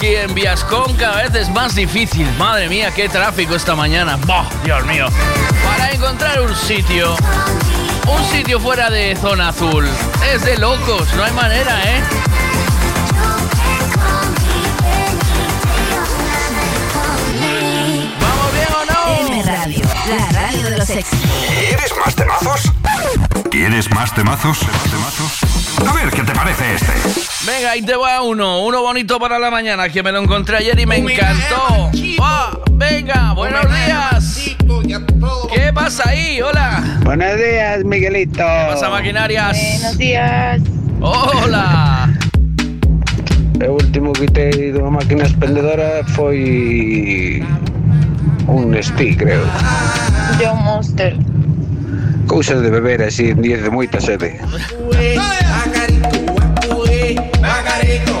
aquí en Viascon cada vez es más difícil. Madre mía, qué tráfico esta mañana. ¡Bah! Dios mío. Para encontrar un sitio, un sitio fuera de zona azul, es de locos, no hay manera, ¿eh? ¿Vamos bien o no? M Radio, la radio de los éxitos. ¿Quieres más temazos? ¿Quieres más temazos? ¿Temazos? A ver, ¿qué te parece este? Venga, ahí te va uno, uno bonito para la mañana, que me lo encontré ayer y me encantó. ¡Ah! Venga, buenos días. ¿Qué pasa ahí? Hola. Buenos días, Miguelito. ¿Qué pasa, maquinarias? Buenos días. Hola. El último que te de una máquina expendedora foi un Steel, creo. Yo Monster. Cousas de beber así en días de moita sede. Ay,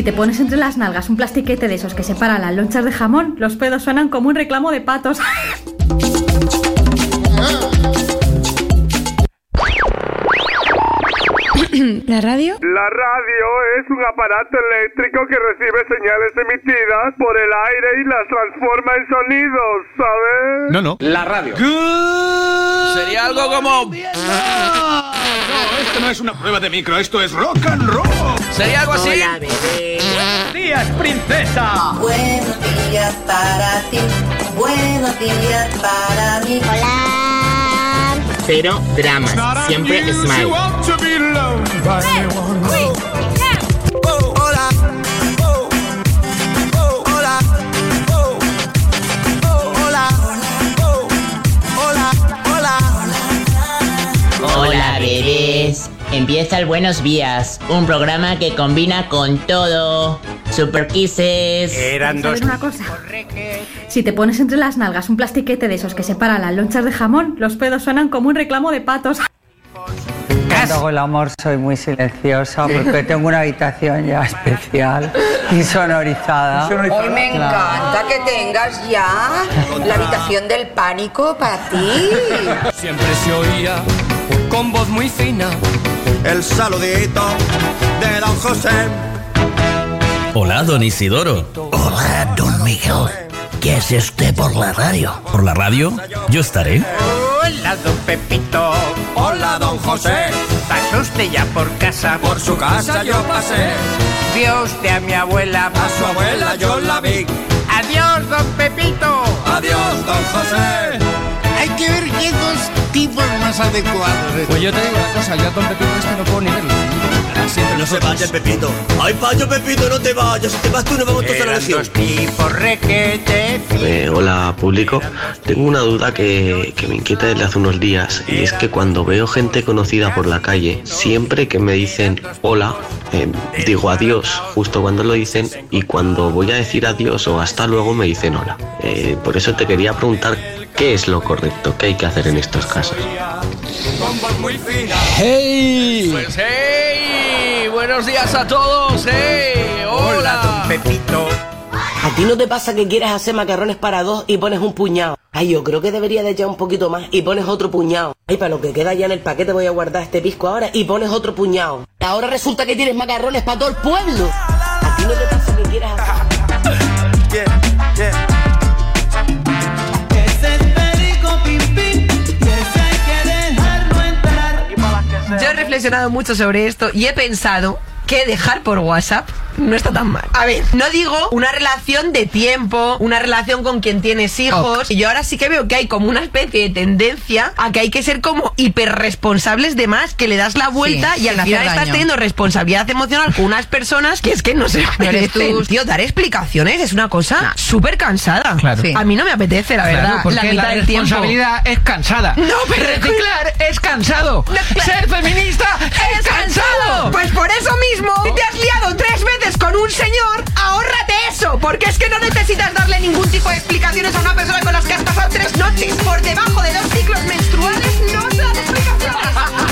Si te pones entre las nalgas un plastiquete de esos que separa las lonchas de jamón, los pedos suenan como un reclamo de patos. ¿La radio? La radio es un aparato eléctrico que recibe señales emitidas por el aire y las transforma en sonidos, ¿sabes? No, no. La radio. Sería algo como. No, esto no es una prueba de micro, esto es rock and roll. Sería algo así. Hola, bebé. Buenos días, princesa. Buenos días para ti, buenos días para mí. Hola. Cero dramas, siempre smile. Hola bebés, empieza el Buenos Días, un programa que combina con todo. Super Kisses. ¿Quieres saber una cosa? Si te pones entre las nalgas un plastiquete de esos que separa las lonchas de jamón, los pedos suenan como un reclamo de patos. Cuando hago el amor soy muy silenciosa porque tengo una habitación ya especial y sonorizada. Hoy me encanta que tengas ya la habitación del pánico para ti. Siempre se oía con voz muy fina el saludito de don José. Hola, don Isidoro. Hola, don Miguel. ¿Qué hace usted por la radio? ¿Por la radio? Yo estaré. Hola, don Pepito. Hola, don José. ¿Pasó usted ya por casa? Por su casa yo pasé. Vio usted a mi abuela. A su abuela yo la vi. Adiós, don Pepito. Adiós, don José. Hay que ver qué dos tipos más adecuados. Pues yo te digo una cosa, yo a Don Pepito este no puedo ni verlo. Siempre No se vaya, Pepito. Ay, payo, Pepito, no te vayas. Si te vas tú, nos vamos todos a la tipos requete Eh, hola público, tengo una duda que, que me inquieta desde hace unos días y es que cuando veo gente conocida por la calle, siempre que me dicen hola, eh, digo adiós justo cuando lo dicen y cuando voy a decir adiós o hasta luego me dicen hola. Eh, por eso te quería preguntar qué es lo correcto, qué hay que hacer en estos casos. ¡Hey! Pues hey, buenos días a todos, hey, hola. don Pepito. ¿A ti no te pasa que quieres hacer macarrones para dos y pones un puñado? Ay, yo creo que debería de echar un poquito más y pones otro puñado. Ay, para lo que queda ya en el paquete voy a guardar este pisco ahora y pones otro puñado. Ahora resulta que tienes macarrones para todo el pueblo. ¿A ti no te pasa que quieres hacer... Ese Yo he reflexionado mucho sobre esto y he pensado que dejar por WhatsApp no está tan mal. A ver, no digo una relación de tiempo, una relación con quien tienes hijos. Y yo ahora sí que veo que hay como una especie de tendencia a que hay que ser como hiperresponsables de más, que le das la vuelta Sí, y al final estás daño. teniendo responsabilidad emocional con unas personas que es que no se No eres merecen. tú. Tío, dar explicaciones es una cosa súper cansada. Claro. A mí no me apetece, la verdad. Claro, porque la la, mitad del tiempo. responsabilidad es cansada. No, pero- reciclar es cansado. Ser feminista es cansado. Pues por eso mismo, si te has liado tres veces con un señor, ahórrate eso, porque es que no necesitas darle ningún tipo de explicaciones a una persona con las que has pasado tres noches. Por debajo de dos ciclos menstruales no se dan explicaciones.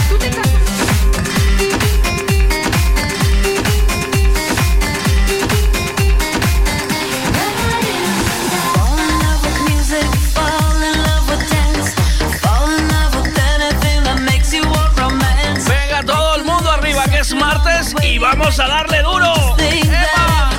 Es martes y vamos a darle duro. ¡Epa!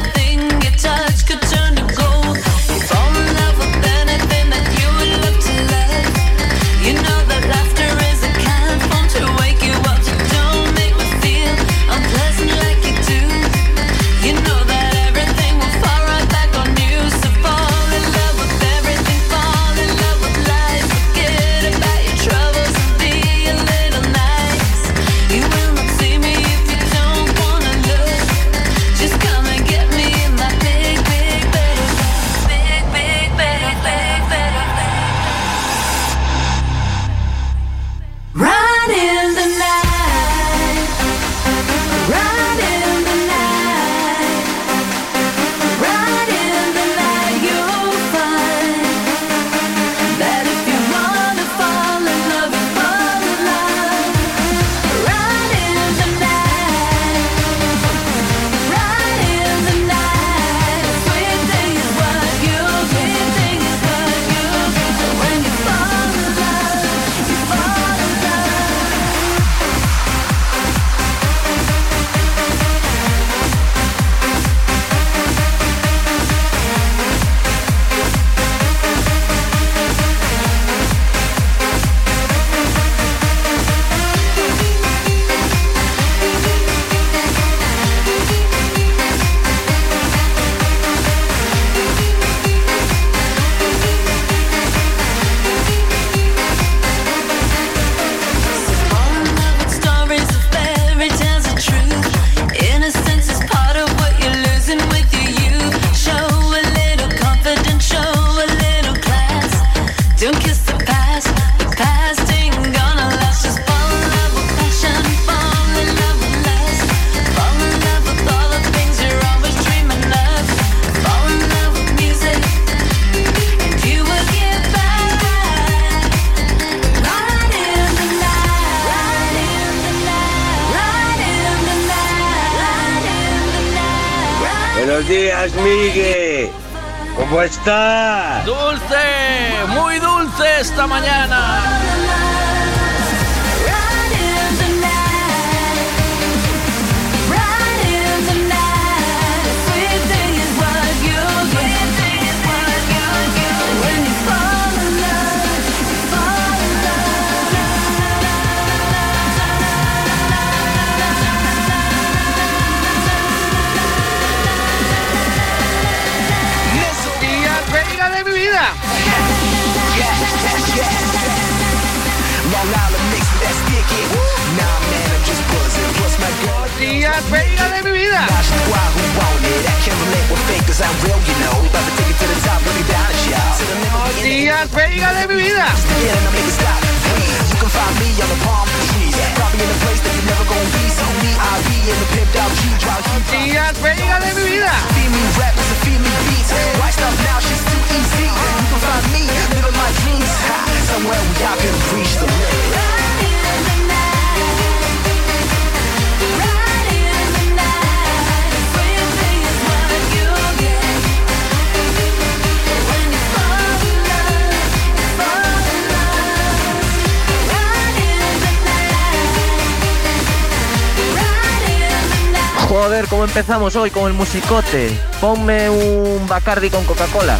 empezamos hoy con el musicote. Ponme un Bacardi con Coca-Cola.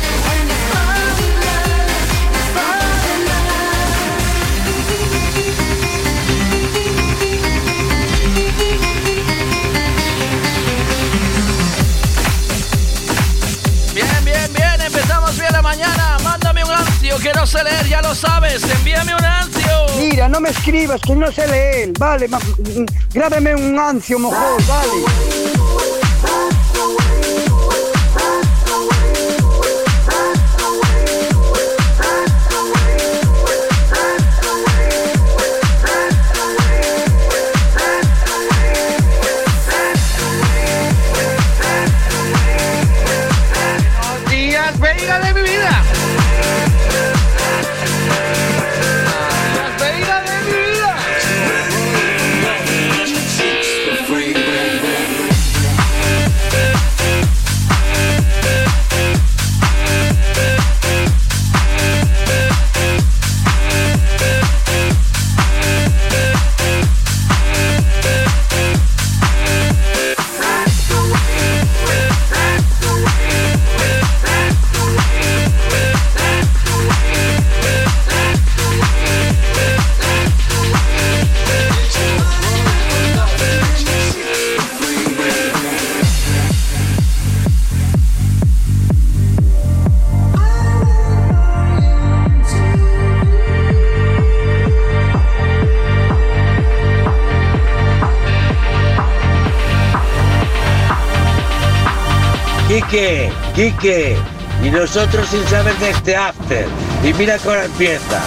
Bien, bien, bien. Empezamos bien la mañana. Mándame un ancio que no sé leer, ya lo sabes, envíame un ancio. Mira, no me escribas, que no sé leer, vale, mm, mm, grábeme un ancio, mejor, vale. Quique, y nosotros sin saber de este after. Y mira que ahora empieza.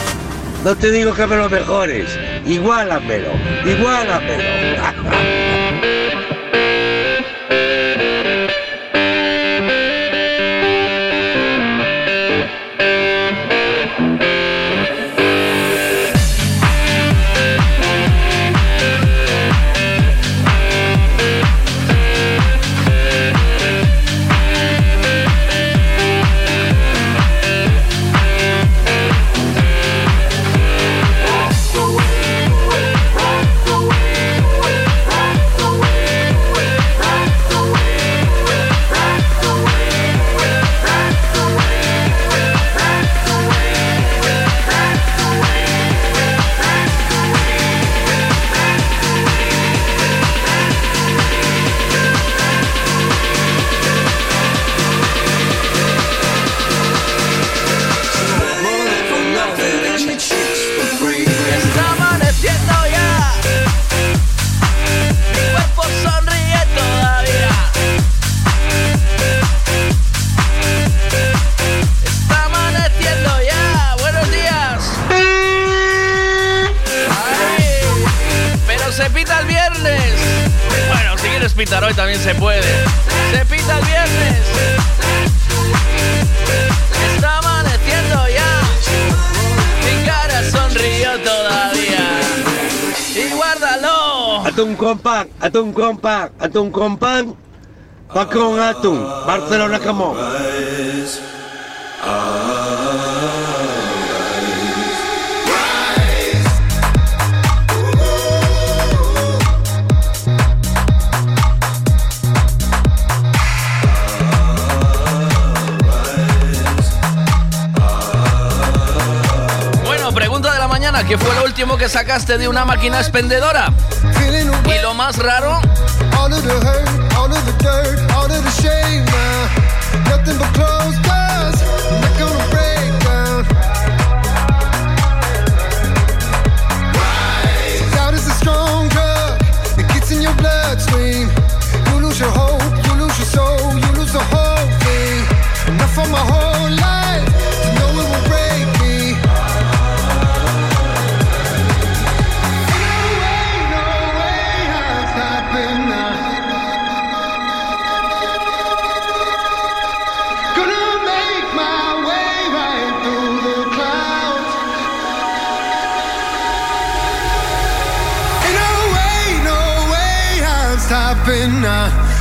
No te digo que me lo mejores, igualamelo, igualamelo. Atún compan. Va con atún, Barcelona Camón. Bueno, pregunta de la mañana. ¿Qué fue lo último que sacaste de una máquina expendedora? Y lo más raro, All of the hurt, all of the dirt, all of the shame now. Nothing but closed not gonna break down. Doubt is a strong drug. It gets in your bloodstream. You lose your hope, you lose your soul, you lose the whole thing. Enough my whole life stopping now. Uh,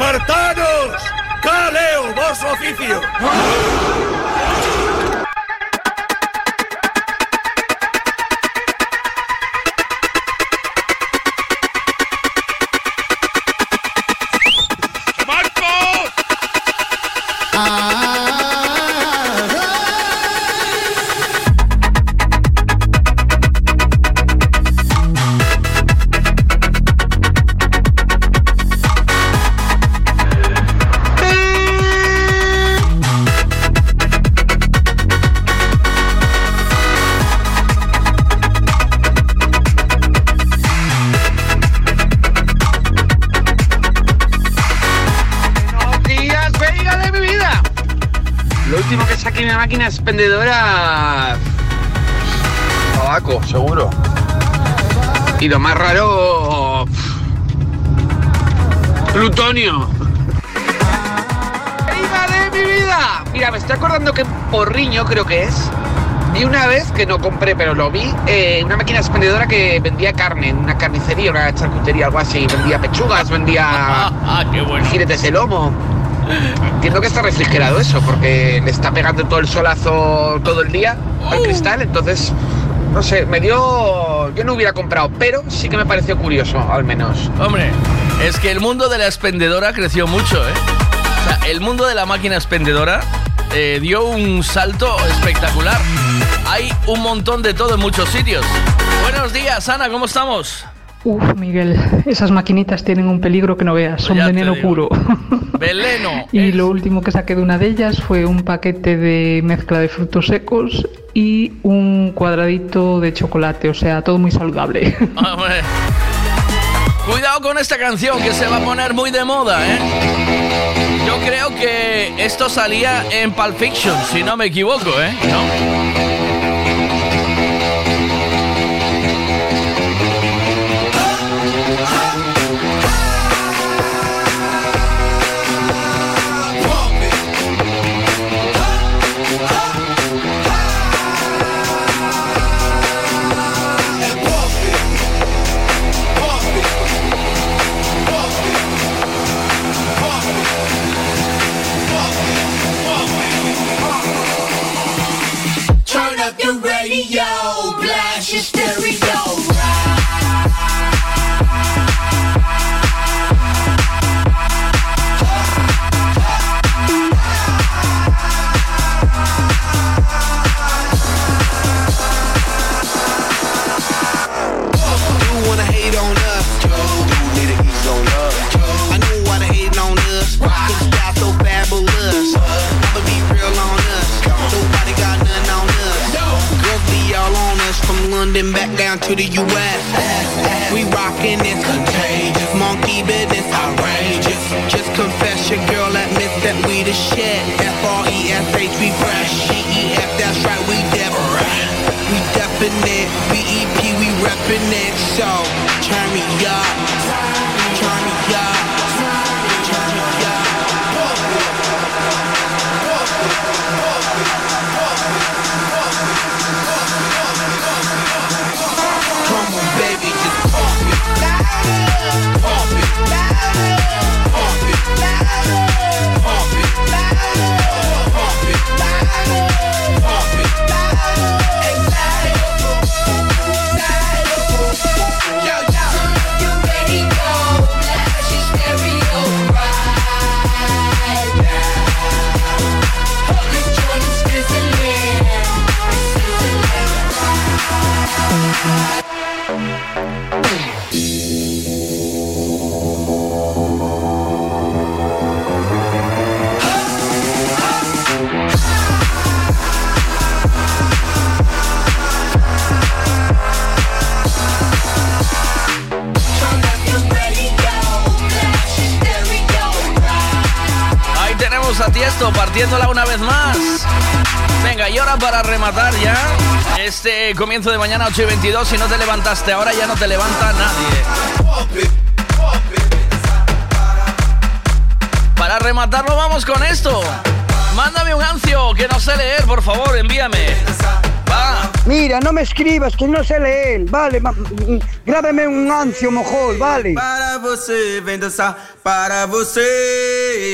¡Espartanos! ¡Caleo, vos oficio! Que saqué en mi máquina expendedora. Tabaco, seguro. Y lo más raro. Plutonio. ¡Veiga de mi vida! Mira, me estoy acordando que en Porriño, creo que es. Vi una vez que no compré, pero lo vi, eh, una máquina expendedora que vendía carne, una carnicería, una charcutería, algo así. Vendía pechugas, vendía Ah, qué bueno. de lomo. Entiendo que está refrigerado eso, porque le está pegando todo el solazo todo el día al cristal, entonces, no sé, me dio... Yo no hubiera comprado, pero sí que me pareció curioso, al menos. Hombre, es que el mundo de la expendedora creció mucho, ¿eh? O sea, el mundo de la máquina expendedora eh, dio un salto espectacular. Hay un montón de todo en muchos sitios. Buenos días, Ana, ¿cómo estamos? Uf, Miguel, esas maquinitas tienen un peligro que no veas, son Ya veneno puro. Veleno. Y lo último que saqué de una de ellas fue un paquete de mezcla de frutos secos y un cuadradito de chocolate, o sea, todo muy saludable. Hombre. Cuidado con esta canción que se va a poner muy de moda, ¿eh? Yo creo que esto salía en Pulp Fiction, si no me equivoco, ¿eh? ¿No? From back down to the US. We rockin' it contagious. Monkey business outrageous. Just confess your girl admits that we the shit. F-R-E-S-H, we fresh. G-E-F, that's right, we definite. We definite. B-E-P, we reppin' it. So, turn me up. Tiesto partiéndola una vez más. Venga, y ahora para rematar ya este comienzo de mañana 8 y 22. Si no te levantaste ahora, ya no te levanta nadie. Para rematarlo, vamos con esto. Mándame un ancio que no sé leer, por favor, envíame. Va. Mira, no me escribas que no sé leer. Vale, mm, grábeme un ancio mojol, vale. Para você,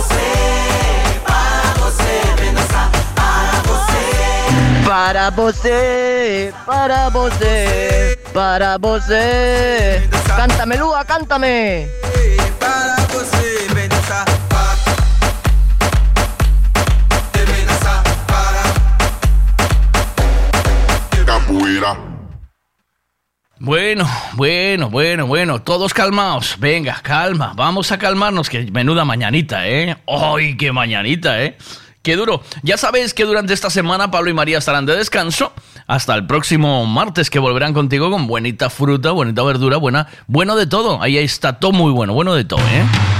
você, para você, vem dançar. Para você. Para você, para você, para você. Cántame, Lua, cántame. Para você, vem dançar. Capoeira. Bueno, bueno, bueno, bueno, todos calmaos. Venga, calma, vamos a calmarnos, que menuda mañanita, ¿eh? ¡Ay, qué mañanita, eh! ¡Qué duro! Ya sabéis que durante esta semana Pablo y María estarán de descanso hasta el próximo martes que volverán contigo con buenita fruta, bonita verdura, buena, bueno de todo. Ahí está todo muy bueno, bueno de todo, ¿eh?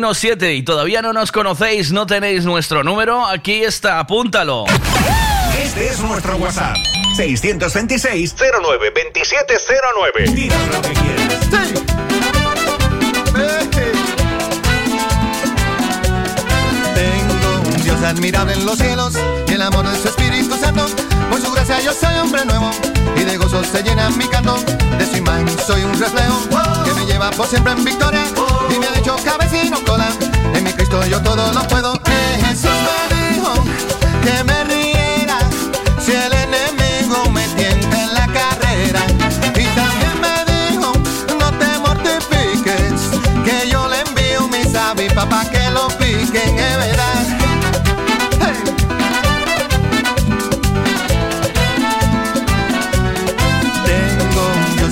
917, y todavía no nos conocéis, no tenéis nuestro número, aquí está, apúntalo. Este es nuestro WhatsApp. 626 09 2709. Dinos lo que quieras. Tengo un Dios admirable en los cielos y el amor de su Espíritu Santo. Por su gracia yo soy hombre nuevo y de gozo se llena mi canto. De su imagen soy un reflejo me lleva por siempre en victoria y me ha hecho cabeza y no cola. En mi Cristo yo todo lo puedo. Eh, Jesús me dijo que me riera si el enemigo me tienta en la carrera. Y también me dijo no te mortifiques que yo le envío mis avis papá que lo piquen, es verdad.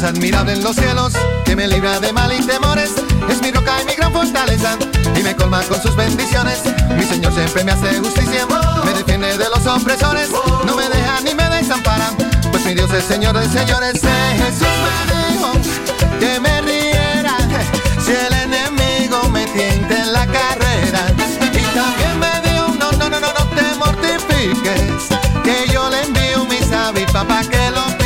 Admirable en los cielos me libra de mal y temores. Es mi roca y mi gran fortaleza y me colma con sus bendiciones. Mi Señor siempre me hace justicia, me defiende de los opresores, no me deja ni me desampara. Pues mi Dios es Señor de señores. Eh, Jesús me dijo que me riera si el enemigo me tienta en la carrera. Y también me dijo, no, no, no, no, no te mortifiques, que yo le envío mis avis papá que lo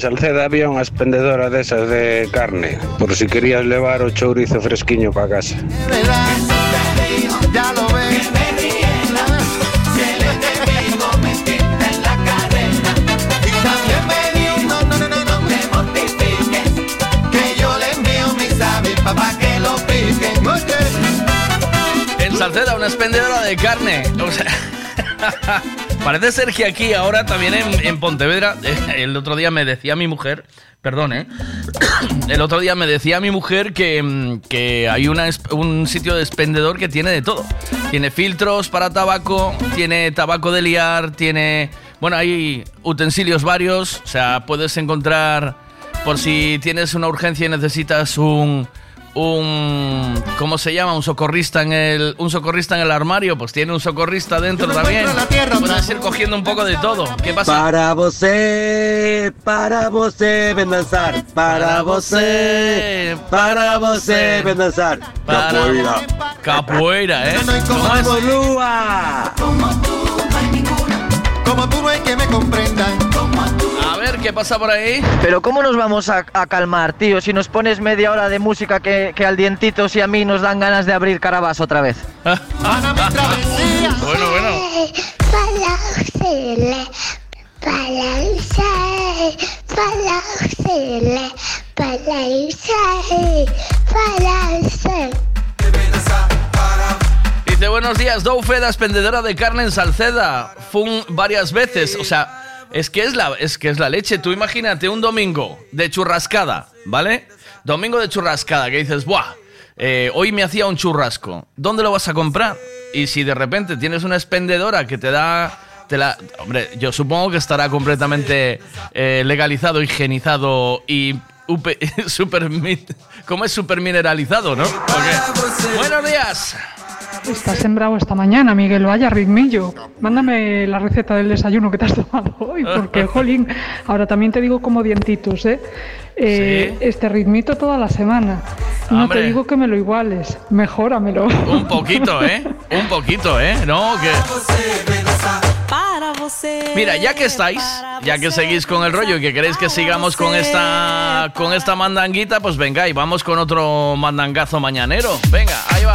en Salceda había unha expendedora desas de carne, por si querías levar o chourizo fresquiño para casa. Ya lo ves. En Salceda, una expendedora de carne. O sea, parece ser que aquí ahora también en, en Pontevedra, eh, el otro día me decía mi mujer, perdón, ¿eh? El otro día me decía mi mujer que, mm, que hay un sitio de expendedor que tiene de todo. Tiene filtros para tabaco, tiene tabaco de liar, tiene... Bueno, hay utensilios varios, o sea, puedes encontrar, por si tienes una urgencia y necesitas un... Un, ¿cómo se llama? Un socorrista en el, un socorrista en el armario, pues tiene un socorrista dentro también. Puedes ir cogiendo un poco de todo. ¿Qué pasa? Para você, para você, ven danzar. Para você, para danzar. Para- Capoeira. Capoeira, ¿eh? Como tú no hay que me comprendan. ¿Qué pasa por ahí? Pero ¿cómo nos vamos a, a calmar, tío? Si nos pones media hora de música que, que al dientitos y a mí nos dan ganas de abrir carabas otra vez. Bueno, bueno. Dice, buenos días, Dou Feda, expendedora de carne en Salceda. Fun varias veces, o sea, es que es, la, es que es la leche. Tú imagínate un domingo de churrascada, ¿vale? Domingo de churrascada, que dices, ¡buah! eh, hoy me hacía un churrasco. ¿Dónde lo vas a comprar? Y si de repente tienes una expendedora que te da... Te la, hombre, yo supongo que estará completamente eh, legalizado, higienizado y upe- super, mi- ¿cómo es super mineralizado, no? Buenos días. Estás sembrado esta mañana, Miguel Vaya, ritmillo. Mándame la receta del desayuno que te has tomado hoy, porque, jolín, ahora también te digo como dientitos, ¿eh? Eh, Este ritmito toda la semana. No Hombre. te digo que me lo iguales, mejóramelo. Un poquito, ¿eh? Un poquito, ¿eh? No, que... Mira, ya que estáis, ya que seguís con el rollo y que queréis que sigamos con esta con esta mandanguita, pues venga y vamos con otro mandangazo mañanero. Venga, ahí va.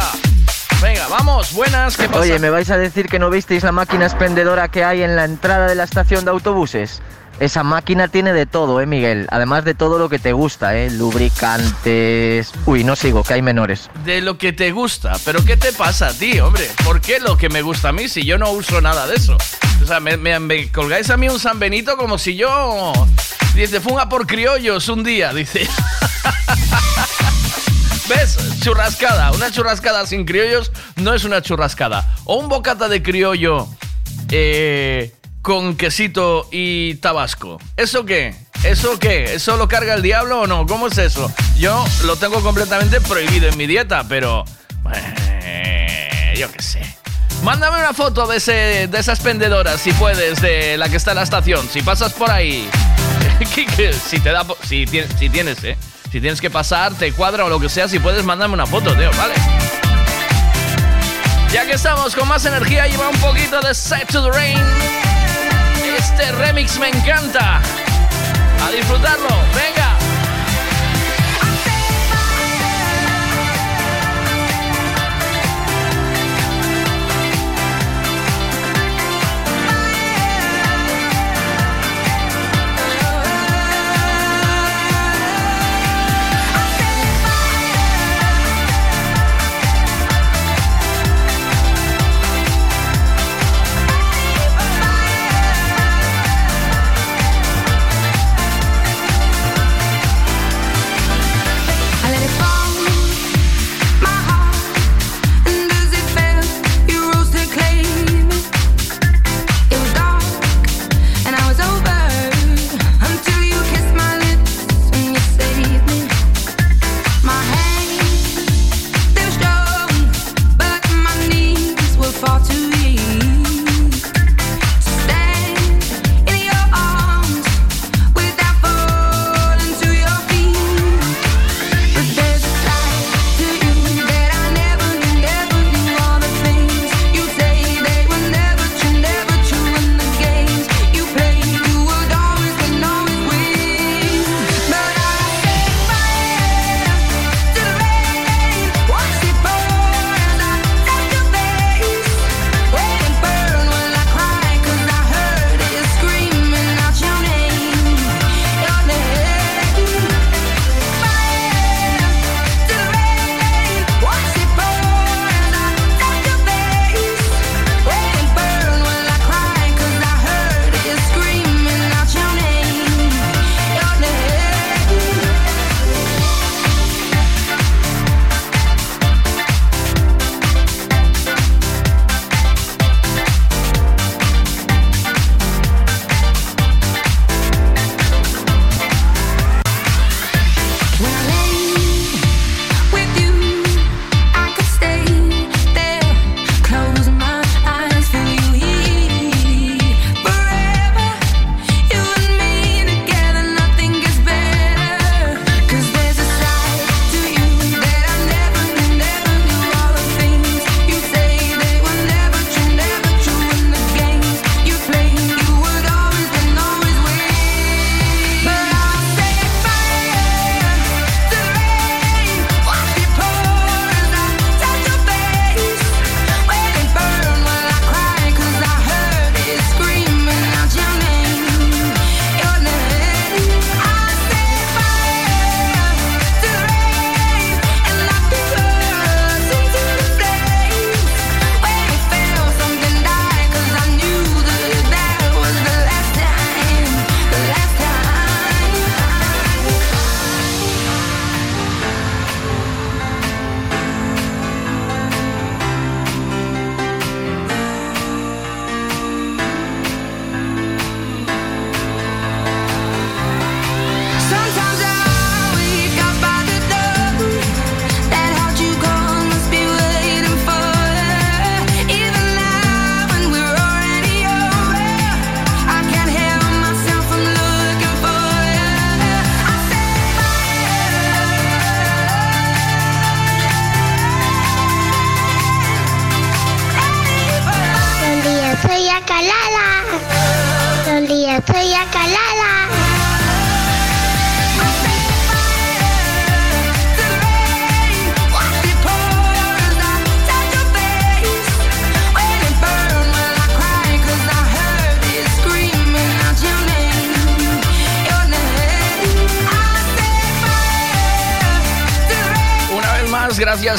Venga, vamos, buenas, ¿qué pasa? Oye, ¿me vais a decir que no visteis la máquina expendedora que hay en la entrada de la estación de autobuses? Esa máquina tiene de todo, ¿eh, Miguel? Además de todo lo que te gusta, ¿eh? Lubricantes... Uy, no sigo, que hay menores. De lo que te gusta, pero ¿qué te pasa a ti, hombre? ¿Por qué lo que me gusta a mí si yo no uso nada de eso? O sea, me, me- me colgáis a mí un San Benito como si yo... Dice, funga por criollos un día, dice. ¿Ves? Churrascada. Una churrascada sin criollos no es una churrascada. O un bocata de criollo eh, con quesito y tabasco. ¿Eso qué? ¿Eso qué? ¿Eso lo carga el diablo o no? ¿Cómo es eso? Yo lo tengo completamente prohibido en mi dieta, pero... eh, yo qué sé. Mándame una foto de, ese, de esa expendedora, si puedes, de la que está en la estación. Si pasas por ahí, si te da, si si tienes, eh, si tienes que pasar, te cuadra o lo que sea, si puedes, mándame una foto, tío, ¿vale? Ya que estamos con más energía, lleva un poquito de Set to the Rain. Este remix me encanta. A disfrutarlo, venga.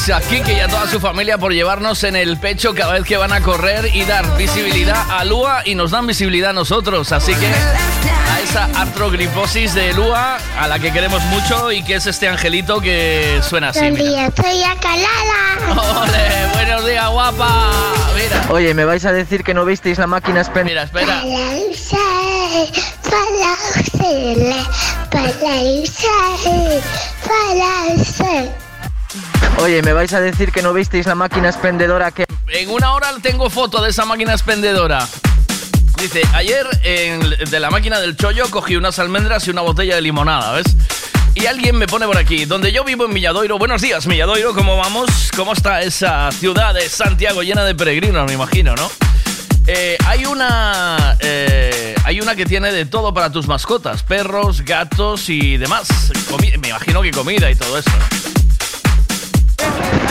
Gracias a Kike y a toda su familia por llevarnos en el pecho cada vez que van a correr y dar visibilidad a Lua y nos dan visibilidad a nosotros. Así que a esa artrogriposis de Lua, a la que queremos mucho y que es este angelito que suena así. Mira. día. ¡Ole! ¡Buenos días, guapa! Mira. Oye, ¿me vais a decir que no visteis la máquina espera. Para usar, para para usar, para usar. Oye, ¿me vais a decir que no visteis la máquina expendedora que... En una hora tengo foto de esa máquina expendedora. Dice, ayer en- de la máquina del chollo cogí unas almendras y una botella de limonada, ¿ves? Y alguien me pone por aquí, donde yo vivo en Milladoiro. Buenos días, Milladoiro, ¿cómo vamos? ¿Cómo está esa ciudad de Santiago llena de peregrinos, me imagino, no? Eh, hay una eh, hay una que tiene de todo para tus mascotas, perros, gatos y demás. Me imagino que comida y todo eso.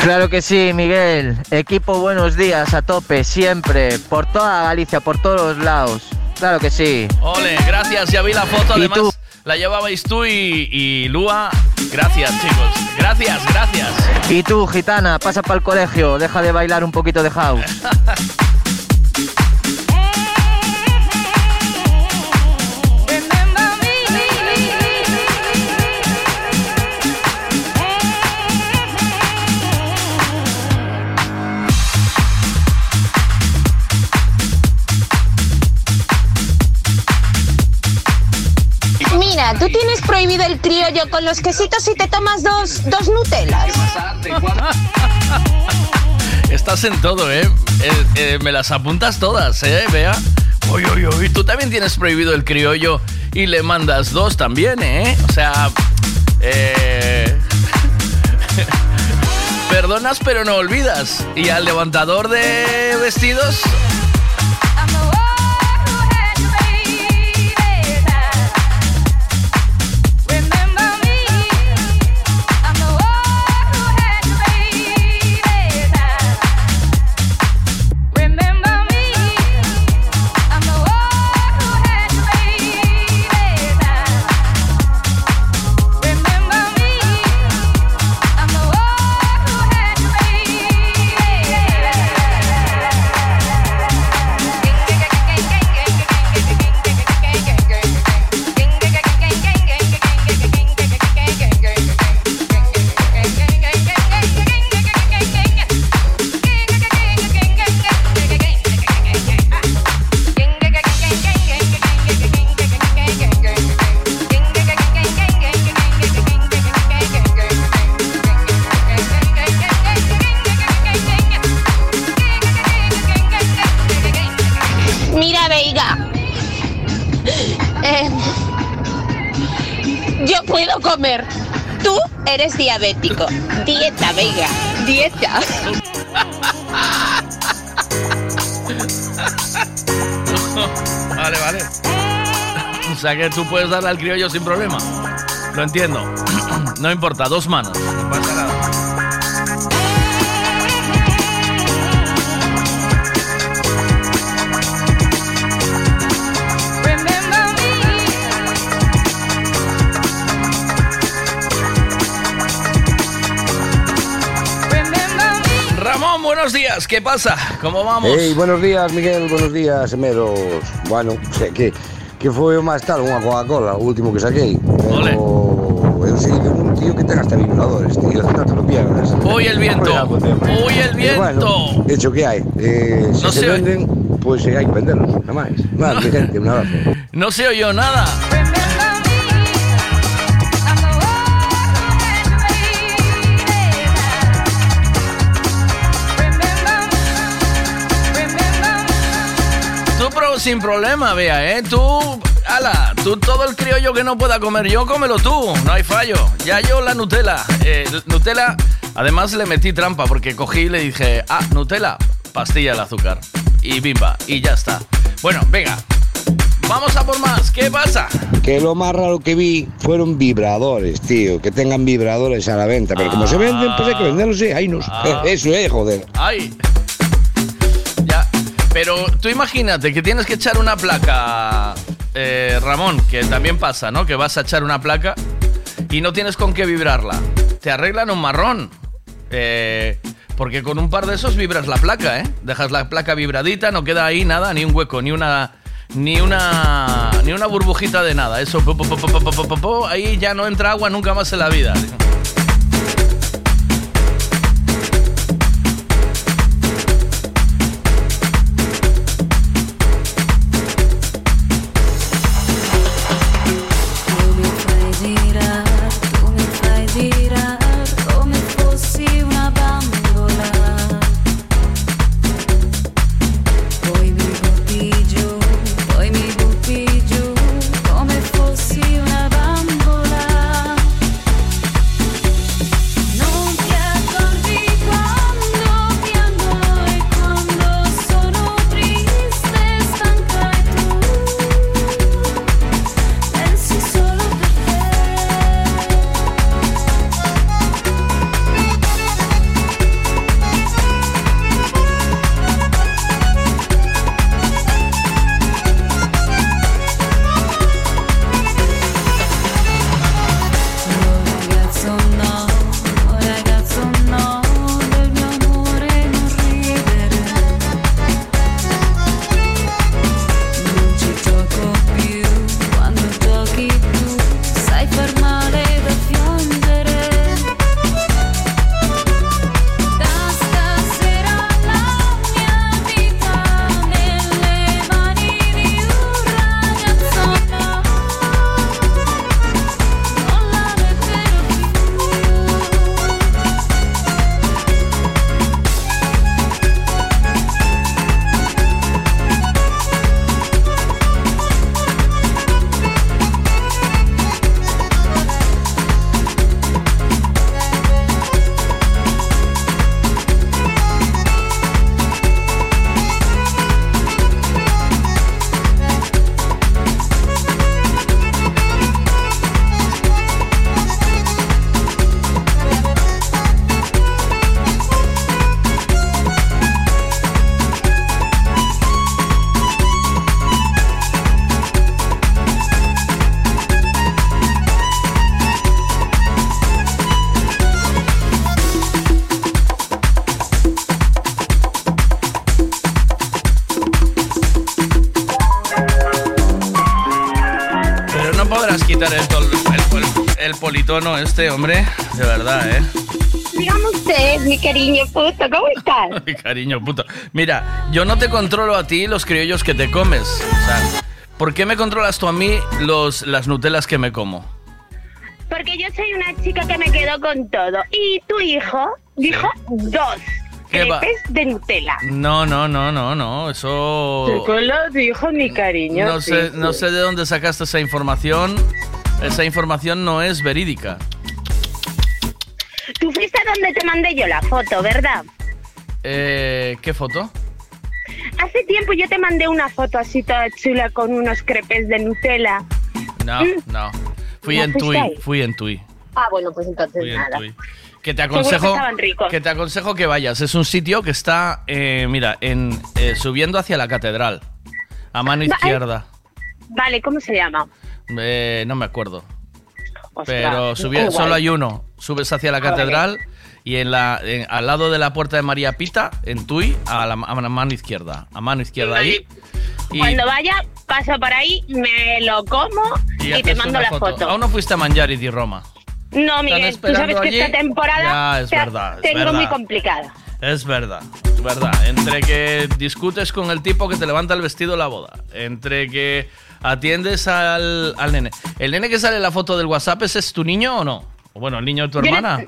Claro que sí, Miguel. Equipo buenos días a tope, siempre. Por toda Galicia, por todos los lados. Claro que sí. Ole, gracias, ya vi la foto, ¿Y además tú? la llevabais tú y, y Lua. Gracias, chicos. Gracias, gracias. Y tú, gitana, pasa para el colegio, deja de bailar un poquito de house. Tú tienes prohibido el criollo con los quesitos y te tomas dos, dos Nutellas. Estás en todo, ¿eh? Eh, eh, me las apuntas todas, ¿eh? Vea. Uy, uy, uy. Tú también tienes prohibido el criollo y le mandas dos también, ¿eh? O sea, eh... Perdonas pero no olvidas. Y al levantador de vestidos... diabético. Dieta, Veiga. Dieta. Vale, vale. O sea que tú puedes darle al criollo sin problema. Lo entiendo. No importa, dos manos. No pasa nada. Buenos días. ¿Qué pasa? ¿Cómo vamos? Hey, buenos días, Miguel, buenos días, Emeros. Bueno, sei que, que foi o máis tal, unha Coca-Cola, o último que saquei. Pero eu sei de un tío que ten hasta vibradores, tío, no te lo pierdas. Uy, el viento. Uy, el viento. bueno, hecho que hai. Eh, se No se se venden, pues, hai que venderlos, nada máis. Vale, mi gente, un abrazo. No se oyó nada. Sin problema, vea, ¿eh? Tú, ala, tú todo el criollo que no pueda comer yo, cómelo tú, no hay fallo. Ya yo la Nutella, eh, Nutella, además le metí trampa porque cogí y le dije, ah, Nutella, pastilla de azúcar. Y bimba, y ya está. Bueno, venga. Vamos a por más. ¿Qué pasa? Que lo más raro que vi fueron vibradores, tío. Que tengan vibradores a la venta. Pero como se venden, pues hay que venderlos, sí. Ahí no. Ah. Eso es, joder. Ay. Pero tú imagínate que tienes que echar una placa, eh, Ramón, que también pasa, ¿no? Que vas a echar una placa y no tienes con qué vibrarla. Te arreglan un marrón. Eh, porque con un par de esos vibras la placa, ¿eh? Dejas la placa vibradita, no queda ahí nada, ni un hueco, ni una ni una ni una burbujita de nada. Eso ahí ya no entra agua nunca más en la vida. Politono este, hombre. De verdad, ¿eh? Dígame usted, mi cariño puto, ¿cómo estás? Ay, cariño, puto. Mira, yo no te controlo a ti los criollos que te comes. O sea, ¿por qué me controlas tú a mí los, las Nutelas que me como? Porque yo soy una chica que me quedo con todo. Y tu hijo dijo dos crepes de Nutella. No, no, no, no, no. Eso. ¿Qué lo dijo mi cariño? No Sí, sé, sí. no sé de dónde sacaste esa información. Esa información no es verídica. Tú fuiste donde te mandé yo la foto, ¿verdad? Eh, ¿Qué foto? Hace tiempo yo te mandé una foto así toda chula con unos crepes de Nutella. No, no. Fui ¿No en Tui, ahí? fui en Tui. Ah, bueno, pues entonces Fui en nada. Tui. Que te que aconsejo ricos. que te aconsejo que vayas. Es un sitio que está, eh, mira, en eh, subiendo hacia la catedral, a mano izquierda. Vale, ¿cómo se llama? Eh, no me acuerdo. Ostras, Pero solo hay uno. Subes hacia la Ah, catedral y en la, en- al lado de la puerta de María Pita, en Tui, a la, a la mano izquierda. A mano izquierda ahí. Y, Cuando vaya, paso por ahí, me lo como y, te mando la foto. Aún no fuiste a Mangiari di Roma. No, Miguel, tú sabes que allí? esta temporada Ya, es te- verdad, tengo verdad. muy complicada. Es verdad, es verdad. Entre que discutes con el tipo que te levanta el vestido la boda, entre que atiendes al, al nene. ¿El nene que sale en la foto del WhatsApp ese es tu niño o no? O bueno, el niño de tu Yo hermana.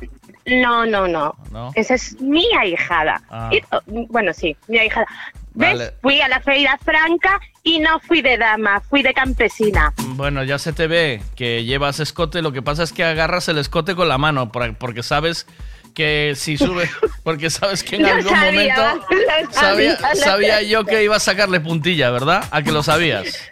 No, no, no. No. Esa es mi ahijada. Ah. Y- oh, bueno, sí, mi ahijada. ¿Ves? Vale. Fui a la feira franca y no fui de dama, fui de campesina. Bueno, ya se te ve que llevas escote. Lo que pasa es que agarras el escote con la mano por- porque sabes que si sube, porque sabes que en Lo algún sabía, momento sabía, sabía, sabía yo que iba a sacarle puntilla, ¿verdad? A que lo sabías.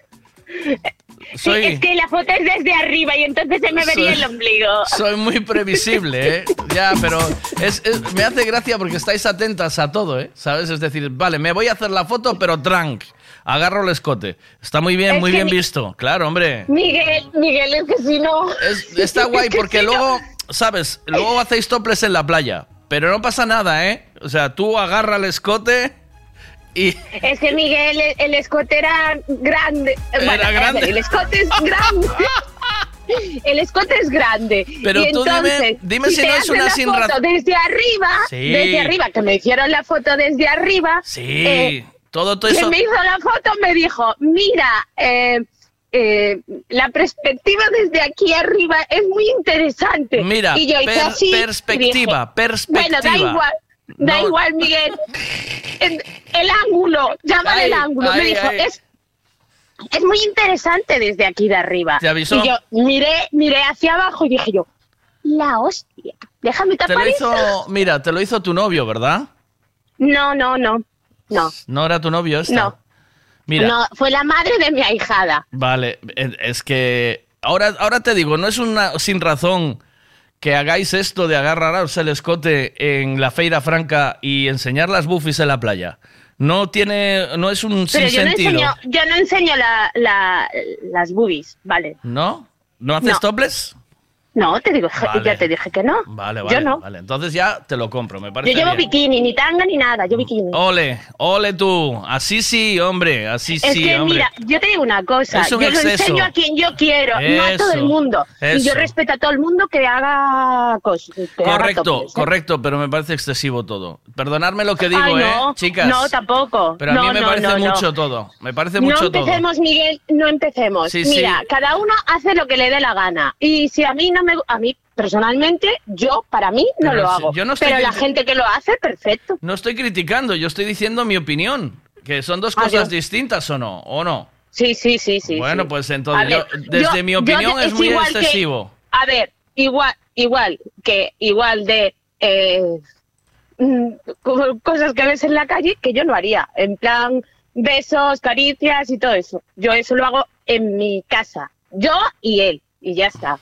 Sí, es que la foto es desde arriba y entonces se me vería Soy- el ombligo. Soy muy previsible, ¿eh? Ya, pero es- es- me hace gracia porque estáis atentas a todo, ¿eh? ¿Sabes? Es decir, vale, me voy a hacer la foto, pero trank. Agarro el escote. Está muy bien, Es muy bien mi- visto. Claro, hombre. Miguel, Miguel, es que si no... Es- está guay porque si no- luego, ¿sabes? Luego hacéis toples en la playa. Pero no pasa nada, ¿eh? O sea, tú agarra el escote y... Es que Miguel, el, el escote era grande. Era Bueno, a ver, grande. El escote es grande. El escote es grande. Pero y tú dime- entonces, dime si no es una sin foto desde arriba, Sí. desde arriba, que me hicieron la foto desde arriba. Sí, eh, todo, todo eso... me hizo la foto me dijo, mira, eh, eh, la perspectiva desde aquí arriba es muy interesante. Mira, y yo hice per- así, perspectiva, dije, perspectiva. Bueno, da igual. Da No. igual, Miguel. El, el ángulo, llámale Ay, el ángulo. ay, me dijo, ay. es es muy interesante desde aquí de arriba. ¿Te avisó? Y yo miré, miré hacia abajo y dije yo, la hostia, déjame Te tapar lo eso. hizo... Mira, te lo hizo tu novio, ¿verdad? No, no, no, no. ¿No era tu novio esta? No. Mira, No, fue la madre de mi ahijada. Vale, es que ahora, ahora te digo, no es una sin razón que hagáis esto de agarraros el escote en la feira franca y enseñar las bufis en la playa. No tiene, no es un Pero yo no enseño, yo no enseño la, la- las boobies, ¿vale? ¿No? ¿No haces No. topless? No, te digo, Vale. ya te dije que no. Vale, Yo vale, no. vale. Entonces ya te lo compro, me Yo parece llevo bien. bikini, ni tanga ni nada, yo bikini. Ole, ole tú. Así sí, hombre, así es sí, que hombre. mira, yo te digo una cosa, Es un yo lo exceso. enseño a quien yo quiero, no a todo el Eso, mundo. Y yo respeto a todo el mundo que haga cosas. haga Correcto, ¿eh? correcto, pero me parece excesivo todo. Perdonadme lo que digo, Ay, ¿eh, no, chicas? No, tampoco. Pero a mí No, me no, parece no, no. mucho todo. Me parece mucho no todo. empecemos, Miguel, no empecemos. Sí, Mira, sí. cada uno hace lo que le dé la gana. Y si a mí no me... A mí, personalmente, yo, para mí, no Pero lo hago. yo no estoy Pero la gente que lo hace, perfecto. No estoy criticando, yo estoy diciendo mi opinión. Que son dos Ah, cosas distintas o no, o no. Sí, sí, sí, sí. bueno, sí. pues entonces, ver, yo- desde yo- mi opinión es muy que- excesivo. a ver, igual, igual que igual de eh, mm, co- cosas que ves en la calle que yo no haría. En plan, besos, caricias y todo eso. Yo eso lo hago en mi casa. Yo y él. Y ya está.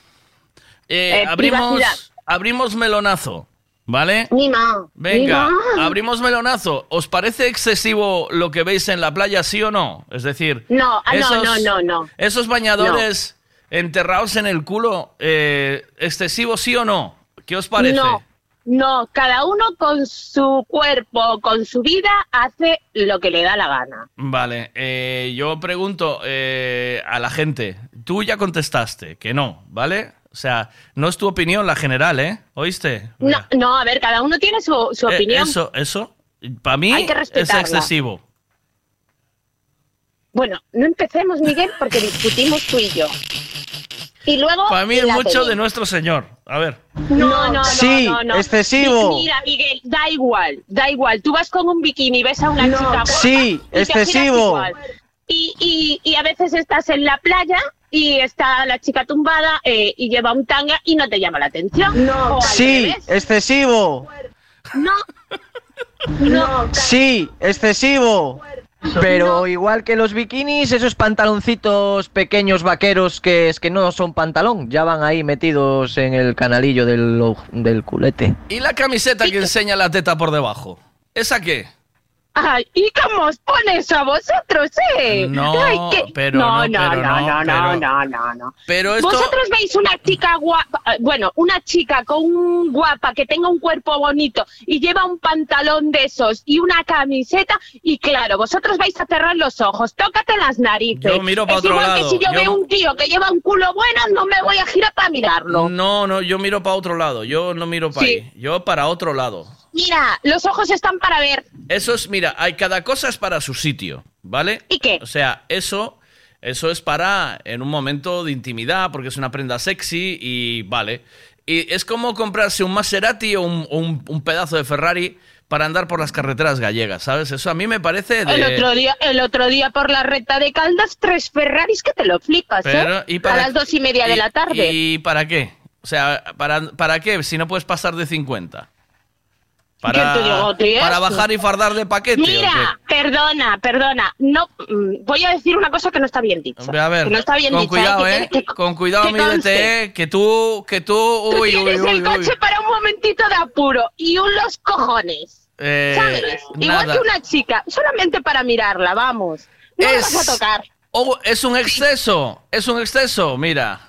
Eh, eh, abrimos, abrimos melonazo, ¿vale? Mima. Venga, Mima. abrimos melonazo. ¿Os parece excesivo lo que veis en la playa, sí o no? Es decir, No, ah, no, esos- no, no, no. Esos bañadores enterrados en el culo, eh, ¿excesivo sí o no? ¿Qué os parece? No, no, cada uno con su cuerpo, con su vida, hace lo que le da la gana. Vale, eh, yo pregunto eh, a la gente, tú ya contestaste que no, ¿vale? O sea, no es tu opinión la general, ¿eh? ¿Oíste? No, no, a ver, cada uno tiene su, su Eh, opinión. eso, eso, para mí Hay que es excesivo. Bueno, no empecemos, Miguel, porque discutimos tú y yo. Y luego. Para mí es mucho de nuestro señor. A ver. No, no, no, Sí, no, no. excesivo. Mira, Miguel, da igual, da igual. Tú vas con un bikini y ves a una chica guapa Sí, y excesivo. Y, y, y a veces estás en la playa y está la chica tumbada eh, y lleva un tanga y no te llama la atención. No. Sí, excesivo. No. No. Sí, excesivo. Pero igual que los bikinis, esos pantaloncitos pequeños vaqueros que es que no son pantalón, ya van ahí metidos en el canalillo del, del culete. ¿Y la camiseta que enseña la teta por debajo? ¿Esa qué? Ay, ¿y cómo os pone eso a vosotros, eh? No, Ay, pero no, no, no, pero no, no, no, no, pero- no, no, no. Pero esto... Vosotros veis una chica guapa, eh, bueno, una chica con un guapa que tenga un cuerpo bonito y lleva un pantalón de esos y una camiseta y claro, vosotros vais a cerrar los ojos, tócate las narices. Yo miro pa' es otro igual lado, que si yo, yo- veo un tío que lleva un culo bueno, no me voy a girar para mirarlo. No, no, yo miro para otro lado. Yo no miro para Sí. ahí. Yo para otro lado. Mira, los ojos están para ver. Eso es, mira, hay cada cosa es para su sitio, ¿vale? ¿Y qué? O sea, eso, eso es para en un momento de intimidad, porque es una prenda sexy y vale. Y es como comprarse un Maserati o un, un- un pedazo de Ferrari para andar por las carreteras gallegas, ¿sabes? Eso a mí me parece de... El otro día, el otro día por la recta de Caldas, tres Ferraris que te lo flipas, Pero, ¿eh? ¿y para- a las dos y media de la tarde. ¿Y para qué? O sea, ¿para, ¿para qué si no puedes pasar de 50? Para, ¿Quién te dijo a ti para bajar y fardar de paquete. ¿o Mira, perdona, perdona. No, mm, voy a decir una cosa que no está bien dicha. A ver, que no está bien con dicha, cuidado, que ¿eh? te- que- con cuidado, que mídete. ¿eh? Que tú, que tú... Tú Uy, uy, tienes uy, el uy. coche para un momentito de apuro y un los cojones, Eh, ¿sabes? Igual nada. que una chica, solamente para mirarla, vamos. No me vas a tocar. Oh, es un exceso, es un exceso, mira.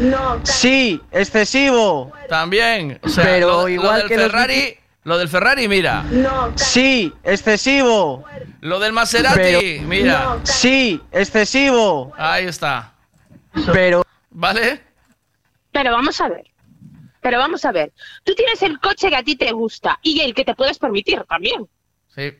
No, Sí, excesivo. También. O sea, Pero lo, lo igual del que los Ferrari, lo del Ferrari, mira. No. Sí, excesivo. Lo del Maserati, Pero- mira. Sí, excesivo. Ahí está. Pero ¿Vale? Pero vamos a ver. Pero vamos a ver. Tú tienes el coche que a ti te gusta y el que te puedes permitir también. Sí.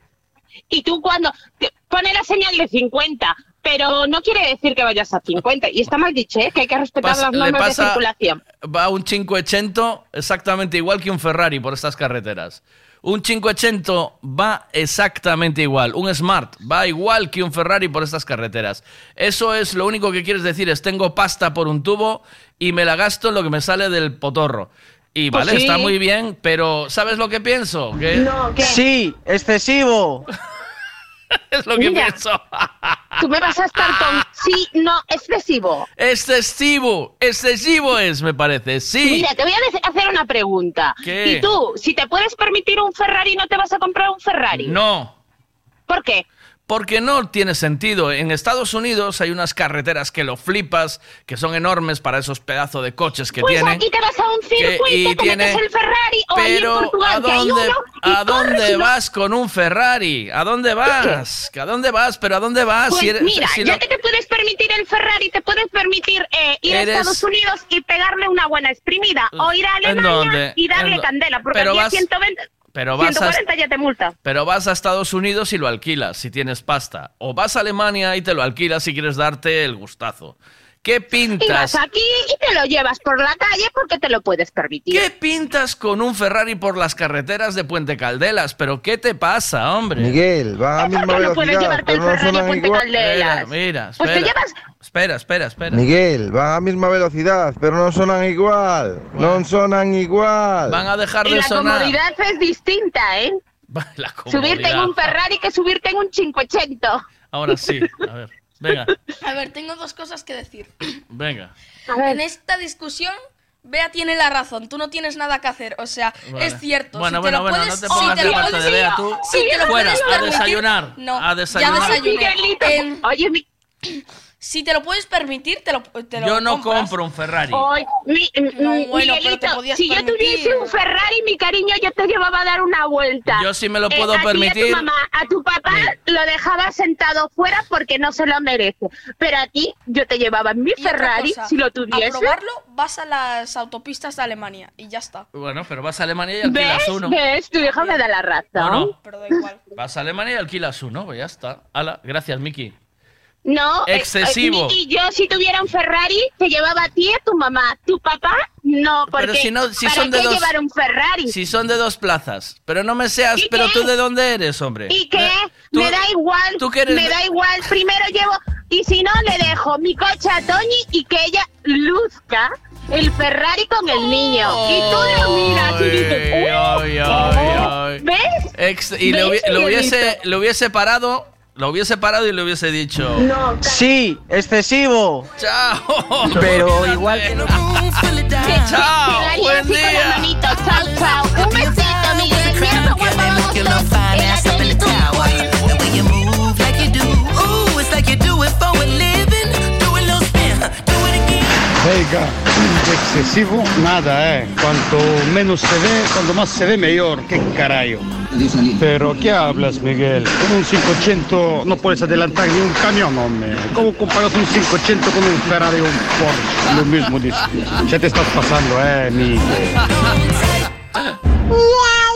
Y tú cuando te pone la señal de 50, pero no quiere decir que vayas a 50. Y está mal dicho, ¿eh? que hay que respetar Pasa- las normas de circulación. Va un 580 exactamente igual que un Ferrari por estas carreteras. Un 580 va exactamente igual. Un Smart va igual que un Ferrari por estas carreteras. Eso es lo único que quieres decir es tengo pasta por un tubo y me la gasto en lo que me sale del potorro. Y Pues vale, sí. está muy bien, pero ¿sabes lo que pienso? Sí, excesivo. es lo que pienso. Tú me vas a estar con sí, no, excesivo. Excesivo, excesivo es, me parece. Sí. Mira, te voy a hacer una pregunta. ¿Qué? ¿Y tú, si te puedes permitir un Ferrari, no te vas a comprar un Ferrari? No. ¿Por qué? Porque no tiene sentido. En Estados Unidos hay unas carreteras que lo flipas, que son enormes para esos pedazos de coches que pues tienen. aquí te vas a un circuito, y te tiene- metes el Ferrari o allí en Pero Portugal, ¿a que hay dónde, uno, y ¿a dónde corres y no- vas con un Ferrari? ¿A dónde vas? ¿A dónde vas? ¿Pero a dónde vas? Pues Si eres- mira, si ya lo- que te puedes permitir el Ferrari, te puedes permitir eh, ir Eres- a Estados Unidos y pegarle una buena exprimida. O ir a ¿En Alemania y darle ¿En dó- candela, porque aquí vas- 120, pero vas a- 140 ya te multa. Pero vas a Estados Unidos y lo alquilas si tienes pasta. O vas a Alemania y te lo alquilas si quieres darte el gustazo. ¿Qué Y pintas? vas aquí y te lo llevas por la calle porque te lo puedes permitir. ¿Qué pintas con un Ferrari por las carreteras de Puente Caldelas? ¿Pero qué te pasa, hombre? Miguel, va a misma que no puedes velocidad, llevarte el pero no Ferrari a sonan Puente igual. Caldelas. Mira, mira, Pues espera. te llevas... Espera, espera, espera. Miguel, va a misma velocidad, pero no sonan igual. No sonan igual. Van a dejar Y de la sonar. comodidad es distinta, ¿eh? La Subirte en comodidad. un Ferrari que subirte en un 580. Ahora sí, a ver. Venga, A ver, tengo dos cosas que decir. venga. En esta discusión, Bea tiene la razón. Tú no tienes nada que hacer. O sea, Vale. es cierto. Bueno, si bueno, te lo bueno, puedes, no te si te de lo parte puedes- de Bea, tú. si te lo Fuera, puedes a desayunar, No, a desayunar. ya desayuné. Miguelito, En- Oye, mi... si te lo puedes permitir, te lo, te lo Yo no compras. compro un Ferrari. Mi, No, bueno, pero Miguelito, te podías si yo permitir. tuviese un Ferrari, mi cariño, yo te llevaba a dar una vuelta. Yo sí me lo Eh, puedo a ti y permitir. A tu mamá, a tu papá lo dejaba sentado fuera porque no se lo merece. Pero a ti, yo te llevaba mi Y Ferrari, cosa, si lo tuviese. A probarlo, vas a las autopistas de Alemania y ya está. Bueno, pero vas a Alemania y alquilas ¿Ves? uno. ¿Ves? Tu hija me da la razón. ¿O no? Pero da igual. Vas a Alemania y alquilas uno, pues ya está. Hala, gracias, Miki. No, eh, Excesivo. eh, y yo si tuviera un Ferrari te llevaba a ti y a tu mamá. Tu papá no, porque Pero si no, si ¿para son de dos. llevar un Ferrari? Si son de dos plazas. Pero no me seas. ¿Y Pero qué? tú de dónde eres, hombre. ¿Y qué? Tú- me da igual, tú que eres me da igual. Primero llevo y si no le dejo mi coche a Toñi y que ella luzca el Ferrari con el niño. Y tú lo miras y dices, "Uy, ay. ¿ves? Ex- y le, ¿Ves, Miguelito? hubiese, lo hubiese parado. Lo hubiese parado y le hubiese dicho. Sí, excesivo. Chao. Pero igual que no. Chao. Buen día. Chao, chao. Un besito, Miguel. Mira qué guapo vamos todos. En la Venga, excesivo, nada, ¿eh? Cuanto menos se ve, cuanto más se ve, mejor. ¿Qué carajo? Pero, ¿qué hablas, Miguel? Con un 500 no puedes adelantar ni un camión, hombre. ¿Cómo comparas un 500 con un Ferrari o un Porsche? Lo mismo dices. Ya te estás pasando, ¿eh, Miguel? Slide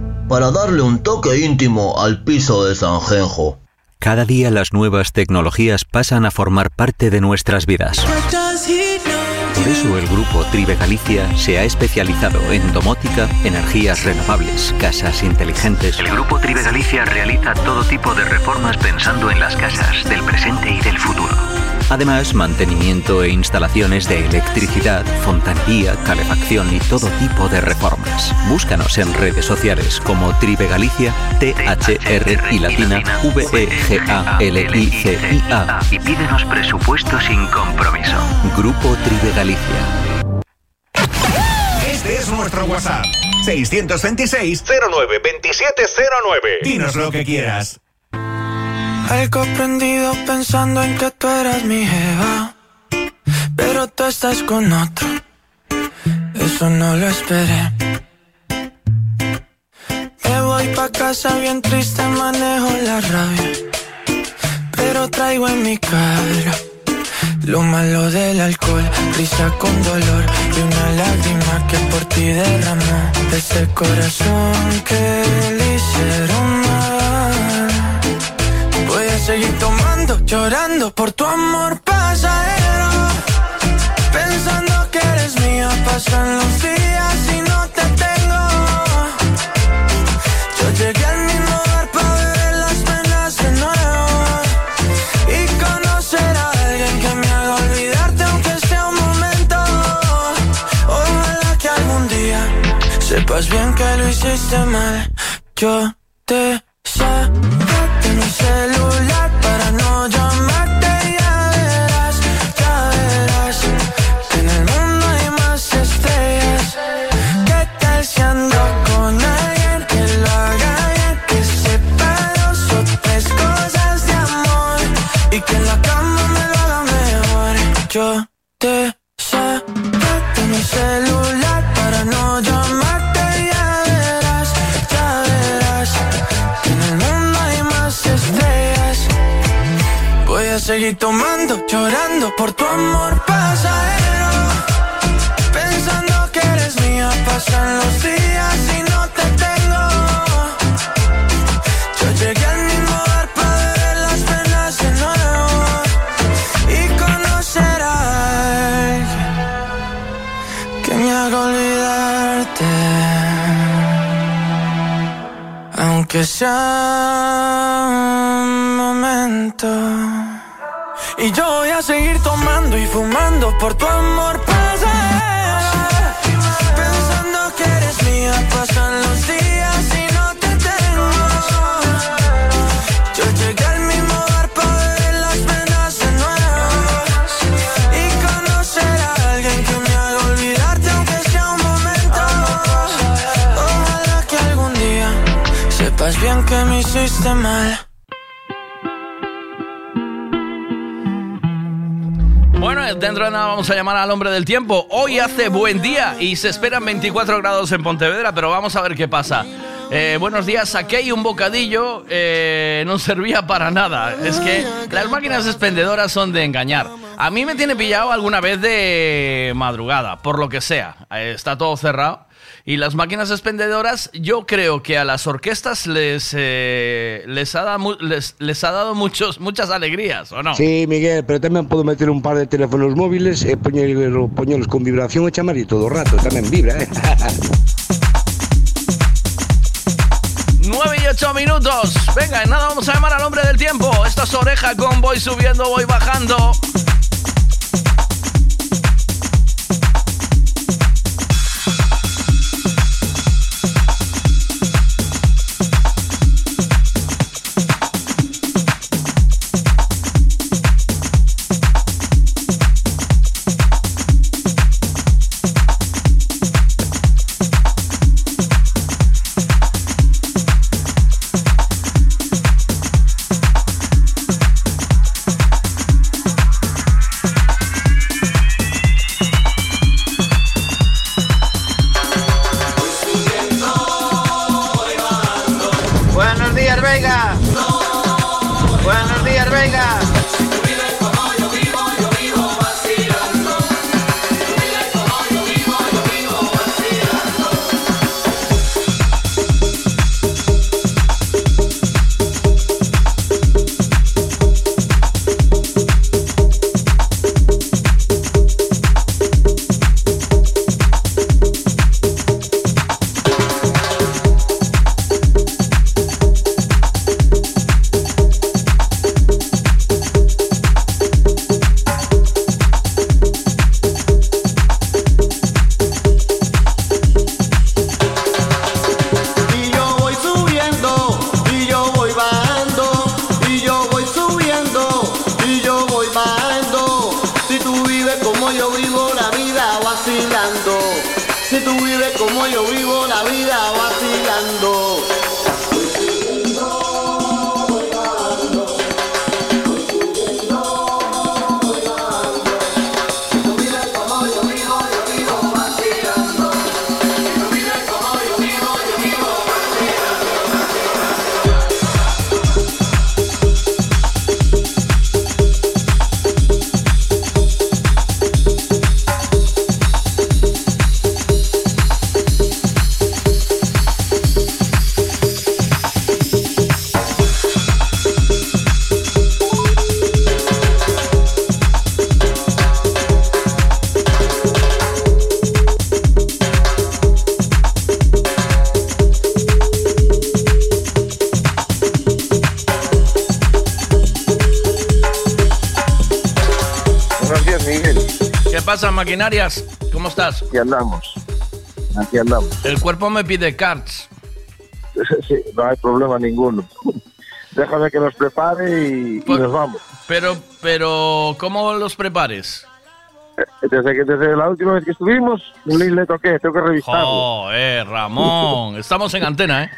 para darle un toque íntimo al piso de Sanjenjo. Cada día las nuevas tecnologías pasan a formar parte de nuestras vidas. Por eso el grupo Tribe Galicia se ha especializado en domótica, energías renovables, casas inteligentes. El grupo Tribe Galicia realiza todo tipo de reformas pensando en las casas del presente y del futuro. Además, mantenimiento e instalaciones de electricidad, fontanería, calefacción y todo tipo de reformas. Búscanos en redes sociales como Tribe Galicia, T-H-R y latina E V-E-G-A-L-I-C-I-A y pídenos presupuesto sin compromiso. Grupo Tribe Galicia. Este es nuestro WhatsApp. 626 09 2709. Dinos lo que quieras. Algo prendido pensando en que tú eras mi jeva Pero tú estás con otro. Eso no lo esperé. Me voy pa' casa bien triste, manejo la rabia Pero traigo en mi cara Lo malo del alcohol, risa con dolor Y una lágrima que por ti derramó De ese corazón que le hicieron seguir tomando, llorando por tu amor pasajero. Pensando que eres mía, pasan los días y no te tengo. Yo llegué al mismo bar para beber las penas de nuevo. Y conocer a alguien que me haga olvidarte, aunque sea un momento. Ojalá que algún día sepas bien que lo hiciste mal. Yo te saqué de mi celular para no llamarte. Seguir tomando, llorando por tu amor pasajero. Pensando que eres mía, pasan los días y no te tengo. Yo llegué al mismo bar para beber las penas de nuevo. Y conocer a alguien que me haga olvidarte. Aunque sea un momento. Y yo voy a seguir tomando y fumando por tu amor pasajero. Pensando que eres mía, pasan los días y no te tengo. Yo llegué al mismo bar para beber las penas de nuevo. Y conocer a alguien que me haga olvidarte, aunque sea un momento. Ojalá que algún día sepas bien que me hiciste mal. Bueno, dentro de nada vamos a llamar al hombre del tiempo. Hoy hace buen día y se esperan 24 grados en Pontevedra, pero vamos a ver qué pasa. Eh, buenos días, hay un bocadillo, eh, no servía para nada. Es que las máquinas expendedoras son de engañar. A mí me tiene pillado alguna vez de madrugada, por lo que sea. Eh, está todo cerrado. Y las máquinas expendedoras, yo creo que a las orquestas les, eh, les, ha, dado, mu- les, les ha dado muchos, muchas alegrías, ¿o no? Sí, Miguel, pero tamén podo meter un par de teléfonos móviles e poñelo, poñelos con vibración e chamar todo o rato, tamén vibra, eh? 9 y 8 minutos. Venga, en nada vamos a llamar al hombre del tiempo. Esta es oreja con voy subiendo, voy bajando. Maquinarias? ¿Cómo estás? Aquí andamos. Aquí andamos. El cuerpo me pide cards. Sí, no hay problema ninguno. Déjame que los prepare y, y Pues- nos vamos. Pero, pero, ¿cómo los prepares? Desde, que, desde la última vez que estuvimos, le toqué, tengo que revisarlo. Joder, Ramón. Estamos en antena, ¿eh?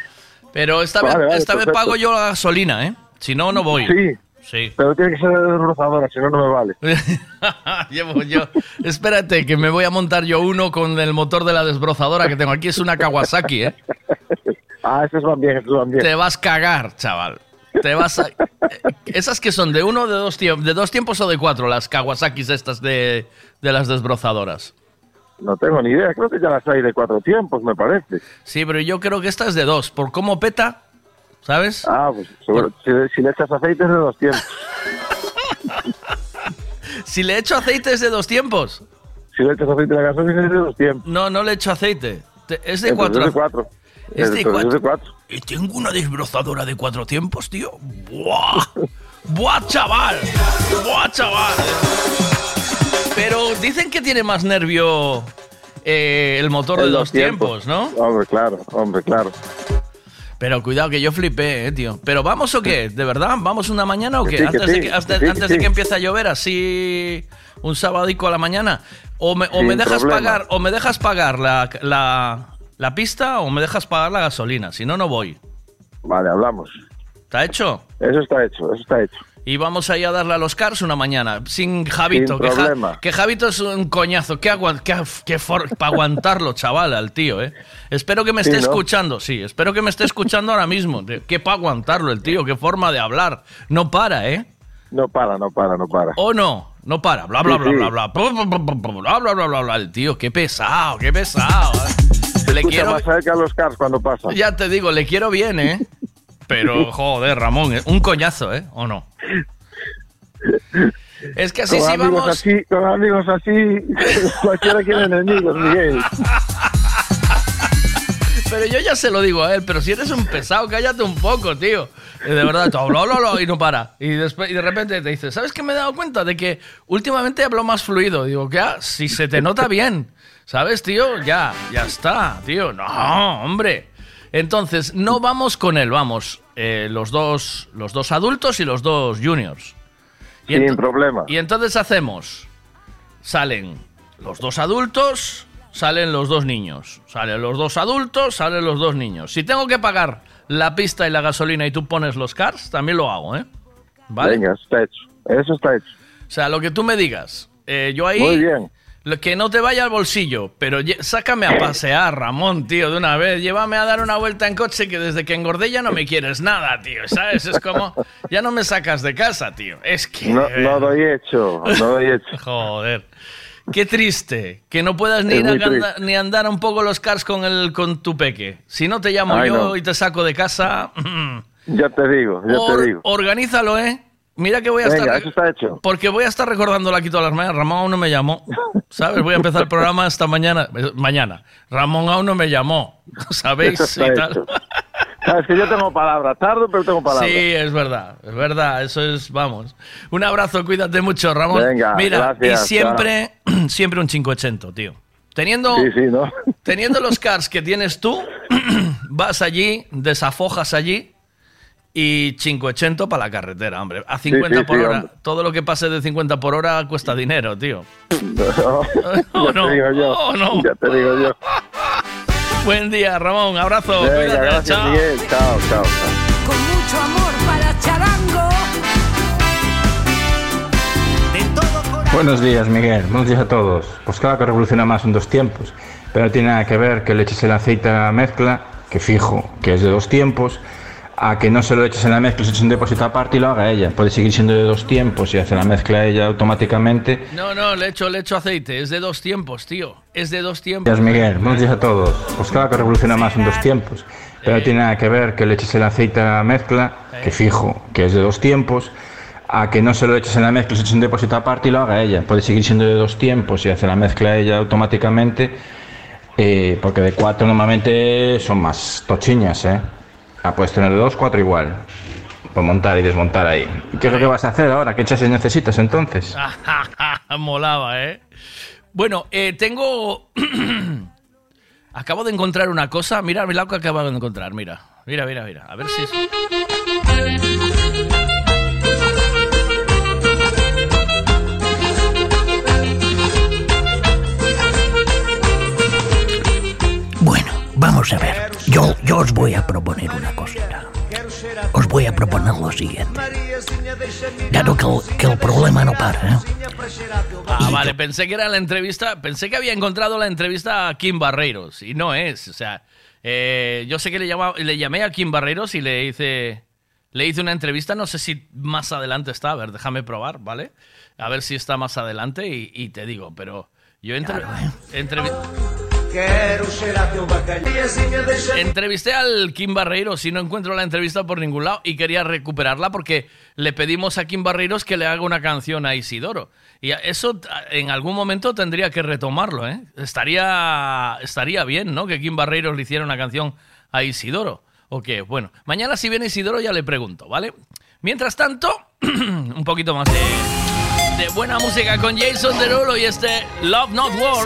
Pero esta Vale, vez, vale, esta vez pago yo la gasolina, ¿eh? Si no, no voy. Sí, Sí. pero tiene que ser desbrozadora, si no, no me vale. Llevo yo. Espérate, que me voy a montar yo uno con el motor de la desbrozadora que tengo aquí. Es una Kawasaki, ¿eh? Ah, esos van bien, esos van bien. Te vas a cagar, chaval. Te vas a... Esas que son de uno, de dos, tiempos, de dos tiempos o de cuatro, las Kawasakis estas de, de las desbrozadoras. No tengo ni idea, creo que ya las hay de cuatro tiempos, me parece. Sí, pero yo creo que esta es de dos. Por cómo peta, ¿sabes? Ah, pues seguro, si, si le echas aceite es de dos tiempos. Si le echo aceite es de dos tiempos. Si le echas aceite a la gasolina es de dos tiempos. No, no le echo aceite. Te- Es de cuatro. Es de cuatro. Es de cuatro. es de cuatro. Y tengo una desbrozadora de cuatro tiempos, tío. ¡Buah! ¡Buah, chaval! ¡Buah, chaval! Pero dicen que tiene más nervio eh, el motor de dos tiempos, ¿no? Hombre, claro, hombre, claro. Pero cuidado que yo flipé, eh, tío. ¿Pero vamos o qué? ¿De verdad? ¿Vamos una mañana o qué? sí, antes de sí, que, que antes, sí, que antes de sí. que empiece a llover, así un sabadico a la mañana. O me, o me dejas problema. pagar, o me dejas pagar la, la, la pista o me dejas pagar la gasolina. Si no, no voy. Vale, hablamos. ¿Está hecho? Eso está hecho, eso está hecho. Y vamos ahí a darle a los cars una mañana, sin Javito. Sin que, Ja- que Javito es un coñazo. Que, para aguantarlo, chaval, al tío, ¿eh? Espero que me Sí, esté ¿no? escuchando, sí. Espero que me esté escuchando ahora mismo. Que para aguantarlo, el tío. Qué forma de hablar. No para, ¿eh? No para, no para, no para. ¿O no? No para. Bla, bla, Sí, bla, sí. bla, bla. Bla, bla, bla, bla, bla. El tío, qué pesado, qué pesado. ¿eh? Le quiero... más cerca a los cars cuando pasan. Ya te digo, le quiero bien, ¿eh? Pero, joder, Ramón, ¿eh? un coñazo, ¿eh? ¿O no? Es que así sí amigos vamos. así, con amigos así, cualquiera quiere enemigos, Miguel. Pero yo ya se lo digo a él, pero si eres un pesado, cállate un poco, tío. Y de verdad, tú hablo, hablo, hablo, y no para. Y, después, y de repente te dice, ¿sabes qué me he dado cuenta? De que últimamente hablo más fluido. Digo, ah, si se te nota bien, ¿sabes, tío? Ya, ya está, tío. No, hombre. Entonces, no vamos con él, vamos. eh, los, dos, los dos adultos y los dos juniors. Y Sin problema. Y entonces hacemos, salen los dos adultos, salen los dos niños. Salen los dos adultos, salen los dos niños. Si tengo que pagar la pista y la gasolina y tú pones los cars, también lo hago, ¿eh? ¿Vale? Venga, está hecho. Eso está hecho. O sea, lo que tú me digas. Eh, yo ahí... Muy bien. Lo que no te vaya al bolsillo, pero sácame a pasear, Ramón, tío, de una vez. Llévame a dar una vuelta en coche que desde que engordé ya no me quieres nada, tío, ¿sabes? Es como, ya no me sacas de casa, tío. Es que... No, no doy hecho, no doy hecho. Joder. Qué triste que no puedas ni, ir a ni andar un poco los cars con el con tu peque. Si no te llamo Ay, yo no. y te saco de casa, Ya te digo, ya or- te digo. organízalo, ¿eh? Mira que voy a Venga, estar eso está hecho. porque voy a estar recordándolo aquí todas las mañanas. Ramón aún no me llamó, ¿sabes? Voy a empezar el programa esta mañana, eh, mañana. Ramón aún no me llamó, ¿sabéis? Eso Y tal. hecho. Sabes que yo tengo palabra, tardo, pero tengo palabra. Sí, es verdad, es verdad, eso es, vamos. Un abrazo, cuídate mucho, Ramón. Venga, Mira, gracias, y siempre, siempre un 580, tío. Teniendo, Sí, sí, ¿no? teniendo los cars que tienes tú, vas allí, desafojas allí y 580 para la carretera, hombre. A 50 sí, por sí, hora. hombre. Todo lo que pase de 50 por hora cuesta dinero, tío. ya no, te digo yo. oh, no. Ya te digo yo. Buen día, Ramón. Abrazo. Venga, Cuídate, gracias, chao. Miguel. Chao, chao, chao. Con mucho amor para Charango. Buenos días, Miguel. Buenos días a todos. Pues claro que revoluciona más en dos tiempos, pero no tiene nada que ver que le eches el aceite a la mezcla, que fijo que es de dos tiempos, a que no se lo eches en la mezcla, se eches un depósito aparte y lo haga ella. Puede seguir siendo de dos tiempos y hace la mezcla ella automáticamente. No, no, le echo, le echo aceite. Es de dos tiempos, tío. Es de dos tiempos. Días, Miguel. Buenos días a todos. Pues claro que revoluciona más en dos tiempos, pero no tiene nada que ver que le eches el aceite a la mezcla, que fijo que es de dos tiempos, a que no se lo eches en la mezcla, se eches un depósito aparte y lo haga ella. Puede seguir siendo de dos tiempos y hace la mezcla ella automáticamente, eh, porque de cuatro normalmente son más tochiñas, ¿eh? Ah, puedes tener de dos, cuatro igual. Por montar y desmontar ahí. ¿Y ¿Qué es lo que vas a hacer ahora? ¿Qué chasis necesitas entonces? Molaba, ¿eh? Bueno, eh, tengo... acabo de encontrar una cosa. Mira, mira lo que acabo de encontrar. Mira, mira, mira, mira. A ver si es... Bueno, vamos a ver. Yo, yo os voy a proponer una cosita. Os voy a proponer lo siguiente. Dado que el, que el problema no para, ¿eh? Ah, vale, pensé que era la entrevista, pensé que había encontrado la entrevista a Kim Barreiros y no es, o sea, eh, yo sé que le, llama- le llamé a Kim Barreiros y le hice, le hice una entrevista, no sé si más adelante está, a ver, déjame probar, ¿vale? A ver si está más adelante y, y te digo, pero yo entre, entrevi- Quero cheirar entrevisté al Kim Barreiros y no encuentro la entrevista por ningún lado y quería recuperarla porque le pedimos a Kim Barreiros que le haga una canción a Isidoro. Y eso en algún momento tendría que retomarlo, ¿eh? Estaría, estaría bien, ¿no? Que Kim Barreiros le hiciera una canción a Isidoro. ¿O qué? Bueno, mañana si viene Isidoro ya le pregunto, ¿vale? Mientras tanto, un poquito más de, de buena música con Jason Derulo y este Love Not War.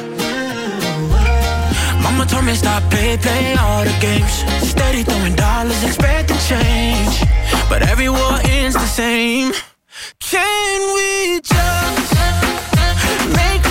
Mama told me stop play, play all the games. Steady throwing dollars, expect expecting change. But every war ends the same. Can we just make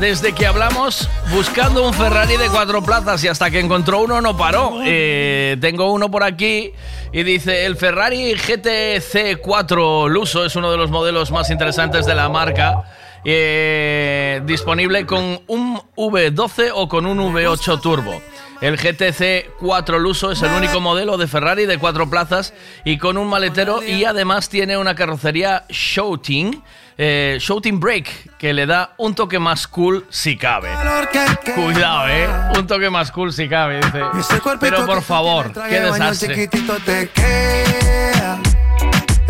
desde que hablamos buscando un Ferrari de cuatro plazas y hasta que encontró uno no paró. Eh, tengo uno por aquí y dice, el Ferrari GTC 4 Luso es uno de los modelos más interesantes de la marca. eh, disponible con un V12 o con un V8 Turbo. El GTC 4 Luso es el único modelo de Ferrari de cuatro plazas y con un maletero y además tiene una carrocería Shouting, eh, Shouting Brake, que le da un toque más cool si cabe. Cuidado, eh, un toque más cool si cabe, dice. Pero por favor, qué desastre.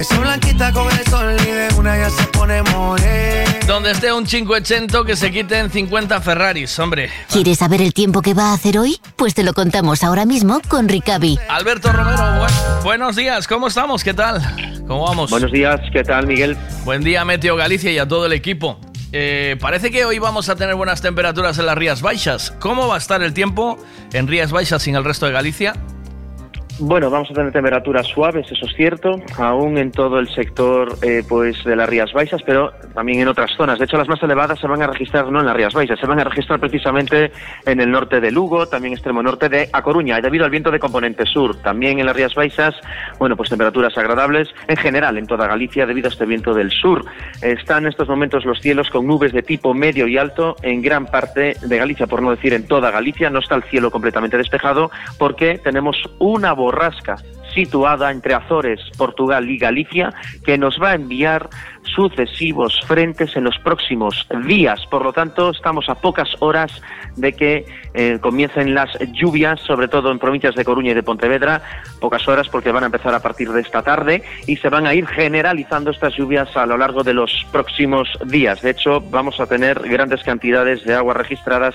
Esa blanquita con el sol y de una ya se pone morena. Donde esté un 580 que se quiten 50 Ferraris, hombre. ¿Quieres saber el tiempo que va a hacer hoy? Pues te lo contamos ahora mismo con Ricavi. Alberto Romero, buen- buenos días, ¿cómo estamos? ¿Qué tal? ¿Cómo vamos? Buenos días, ¿qué tal, Miguel? Buen día, Meteo Galicia y a todo el equipo. Eh, parece que hoy vamos a tener buenas temperaturas en las Rías Baixas. ¿Cómo va a estar el tiempo en Rías Baixas sin el resto de Galicia? Bueno, vamos a tener temperaturas suaves, eso es cierto, aún en todo el sector eh, pues de las Rías Baixas, pero también en otras zonas. De hecho, las más elevadas se van a registrar no en las Rías Baixas, se van a registrar precisamente en el norte de Lugo, también extremo norte de A Coruña, debido al viento de componente sur. También en las Rías Baixas, bueno, pues temperaturas agradables en general en toda Galicia debido a este viento del sur. Están en estos momentos los cielos con nubes de tipo medio y alto en gran parte de Galicia, por no decir en toda Galicia. No está el cielo completamente despejado porque tenemos una situada entre Azores, Portugal y Galicia que nos va a enviar sucesivos frentes en los próximos días. Por lo tanto, estamos a pocas horas de que eh, comiencen las lluvias, sobre todo en provincias de Coruña y de Pontevedra. Pocas horas porque van a empezar a partir de esta tarde y se van a ir generalizando estas lluvias a lo largo de los próximos días. De hecho, vamos a tener grandes cantidades de agua registradas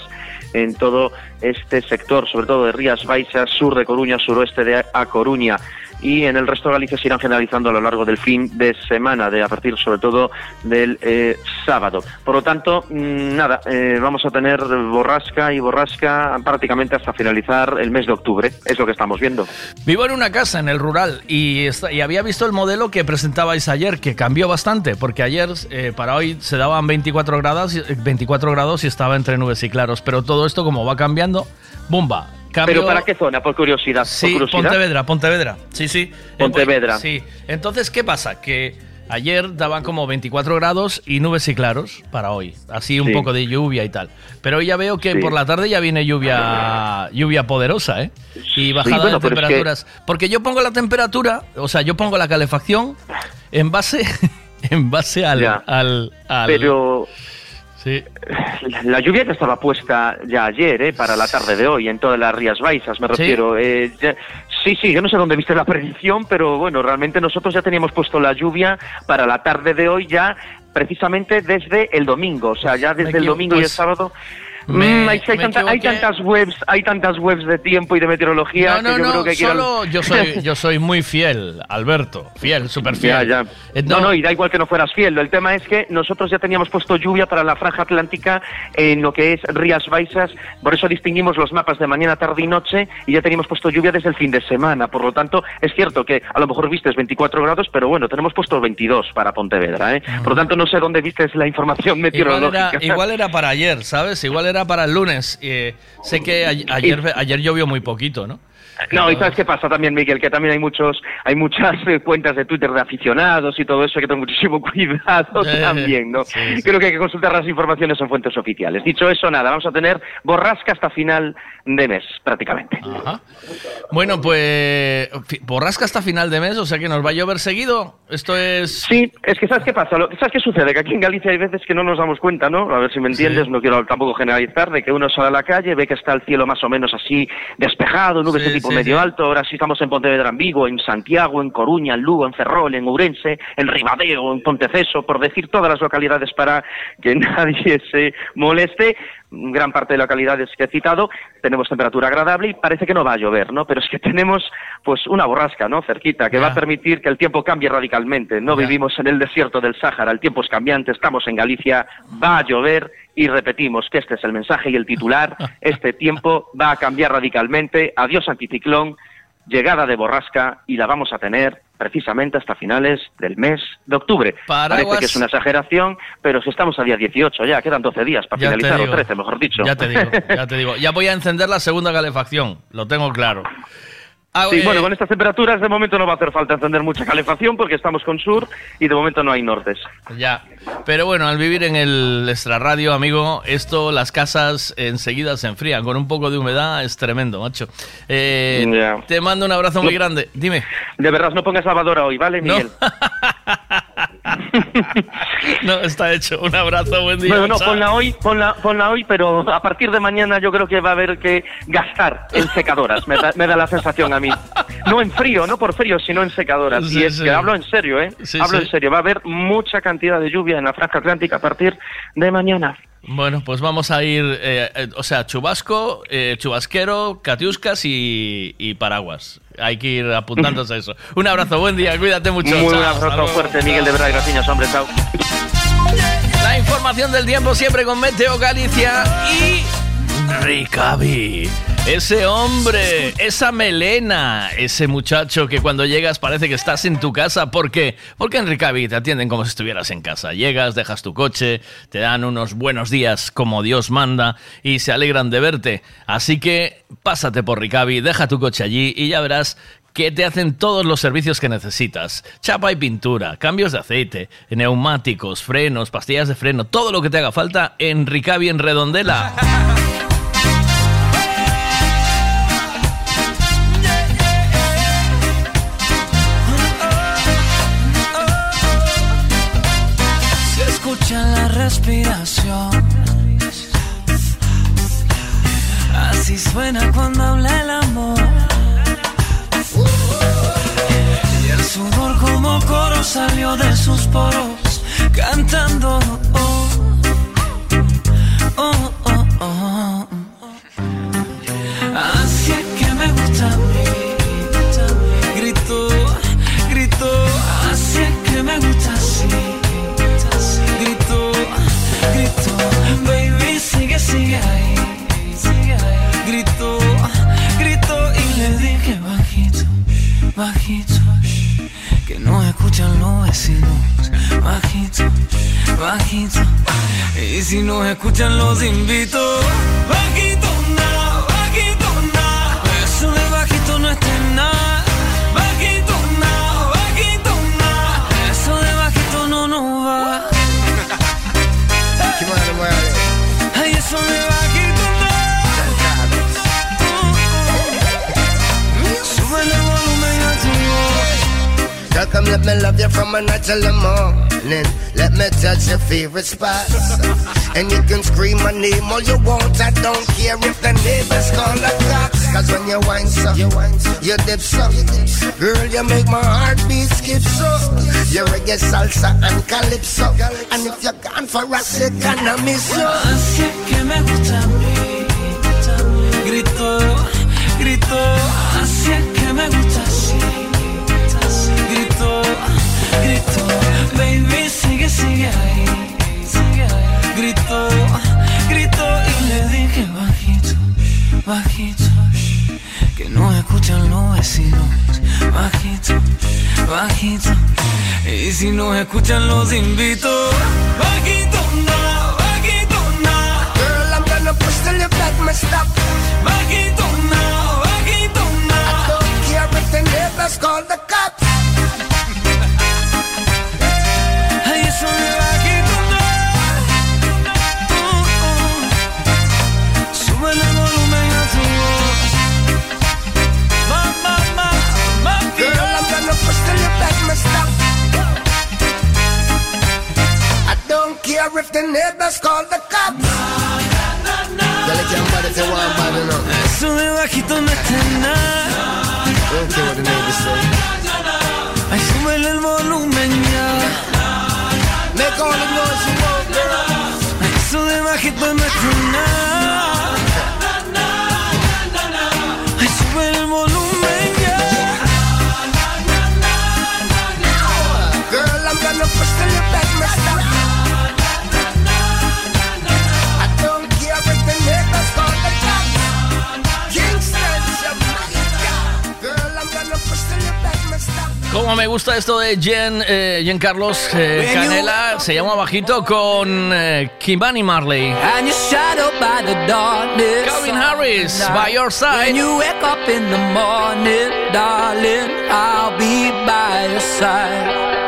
en todo este sector, sobre todo de Rías Baixas, sur de Coruña, suroeste de A Coruña. Y en el resto de Galicia se irán generalizando a lo largo del fin de semana, de a partir sobre todo del eh, sábado. Por lo tanto, mm, nada, eh, vamos a tener borrasca y borrasca prácticamente hasta finalizar el mes de octubre. Es lo que estamos viendo. Vivo en una casa en el rural y, esta- y había visto el modelo que presentabais ayer, que cambió bastante, porque ayer eh, para hoy se daban 24 grados, y- 24 grados y estaba entre nubes y claros, pero todo esto como va cambiando, ¡bumba! Cambio- ¿Pero para qué zona? Por curiosidad. por Sí, curiosidad. Pontevedra, Pontevedra. Sí, sí. Pontevedra. Sí. Entonces, ¿qué pasa? Que ayer daban como 24 grados y nubes y claros para hoy. Así un Sí. poco de lluvia y tal. Pero hoy ya veo que Sí. por la tarde ya viene lluvia lluvia poderosa, ¿eh? Y bajada bueno, de pero es que- temperaturas. Porque yo pongo la temperatura, o sea, yo pongo la calefacción en base en base al, al, al- Pero Sí. la lluvia ya estaba puesta ya ayer, ¿eh? para la tarde de hoy, en todas las Rías Baixas, me ¿Sí? refiero. Eh, ya- sí, sí, yo no sé dónde viste la predicción, pero bueno, realmente nosotros ya teníamos puesto la lluvia para la tarde de hoy ya precisamente desde el domingo, o sea, ya desde el domingo y el pues, sábado. Me- Mm, hay, hay me tanta- hay equivoqué. tantas webs, hay tantas webs de tiempo y de meteorología No, no, que yo no, creo que solo yo soy, yo soy muy fiel, Alberto. Fiel, súper fiel. Ya, ya. Eh, No, no, y da igual que no fueras fiel. El tema es que nosotros ya teníamos puesto lluvia para la franja atlántica en lo que es Rías Baixas, por eso distinguimos los mapas de mañana, tarde y noche, y ya teníamos puesto lluvia desde el fin de semana. Por lo tanto, es cierto que a lo mejor vistes 24 grados, pero bueno, tenemos puesto 22 para Pontevedra. ¿eh? Por lo tanto, no sé dónde vistes la información Igual meteorológica. era, igual era para ayer, ¿sabes? Igual era para el lunes. Eh, sé que a- ayer, ayer llovió muy poquito, ¿no? No, y sabes qué pasa también, Miguel, que también hay muchos, hay muchas eh, cuentas de Twitter de aficionados y todo eso, hay que tener muchísimo cuidado Eh, también, ¿no? sí, sí. Creo que hay que consultar las informaciones en fuentes oficiales. Dicho eso, nada, vamos a tener borrasca hasta final de mes, prácticamente. Ajá. Bueno, pues borrasca hasta final de mes, o sea que nos va a llover seguido. Esto es... Sí, es que ¿sabes qué pasa? ¿Sabes qué sucede? Que aquí en Galicia hay veces que no nos damos cuenta, ¿no? A ver si me entiendes, Sí. no quiero tampoco generalizar, de que uno sale a la calle, ve que está el cielo más o menos así despejado, nubes de tipo sí, medio sí. alto, ahora sí estamos en Pontevedra, en Vigo, en Santiago, en Coruña, en Lugo, en Ferrol, en Ourense, en Ribadeo, en Ponteceso, por decir todas las localidades para que nadie se moleste. Gran parte de localidades que he citado, tenemos temperatura agradable y parece que no va a llover, ¿no? Pero es que tenemos pues una borrasca, ¿no? Cerquita, que va a permitir que el tiempo cambie radicalmente. No Ya. vivimos en el desierto del Sáhara, el tiempo es cambiante, estamos en Galicia, va a llover y repetimos que este es el mensaje y el titular. Este tiempo va a cambiar radicalmente. Adiós anticiclón, llegada de borrasca y la vamos a tener precisamente hasta finales del mes de octubre. Paraguas. Parece que es una exageración, pero si estamos a día 18 ya, quedan 12 días para Ya finalizar, o digo. 13, mejor dicho. Ya te digo, ya te digo. Ya voy a encender la segunda calefacción, lo tengo claro. Ah, Sí, eh, bueno, con estas temperaturas de momento no va a hacer falta encender mucha calefacción porque estamos con sur y de momento no hay nortes. Ya. Pero bueno, al vivir en el extrarradio, amigo, esto, las casas enseguida se enfrían. Con un poco de humedad es tremendo, macho. Eh. Te mando un abrazo muy No. grande. Dime. De verdad, no pongas lavadora hoy, ¿vale. Miguel? No, está hecho. Un abrazo, buen día. Bueno, no, chao. ponla hoy, ponla, ponla hoy, pero a partir de mañana yo creo que va a haber que gastar en secadoras, me da, me da la sensación a mí. No en frío, no por frío, sino en secadoras. Sí, y es sí. que hablo en serio, ¿eh? Sí, hablo en serio. Va a haber mucha cantidad de lluvia en la franja atlántica a partir de mañana. Bueno, pues vamos a ir, eh, eh, o sea, chubasco, eh, chubasquero, catiuscas y, y paraguas. Hay que ir apuntándose a eso. Un abrazo, buen día, cuídate mucho. Muy chao, un abrazo fuerte, Miguel de verdad, gracias, hombre, chao. La información del tiempo siempre con Meteo Galicia y Ricavi. Ese hombre, esa melena, ese muchacho que cuando llegas parece que estás en tu casa. ¿Por qué? Porque en Ricavi te atienden como si estuvieras en casa. Llegas, dejas tu coche, te dan unos buenos días como Dios manda y se alegran de verte. Así que pásate por Ricavi, deja tu coche allí y ya verás que te hacen todos los servicios que necesitas. Chapa y pintura, cambios de aceite, neumáticos, frenos, pastillas de freno, todo lo que te haga falta en Ricavi en Redondela. Respiración. Así suena cuando habla el amor. Y el sudor como coro salió de sus poros, cantando. Oh, oh, oh, oh. Así es que me gusta a mí. Grito, grito. Así es que me gusta sigue, ahí. Grito, grito. Y le dije bajito, bajito. Que no escuchan los vecinos. Bajito, bajito. Y si no escuchan los invito. Bajito, Girl, come let me love you from a night till the morning. Let me touch your favorite spots. And you can scream my name all you want. I don't care if the neighbors call the cops. Cause when you whine so, you, so, you dip so. Girl, you make my heart beat skip so. You reggae salsa and calypso. And if you're gone for a second, I miss you. Así que me gusta. Grito, grito. Así que me gusta así. Grito, grito. Baby, sigue, sigue ahí. Grito, grito. Y le dije bajito, bajito. Que no escuchan los vecinos. Bajito, bajito. Y si no escuchan los invito. Bajito, no, bajito, no. Girl, I'm gonna push till you beg me stop. Bajito, bajito, no. I don't care if the neighbors call the cops. Care if the neighbors call the cops. Ya le echan para ese one body, no. Eso de bajito no está en nada. Don't care what the neighbors say. Ay, súbele el volumen ya. Make all the noise you want, girl. Eso de bajito no está en nada. Ay, sube el volumen ya. Girl, I'm gonna push till you beg me stop. Como me gusta esto de Jen, eh, Jen Carlos eh, Canela, se llama Bajito con eh, Kimani Marley. And you're shadowed by the darkness. Calvin Harris, by your side. When you wake up in the morning, darling, I'll be by your side.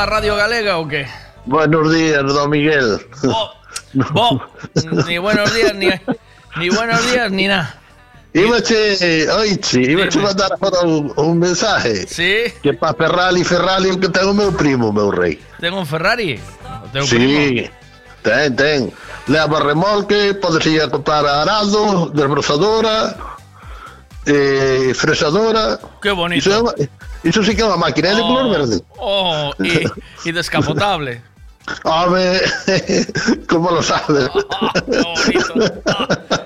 Para Radio Galega o qué? Buenos días, don Miguel. Bo, ni buenos días, ni, ni buenos días, ni nada. Ibache, oiche, ibache mandar agora un, un mensaje. Sí. Que para Ferrari, Ferrari, que tengo meu primo, meu rei. Tengo un Ferrari. Sí, primo. ten, ten. Leva remolque, podes ir a comprar arado, desbrozadora, eh, fresadora. Qué bonito. Iso, é iso sí que é unha máquina, de color verde. Oh, y, y descapotable. Home, como lo sabes?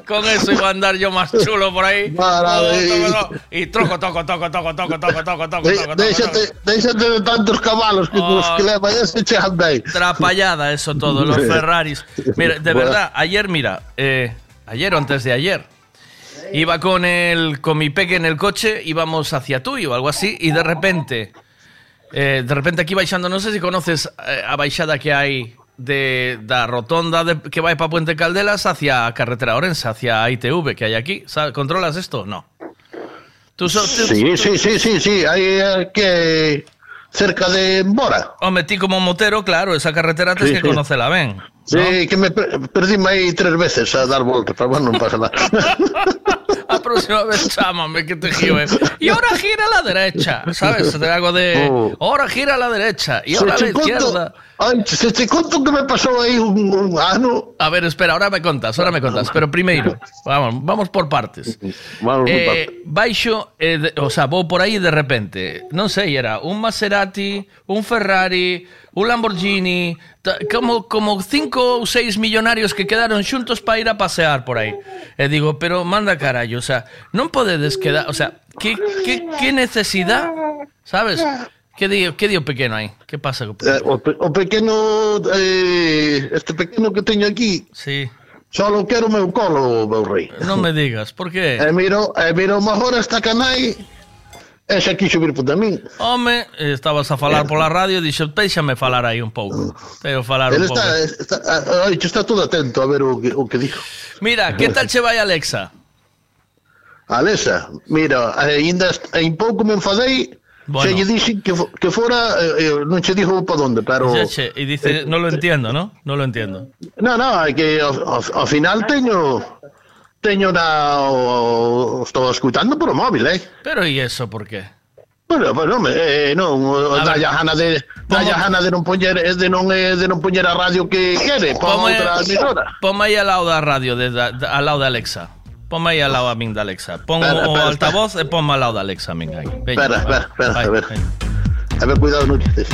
Con eso iba a andar yo más chulo por ahí. Maravilla. Oh, toco, toco, y troco, toco, toco, toco, toco, toco, toco, toco, De- toco, toco, Déxate, déxate de tantos cabalos que Oh. os que leva ese chejan ben. Trapallada eso todo, los Ferraris. Mira, de Bueno. verdad, ayer, mira, eh, ayer o antes de ayer, iba con el con mi peque en el coche, íbamos hacia Tui o algo así, y de repente, eh, de repente aquí baixando, no sé si conoces eh, a baixada que hay de da rotonda de, que va para Puente Caldelas hacia Carretera Orense, hacia ITV que hay aquí. ¿Controlas esto? No. Tú so- tú- Sí, tú- sí, sí, sí, sí, eh, que cerca de Mora. Hombre, ti como motero, claro, esa carretera tienes Sí, que sí. conocerla bien. Sí, que me per perdíme aí tres veces a dar voltas, pero bueno, non pasa nada. La próxima vez chámame que te giro. Y ahora gira a la derecha, ¿sabes? De algo de. Oh. Ahora gira a la derecha y ahora a la te conto- Antes, se te conto que me pasou aí un, un ano... A ver, espera, ahora me contas, ahora me contas, pero primeiro, vamos, vamos por partes. Vamos eh, partes. Baixo, eh, de, o sea, vou por aí de repente, non sei, era un Maserati, un Ferrari, un Lamborghini, como, como cinco ou seis millonarios que quedaron xuntos para ir a pasear por aí. E digo, pero manda carallo, o sea, non podedes quedar, o sea, que, que, que necesidade, sabes? Que di, que di o pequeno aí? Que pasa co pequeno? Eh, o, pe, o pequeno eh, este pequeno que teño aquí. Sí. Só lo quero meu colo, meu rei. Non me digas, por que? E eh, miro, e miro má esta canai e xa quixo vir por min. Home, estabas a falar eh. pola radio e dixo, peixame falar aí un pouco. Mm. Pero falar Ele un pouco. Está, está, está, está todo atento a ver o que, o que dixo. Mira, que tal che vai Alexa? Alexa, mira, ainda, en pouco me enfadei Bueno. Se lle dixen que, que fora eh, eh, non che dixo pa onde, pero che, y dice, no lo entiendo, ¿no? No lo entiendo. No, no, que ao, ao, ao final teño teño na o, o, estou escutando por o móvil, eh. Pero ¿y eso por qué? Bueno, bueno, me, eh, non, o- A de dalla gana de non poñer eh, de non eh, de non poñer a radio que quere, pon outra emisora. ponme aí al lado da radio, de, da- da- al lado de Alexa. Ponme aí al lado a min da Alexa. Pon Espera, o espera, altavoz e ponme al lado da Alexa, aí. Veña, Espera, espera, espera, a ver. A ver, cuidado no dices.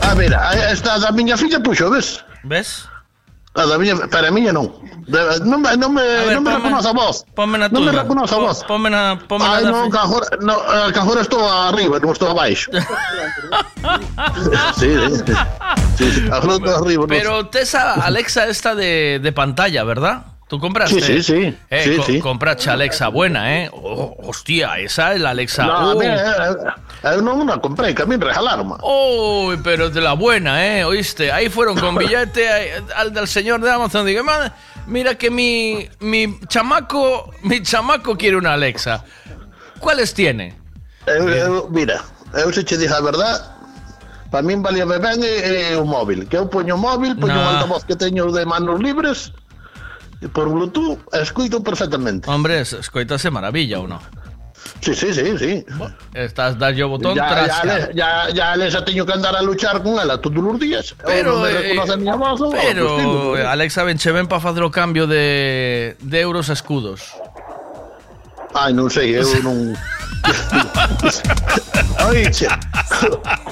A ver, a- esta da miña filla puxo, ves? Ves? A da miña, para a miña non. De- non me, non me, non me reconoce a voz. Ponme na Non me reconoce a voz. Ponme na, ponme na da non, fi- que agora, no, eh, que agora estou arriba, non estou abaixo. sí, sí, sí, sí, agora estou arriba. Pero tes a Alexa esta de, de pantalla, ¿verdad? ¿Tú compraste? Sí, sí, sí. Eh, Sí, co- sí. Compraste Alexa buena, ¿eh? Oh, hostia, esa es la Alexa. No, a mí, eh, eh, non la comprei, que a mí regalaron. Uy, pero de la buena, ¿eh? ¿Oíste? Ahí fueron con billete eh, al del señor de Amazon. Digo, "Man, mira que mi, mi chamaco, mi chamaco quiere una Alexa. ¿Cuáles tiene? Eu, eu, mira, eu se che dixo a verdad, para min valía ben é o móvil, que eu poño o móvil, poño No. un altavoz que teño de manos libres, por Bluetooth, e escuito perfectamente. Hombre, es- escoítase maravilla, ¿o no? Sí, sí, sí, sí. Estás dar yo botón Ya, tras. ya, ya, ya les teño que andar a luchar con ela todos os días. Pero, Ou non me eh, reconoce a miña voz, ou algo Pero Alexa Bencheven para facer o cambio de, de euros a escudos. Ai, non sei, eu non... Oiche,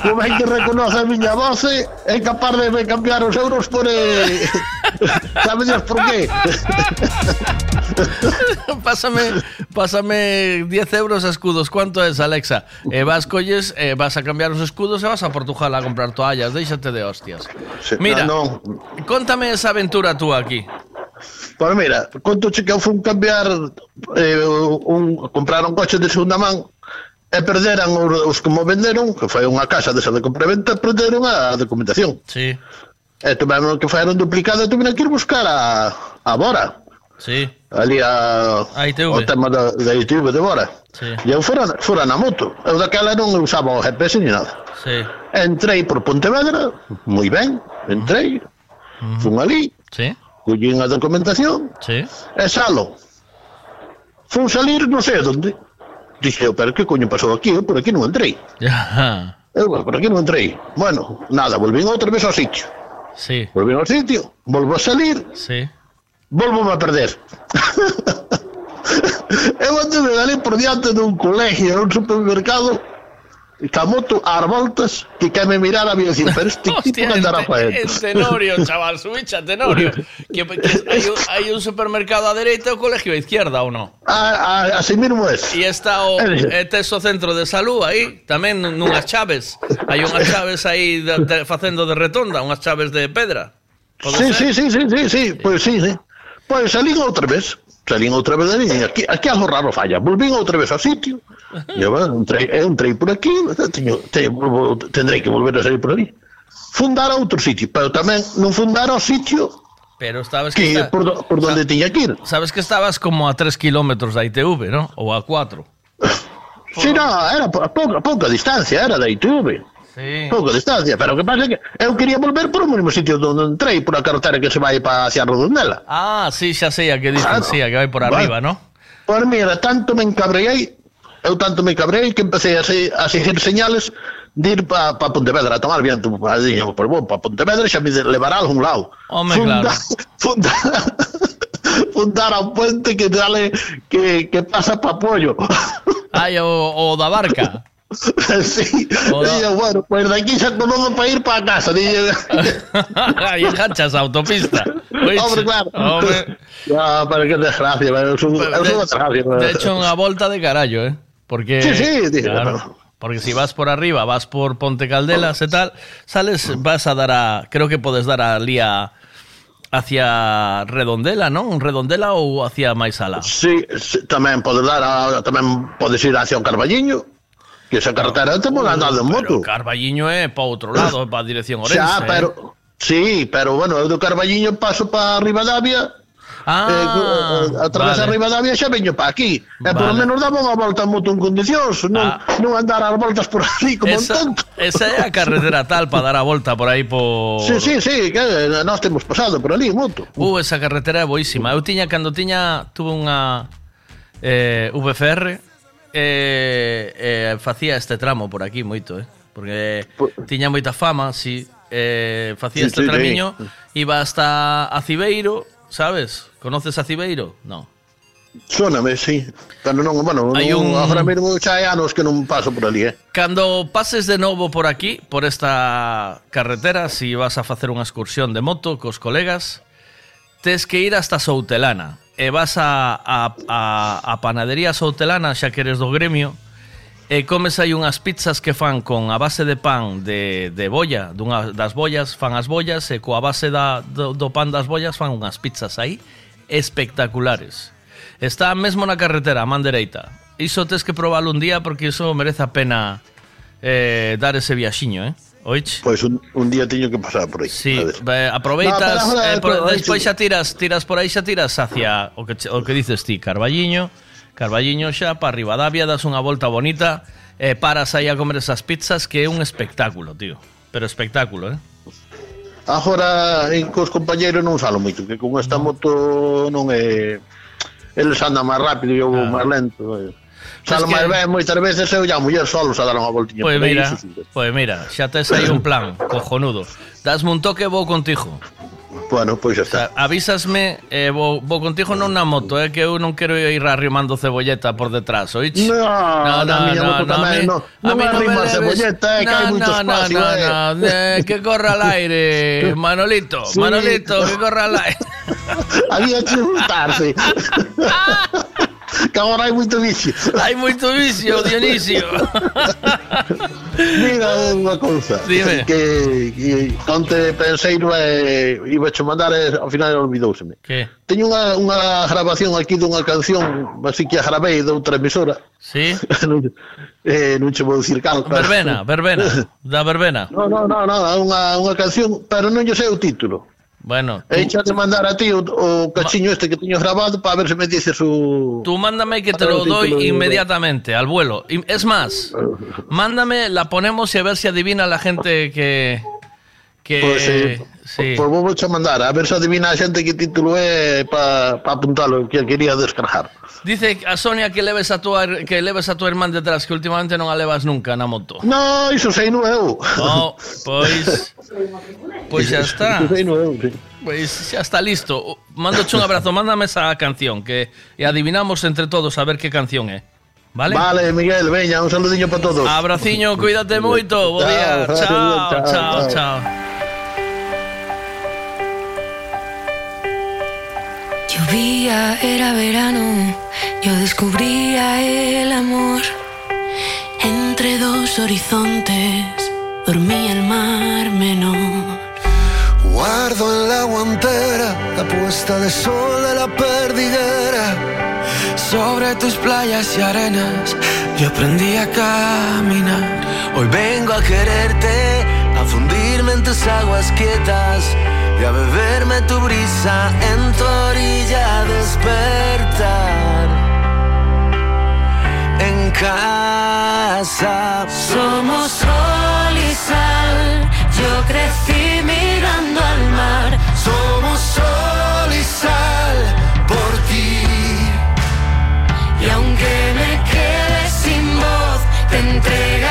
como é que reconoce a miña voz é capaz de cambiar os euros por... Eh... Sabe Dios por qué? pásame, pásame 10 euros a escudos. ¿Cuánto es, Alexa? Eh, vas, colles, eh, vas a cambiar los escudos e vas a Portugal a comprar toallas. Déixate de hostias. Mira, no, Contame esa aventura tú aquí. Pois mira, conto che que eu fun cambiar eh, un, comprar un coche de segunda man e perderan os, os que mo venderon, que foi unha casa desa de compraventa, perderon a documentación. Sí. E tivemos que faeron duplicada e tivemos que ir buscar a, a Bora. Sí. Ali a, a ITV. o tema da, da ITV de Bora. Sí. E eu fora, fora na moto. Eu daquela non usaba o GPS ni nada. Sí. Entrei por Pontevedra, moi ben, entrei, uh -huh. fun ali, sí. Collín a documentación, Sí. e salo. Fun salir non sei onde. Dixe, pero que coño pasou aquí? Eu por aquí non entrei. Eu por aquí non entrei. Bueno, nada, volvín outra vez ao sitio. Sí. Volvín ao sitio, volvo a salir, Sí. volvo a perder. eu anduve ali por diante dun colegio, un supermercado, ca moto ás voltas, que me mirara me dicir, pero este tipo andará en, para en Tenorio, chaval, subiste a Tenorio. Que, que hay, un, hay un supermercado a dereita e o colegio a izquierda, ou non? A, a, así mismo es. E está o, este o centro de salud aí, tamén nun- nunhas chaves. Hai unhas chaves aí de, de, facendo de retonda, unhas chaves de pedra. Sí, sí, sí, sí, sí, sí, pois sí, sí. Pois salín outra vez, salín outra vez ali, aquí, aquí algo raro falla. Volvín outra vez ao sitio, e eu, entrei, eu entrei por aquí, teño, teño, tendrei que volver a salir por ali. Fundar a outro sitio, pero tamén non fundar ao sitio Pero estabas que, que está- por, do- por donde tiña que ir. Sabes que estabas como a 3 kilómetros da ITV, ¿no? Ou a 4. Sí, no, era a pouca, pouca distancia, era da ITV. Sí. Pouco distancia, pero o que pasa é que eu quería volver por o mesmo sitio onde entrei, por a carretera que se vai para hacia Redondela. Ah, sí, xa sei a que dicen, claro. Ah, sí, a que vai por arriba, bueno. ¿no? Pois mira, tanto me encabreei, eu tanto me encabreei que empecé a, se, a seguir señales de ir para pa Pontevedra a tomar viento. Pues dixen, oh, pois bom, para Pontevedra xa me levará a algún lado. Home, funda, claro. Funda, fundar a un puente que dale que, que pasa para Pollo. Ai, o, o da barca. sí. Hola. Bueno, pues de aquí xa todo para ir para casa. Digo, Aí enganchas autopista. Hombre, claro. Hombre, Ya, pero que desgracia, eu son, eu son unha desgracia. de hecho, unha volta de carallo, ¿eh? Porque, Sí, sí, dice, claro, porque si vas por arriba, vas por Ponte Caldelas e tal, sales, vas a dar a, creo que podes dar a, hacia Redondela, ¿no? Redondela ou hacia Maisala. Sí, sí, tamén podes dar a, tamén podes ir hacia o Carballiño, Que esa carretera estamos andando en moto. Carballiño é para outro lado, para a dirección Orense. Xa, pero... Sí, pero bueno, eu do Carballiño paso para Rivadavia, Ah, eh, eh a través vale. de Rivadavia xa veño pa aquí. Eh, e vale. lo menos daba unha volta en moto en condicións, non, ah. non andar as voltas por ali como esa, un tonto. Esa é a carretera tal para dar a volta por aí por... Sí, sí, sí, que nós temos pasado por ali en moto. Uh, esa carretera é boísima. Eu tiña, cando tiña, tuve unha eh, VFR, eh, eh, facía este tramo por aquí moito, eh? Porque tiña moita fama, si sí, eh, facía sí, este sí, tramiño, sí. iba hasta a Cibeiro, sabes? Conoces a Cibeiro? No. Sóname, sí. Pero non, bueno, Hai un... agora mesmo xa hai anos que non paso por ali, eh. Cando pases de novo por aquí, por esta carretera, se si vas a facer unha excursión de moto cos colegas, tes que ir hasta Soutelana e vas a, a, a, a panadería soutelana xa que eres do gremio, e comes aí unhas pizzas que fan con a base de pan de, de bolla, dunha, das bollas fan as bollas e coa base da, do, do pan das bollas fan unhas pizzas aí espectaculares. Está mesmo na carretera, a man dereita. Iso tes que probalo un día porque iso merece a pena eh, dar ese viaxiño, eh? Oiche. Pois un, un día teño que pasar por aí. Sí, eh, aproveitas, no, eh, por, despois xa tiras, tiras por aí xa tiras hacia o que o que dices ti, Carballiño, Carballiño xa para Rivadavia das unha volta bonita, eh, paras aí a comer esas pizzas que é un espectáculo, tío. Pero espectáculo, eh? Agora en cos compañeiros non salo moito, que con esta moto non é eles andan máis rápido e eu vou ah. máis lento. Eh. Salo Pois que- máis ben moitas veces eu a muller solos a dar unha voltiña Pois aí, mira, pois mira, xa tes aí un plan, cojonudo. Dasme un toque vou contigo. Bueno, pois xa está. Avísasme, eh, vou, vou contigo non na moto, eh, que eu non quero ir arrimando cebolleta por detrás, oich? No, na miña moto tamén, no. Non arrima cebolleta, eh, que hai moito espacio, no, eh. no, eh, que corra al aire, Manolito, Sí. Manolito, que corra al aire. Había que juntarse. que agora hai moito vicio. Hai moito vicio, Dionisio. Mira unha cousa. Dime. Que, que onte pensei no e eh, iba a mandar e ao final olvidouseme. Que? Teño unha, unha grabación aquí dunha canción así que a gravei de outra emisora. Sí? non, eh, non che vou dicir cal. Verbena, verbena. Da verbena. No, no, no, no, unha, unha canción, pero non lle sei o título. Bueno, He hecho de mandar a ti o, o cachiño este que teño grabado para ver se me dices o... Tú mándame que te lo título doy inmediatamente, al vuelo. Es más, mándame, la ponemos y a ver si adivina la gente que... que Pois, eh, sí. Pois vou a mandar, a ver se adivina a xente que título é para pa apuntalo, que quería descargar. Dice a Sonia que leves a tua que leves a tua irmán detrás, que últimamente non a levas nunca na moto. No, iso sei no eu. No, pois Pois xa está. Iso sei eu, sí. Pois xa está listo. Mándoche un abrazo, mándame esa canción que e adivinamos entre todos a ver que canción é. Vale? Vale, Miguel, veña, un saludiño para todos. Abraciño, cuídate moito. Bo día. Chao, chao, chao. chao. chao. Llovía, era verano yo descubría el amor. Entre dos horizontes dormía el mar menor. Guardo en la guantera la puesta de sol de la perdiguera. Sobre tus playas y arenas yo aprendí a caminar. Hoy vengo a quererte, a fundirme en tus aguas quietas y a beberme tu brisa en tu orilla despertar. Casa Somos sol y sal, yo crecí mirando al mar. somos sol y sal por ti. Y aunque me quede sin voz, te entregaré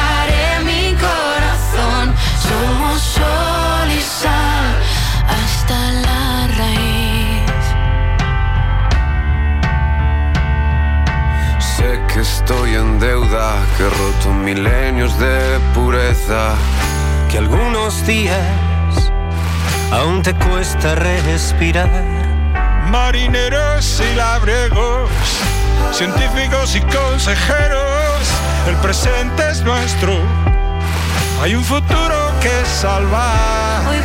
que estoy en deuda, que he roto milenios de pureza, que algunos días aún te cuesta respirar. marineros y labriegos, científicos y consejeros, el presente es nuestro. Hay un futuro que salvar. Hoy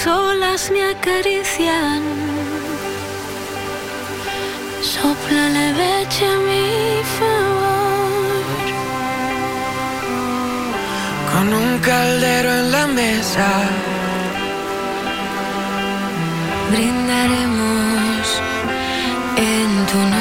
las olas me acarician. Sopla la a mi favor. Con un caldero en la mesa. Brindaremos en tu noche.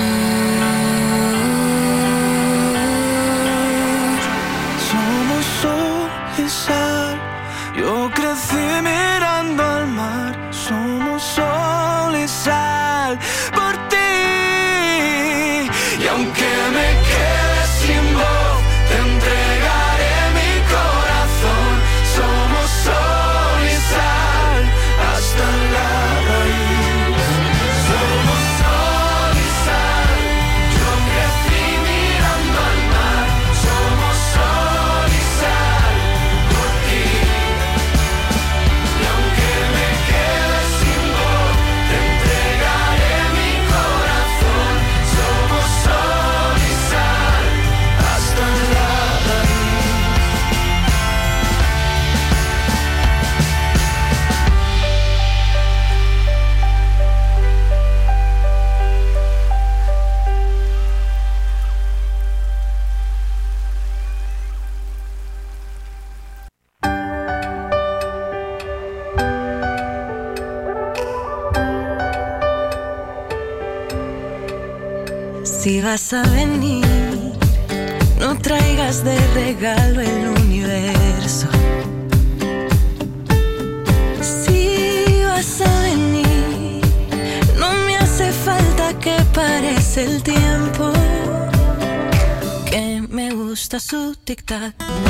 tak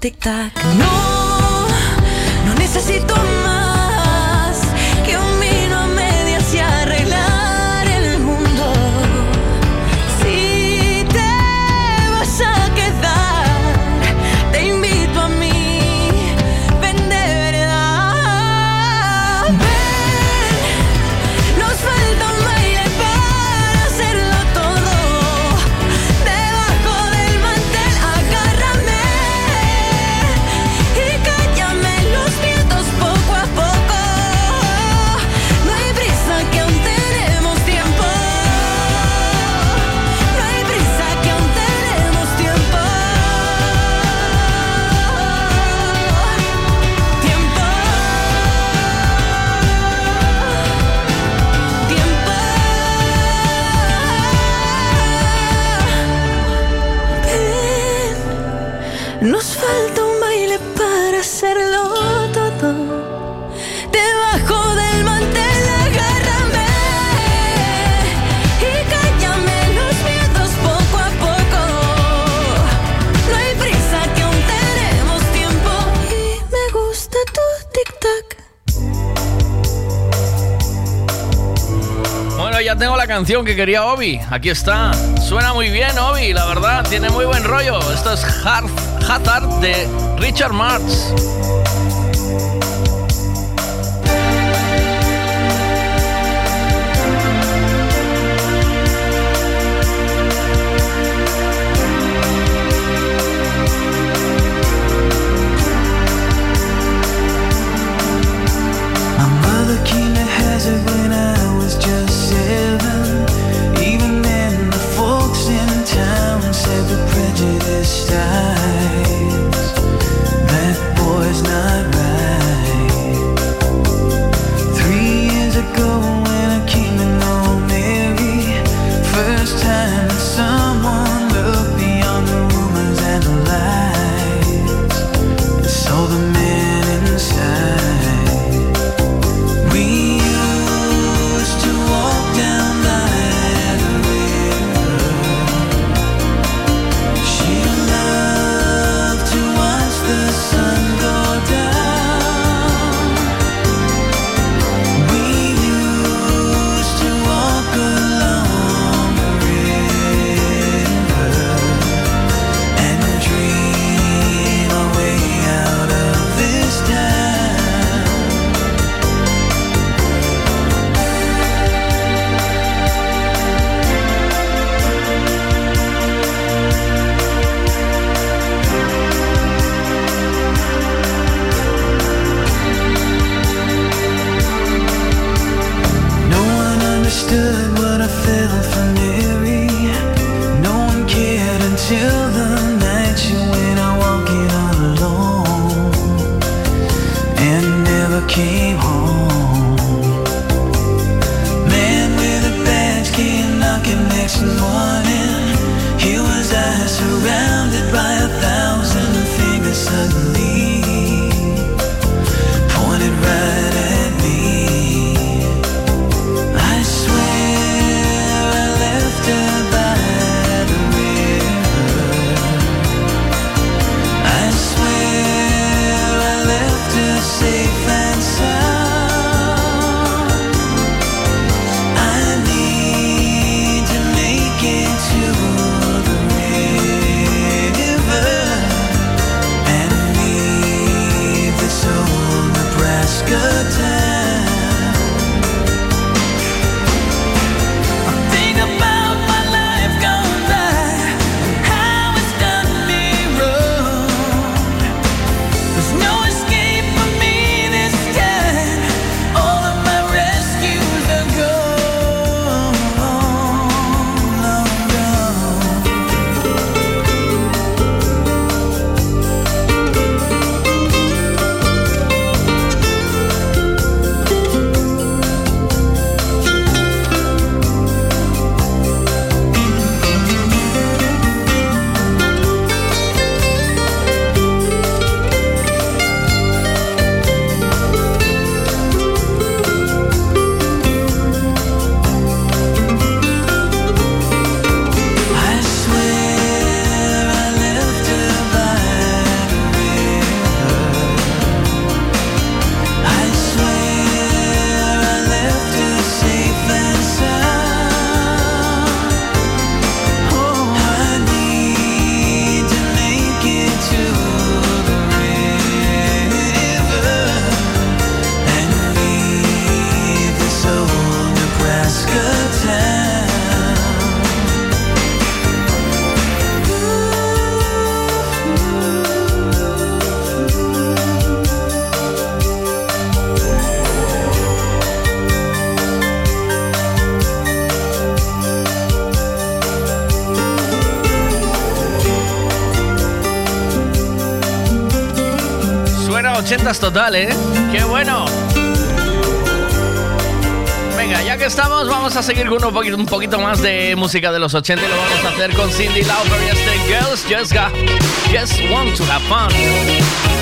tic-tac. canción que quería Obi. Aquí está. Suena muy bien, Obi, la verdad. Tiene muy buen rollo. Esto es Hazard de Richard Marx. fiestas total, ¿eh? ¡Qué bueno! Venga, ya que estamos, vamos a seguir con un poquito, un poquito más de música de los 80 y lo vamos a hacer con Cindy Lauper y este Girls Just, got, just Want to Have Fun.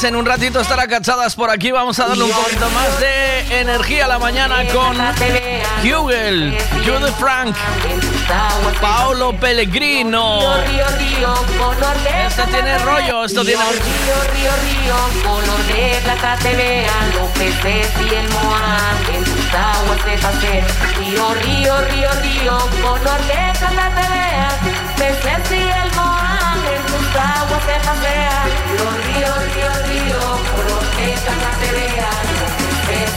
En un ratito estará cachadas por aquí. Vamos a darle un poquito más de energía a la mañana con Hugel, Jude Frank, Paolo Pellegrino. Esto tiene rollo, esto tiene. Río, río, río, color de plata te veas, peces los ríos, ríos, ríos, por los que esta se vea, es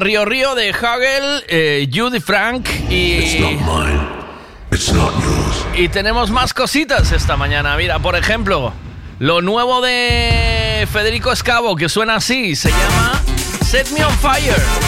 Río Río de Hagel, eh, Judy Frank y... Y tenemos más cositas esta mañana. Mira, por ejemplo, lo nuevo de Federico Escavo, que suena así, se llama Set Me on Fire.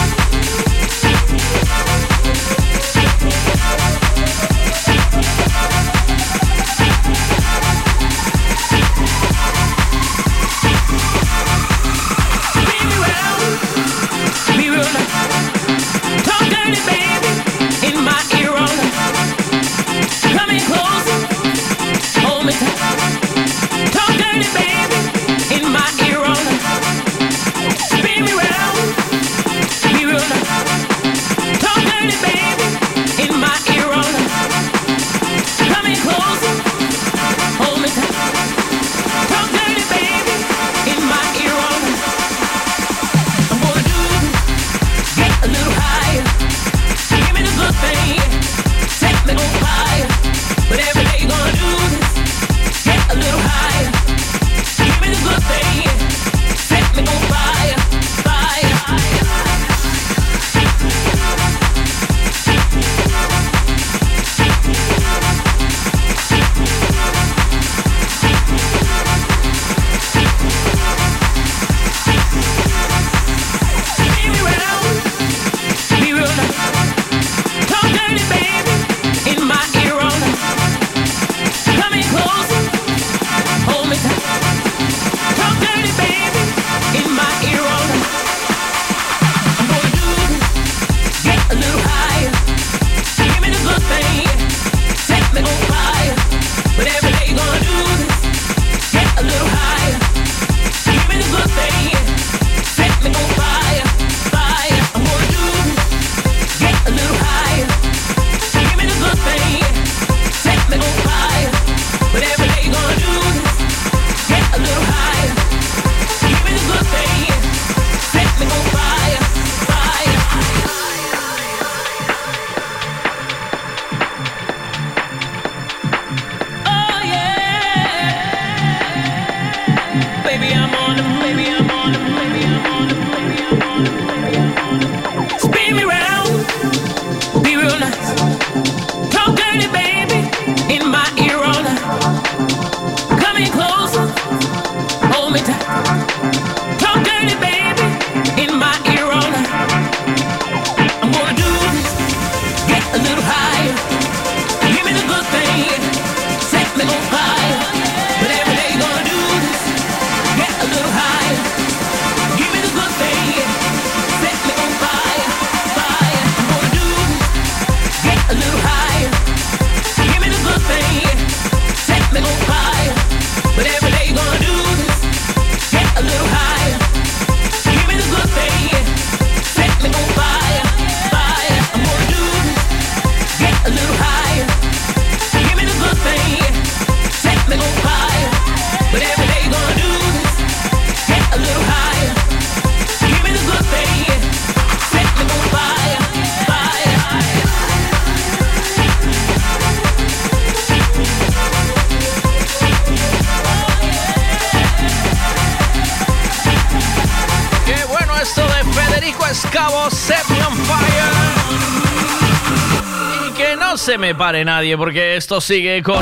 Pare nadie, porque esto sigue con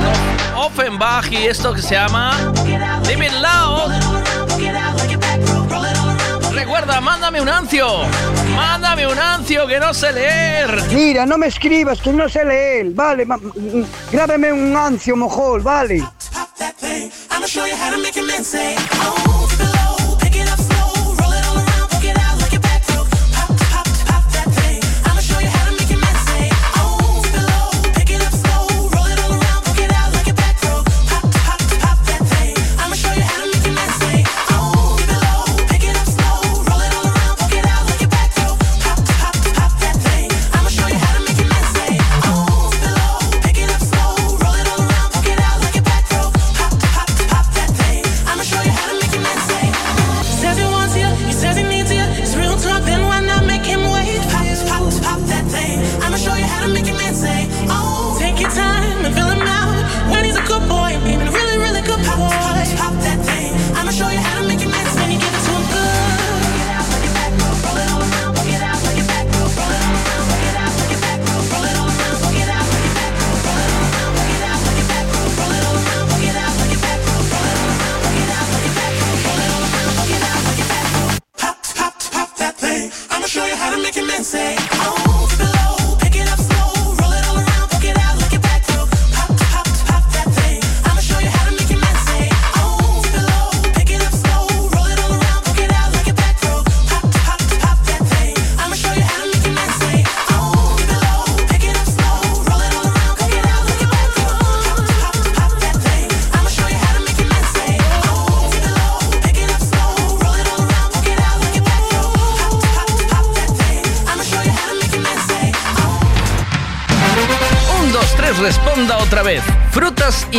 Offenbach y esto que se llama Live It Loud. Recuerda, mándame un ancio. Mándame un ancio que no sé leer. Mira, no me escribas que no sé leer, vale, grábame un ancio mojol, vale.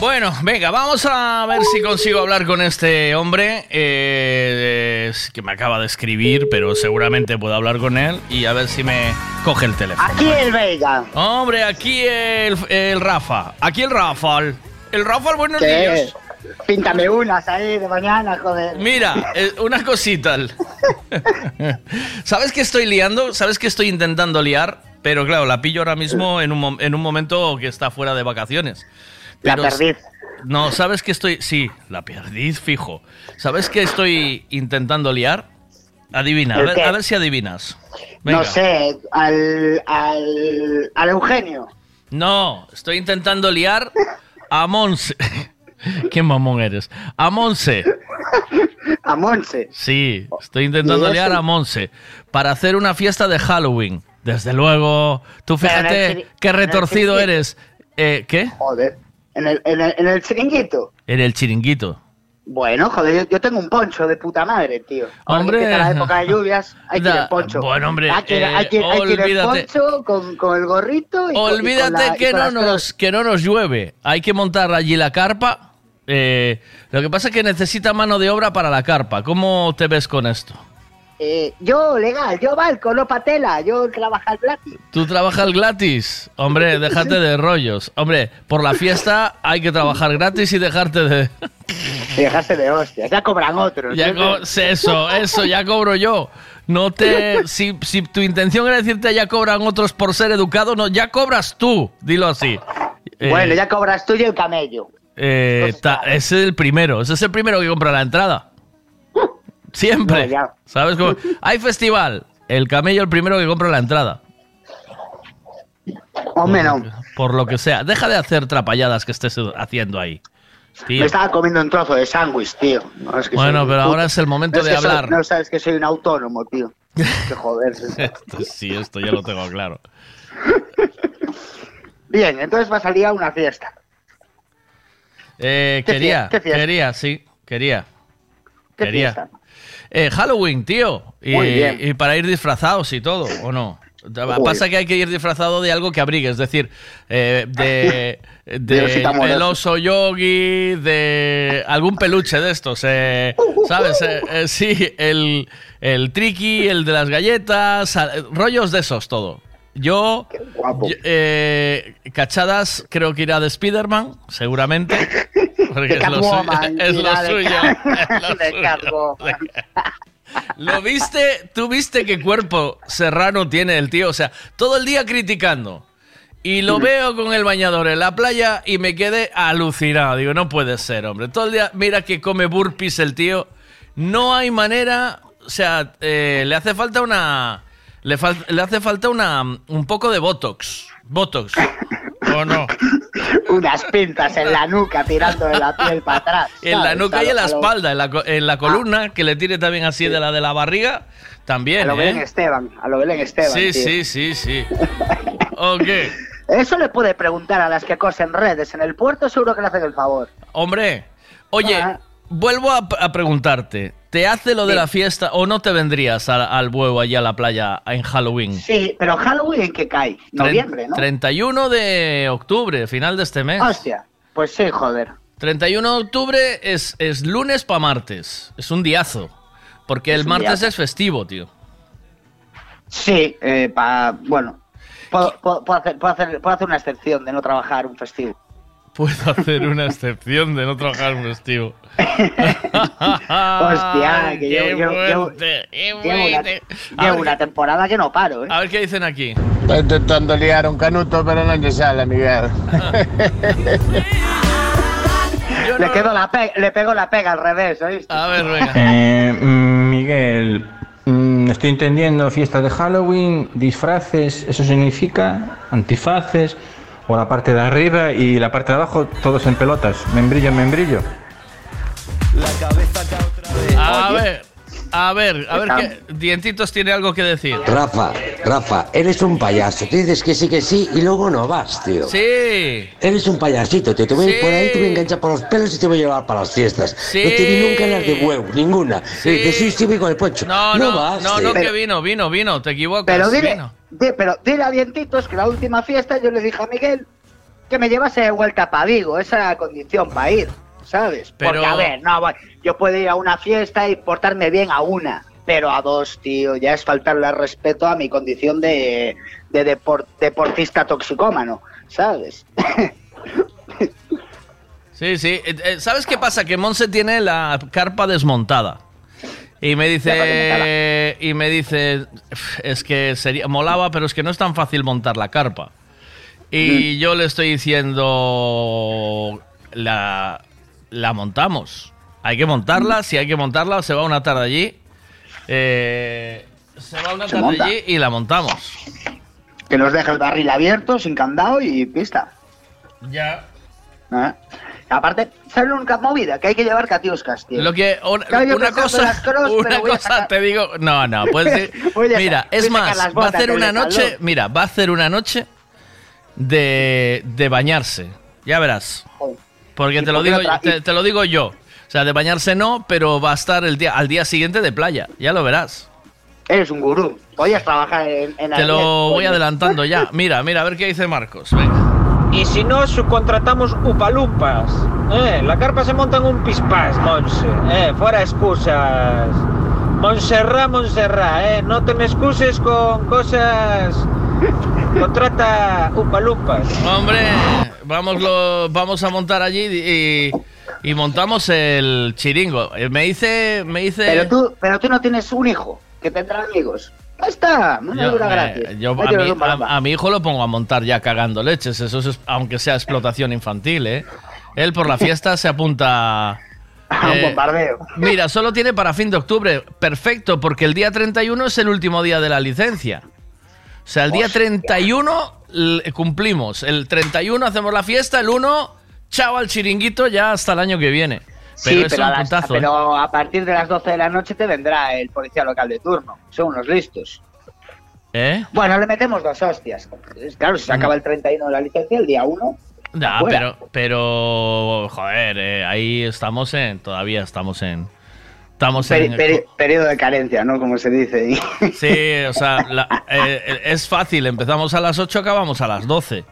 Bueno, venga, vamos a ver si consigo hablar con este hombre eh, es que me acaba de escribir, pero seguramente puedo hablar con él y a ver si me coge el teléfono. Aquí el Veiga. Hombre, aquí el, el Rafa. Aquí el Rafael. El Rafael, buenos ¿Qué? días. Píntame unas ahí de mañana, joder. Mira, eh, una cosita. ¿Sabes que estoy liando? ¿Sabes que estoy intentando liar? Pero claro, la pillo ahora mismo en un, en un momento que está fuera de vacaciones. La perdiz. No, ¿sabes que estoy...? Sí, la perdiz, fijo. ¿Sabes que estoy intentando liar? Adivina, a ¿El ver, qué? a ver si adivinas. Venga. No sé, al, al, al Eugenio. No, estoy intentando liar a Monse. Qué mamón eres. A Monse. A Monse. Sí, estoy intentando liar a Monse para hacer una fiesta de Halloween. Desde luego, tú fíjate qué retorcido eres. Eh, ¿Qué? Joder. En el, en el, en el chiringuito. En el chiringuito. Bueno, joder, yo, yo tengo un poncho de puta madre, tío. Ahora Hombre. que empieza la época de lluvias, hay que ir en poncho. bueno, hombre, hay que, ir- eh, hay que, hay que ir olvídate. poncho con, con el gorrito y con- y con Olvídate la- que, no nos, que no nos llueve. Hay que montar allí la carpa. Eh, lo que pasa es que necesita mano de obra para la carpa. ¿Cómo te ves con esto? Eh, yo, legal, yo valco, no patela, yo trabajo al gratis. ¿Tú trabajas gratis? Hombre, déjate de rollos. Hombre, por la fiesta hay que trabajar gratis y dejarte de... Dejarse de hostias, ya cobran otros. Ya co- eso, eso, ya cobro yo. No te... Si, si tu intención era decirte ya cobran otros por ser educado, no, ya cobras tú. Dilo así. Eh, Bueno, ya cobras tú y el camello. eh, ta- ese es el primero. Ese es el primero que compra la entrada. Siempre. No, ya. ¿Sabes cómo? Hay festival. El camello el primero que compra la entrada. Hombre, no. Por lo que sea. Deja de hacer trapalladas que estés haciendo ahí. Tío. Me estaba comiendo un trozo de sándwich, tío. No, es que Bueno, pero ahora es el momento No de soy- hablar. no sabes que soy un autónomo, tío. Que joder. Esto- sí, esto ya lo tengo claro. Bien, entonces va a salir a una fiesta. Eh, ¿Qué quería, fie- qué fiesta? quería, sí, quería. ¿Qué quería. fiesta? Eh, Halloween, tío. Y, para ir disfrazados y todo, ¿o no? Pasa que hay que ir disfrazado de algo que abrigue, es decir, eh, de, De el oso yogi, de algún peluche de estos, eh, ¿sabes? Eh, eh, sí, el, el tricky, el de las galletas, a- rollos de esos, todo. Yo, yo, eh, cachadas, creo que irá de Spider-Man, seguramente. Porque es lo suyo. Es lo suyo. Es lo de suyo. Catwoman. ¿Lo viste? ¿Tú viste qué cuerpo serrano tiene el tío? O sea, todo el día criticando. Y lo veo con el bañador en la playa y me quedé alucinado. Digo, no puede ser, hombre. Todo el día, mira que come burpees el tío. No hay manera. O sea, eh, le hace falta una. Le, hace falta una. Un poco de Botox. Botox. ¿O no? Unas pintas en la nuca tirando de la piel para atrás. En la nuca y en la espalda, en la, en la columna, que le tire también así de la de la barriga. También, A lo Belén ¿eh? Esteban, a lo Belén Esteban. Sí, tío. sí, sí, sí. Ok. Eso le puede preguntar a las que cosen redes. En el puerto seguro que le hacen el favor. Hombre, oye, Ah. vuelvo a, a preguntarte. ¿Te hace lo de Sí. la fiesta o no te vendrías al, al huevo allá a la playa en Halloween? Sí, pero Halloween en qué cae? Noviembre, ¿no? 31 de octubre, final de este mes. Hostia, pues sí, joder. 31 de octubre es, es lunes para martes. Es un diazo. Porque el martes diazo. es festivo, tío. Sí, eh, pa, bueno. Puedo, puedo- puedo hacer, puedo hacer- puedo hacer una excepción de no trabajar un festivo. Puedo hacer una excepción de no trabajar un festivo. Hostia, que qué llevo, llevo- una, una temporada que no paro, ¿eh? A ver qué dicen aquí. Está intentando liar un canuto, pero no le sale, Miguel. Le, quedo la pe- le pego la pega al revés, ¿oíste? A ver, venga. Eh, Miguel, mm, estoy entendiendo fiesta de Halloween, disfraces, ¿eso significa antifaces? O la parte de arriba y la parte de abajo, todos en pelotas, membrillo en membrillo. A Oye. ver, a ver, a ver qué. Dientitos tiene algo que decir. Rafa, Rafa, eres un payaso. Tú dices que sí, que sí y luego no vas, tío. Sí. Eres un payasito, tío. Te voy a ir Sí. por ahí, te voy a enganchar por los pelos y te voy a llevar para las fiestas. Sí. No te vi nunca las de huevo, ninguna. Sí. Y dices, sí, sí, voy con el poncho. No, no, vas, no, tío. no, que vino, vino, vino, te equivocas. Pero dile, vino. di- pero dile a Dientitos que la última fiesta yo le dije a Miguel que me llevase de vuelta para Vigo. Esa era la condición para ir, ¿sabes? Pero- Porque, a ver, no, yo puedo ir a una fiesta y portarme bien a una. Pero a dos, tío, ya es faltarle al respeto a mi condición de, de depor- deportista toxicómano, ¿sabes? Sí, sí. Eh, eh, ¿Sabes qué pasa? Que Monse tiene la carpa desmontada. Y me dice, y me dice, "Uf, es que sería, molaba, pero es que no es tan fácil montar la carpa. Y yo le estoy diciendo, la, la montamos. Hay que montarla, si hay que montarla, se va una tarde allí. Eh, se va una Se tarde monta. allí y la montamos. que nos deje el barril abierto, sin candado y pista. Ya. ¿Eh? Aparte, ¿sabes la única movida? Que hay que llevar catiuscas, tío. Lo que una, cosa, cross, una cosa te digo, no, no, puedes decir, mira, es más, va a hacer una noche, mira, va a hacer una noche de, de bañarse, ya verás, porque ¿Y te lo digo, te, te lo digo yo, o sea, de bañarse no, pero va a estar el día, al día siguiente de playa, ya lo verás. Eres un gurú. Podías trabajar en, en Te lo voy adelantando ya. Mira, mira, a ver qué dice Marcos. Venga. Y si no, subcontratamos upalumpas. Eh, la carpa se monta en un pispás, Monse. Eh, fuera excusas. Monserrat, Monserrat, eh. No te me excuses con cosas. Contrata upalumpas. Hombre, vamos, lo, vamos a montar allí y, y montamos el chiringo. Eh, Me dice, me dice. Pero tú, pero tú no tienes un hijo que tendrá amigos. Ya está, no Yo, dura eh, gratis. yo Ahí a, mi, un balamba. a- a mi hijo lo pongo a montar ya cagando leches, eso es, aunque sea explotación infantil, ¿eh? Él por la fiesta se apunta... A un eh, bombardeo. Mira, solo tiene para fin de octubre. Perfecto, porque el día 31 es el último día de la licencia. O sea, el día 31 l- cumplimos. El 31 hacemos la fiesta, el 1, chao al chiringuito ya hasta el año que viene. Pero sí, pero, a las- puntazo. ¿eh? pero a partir de las 12 de la noche te vendrá el policía local de turno. Son unos listos. ¿Eh? Bueno, le metemos dos hostias. Claro, si se acaba el 31 de la licencia, el día 1. Ya, Fuera. pero, pero, joder, eh, ahí estamos en, todavía estamos en, estamos Peri- en, peri- periodo de carencia, ¿no? Como se dice. sí, o sea, la- eh, es fácil, empezamos a las 8, acabamos a las 12,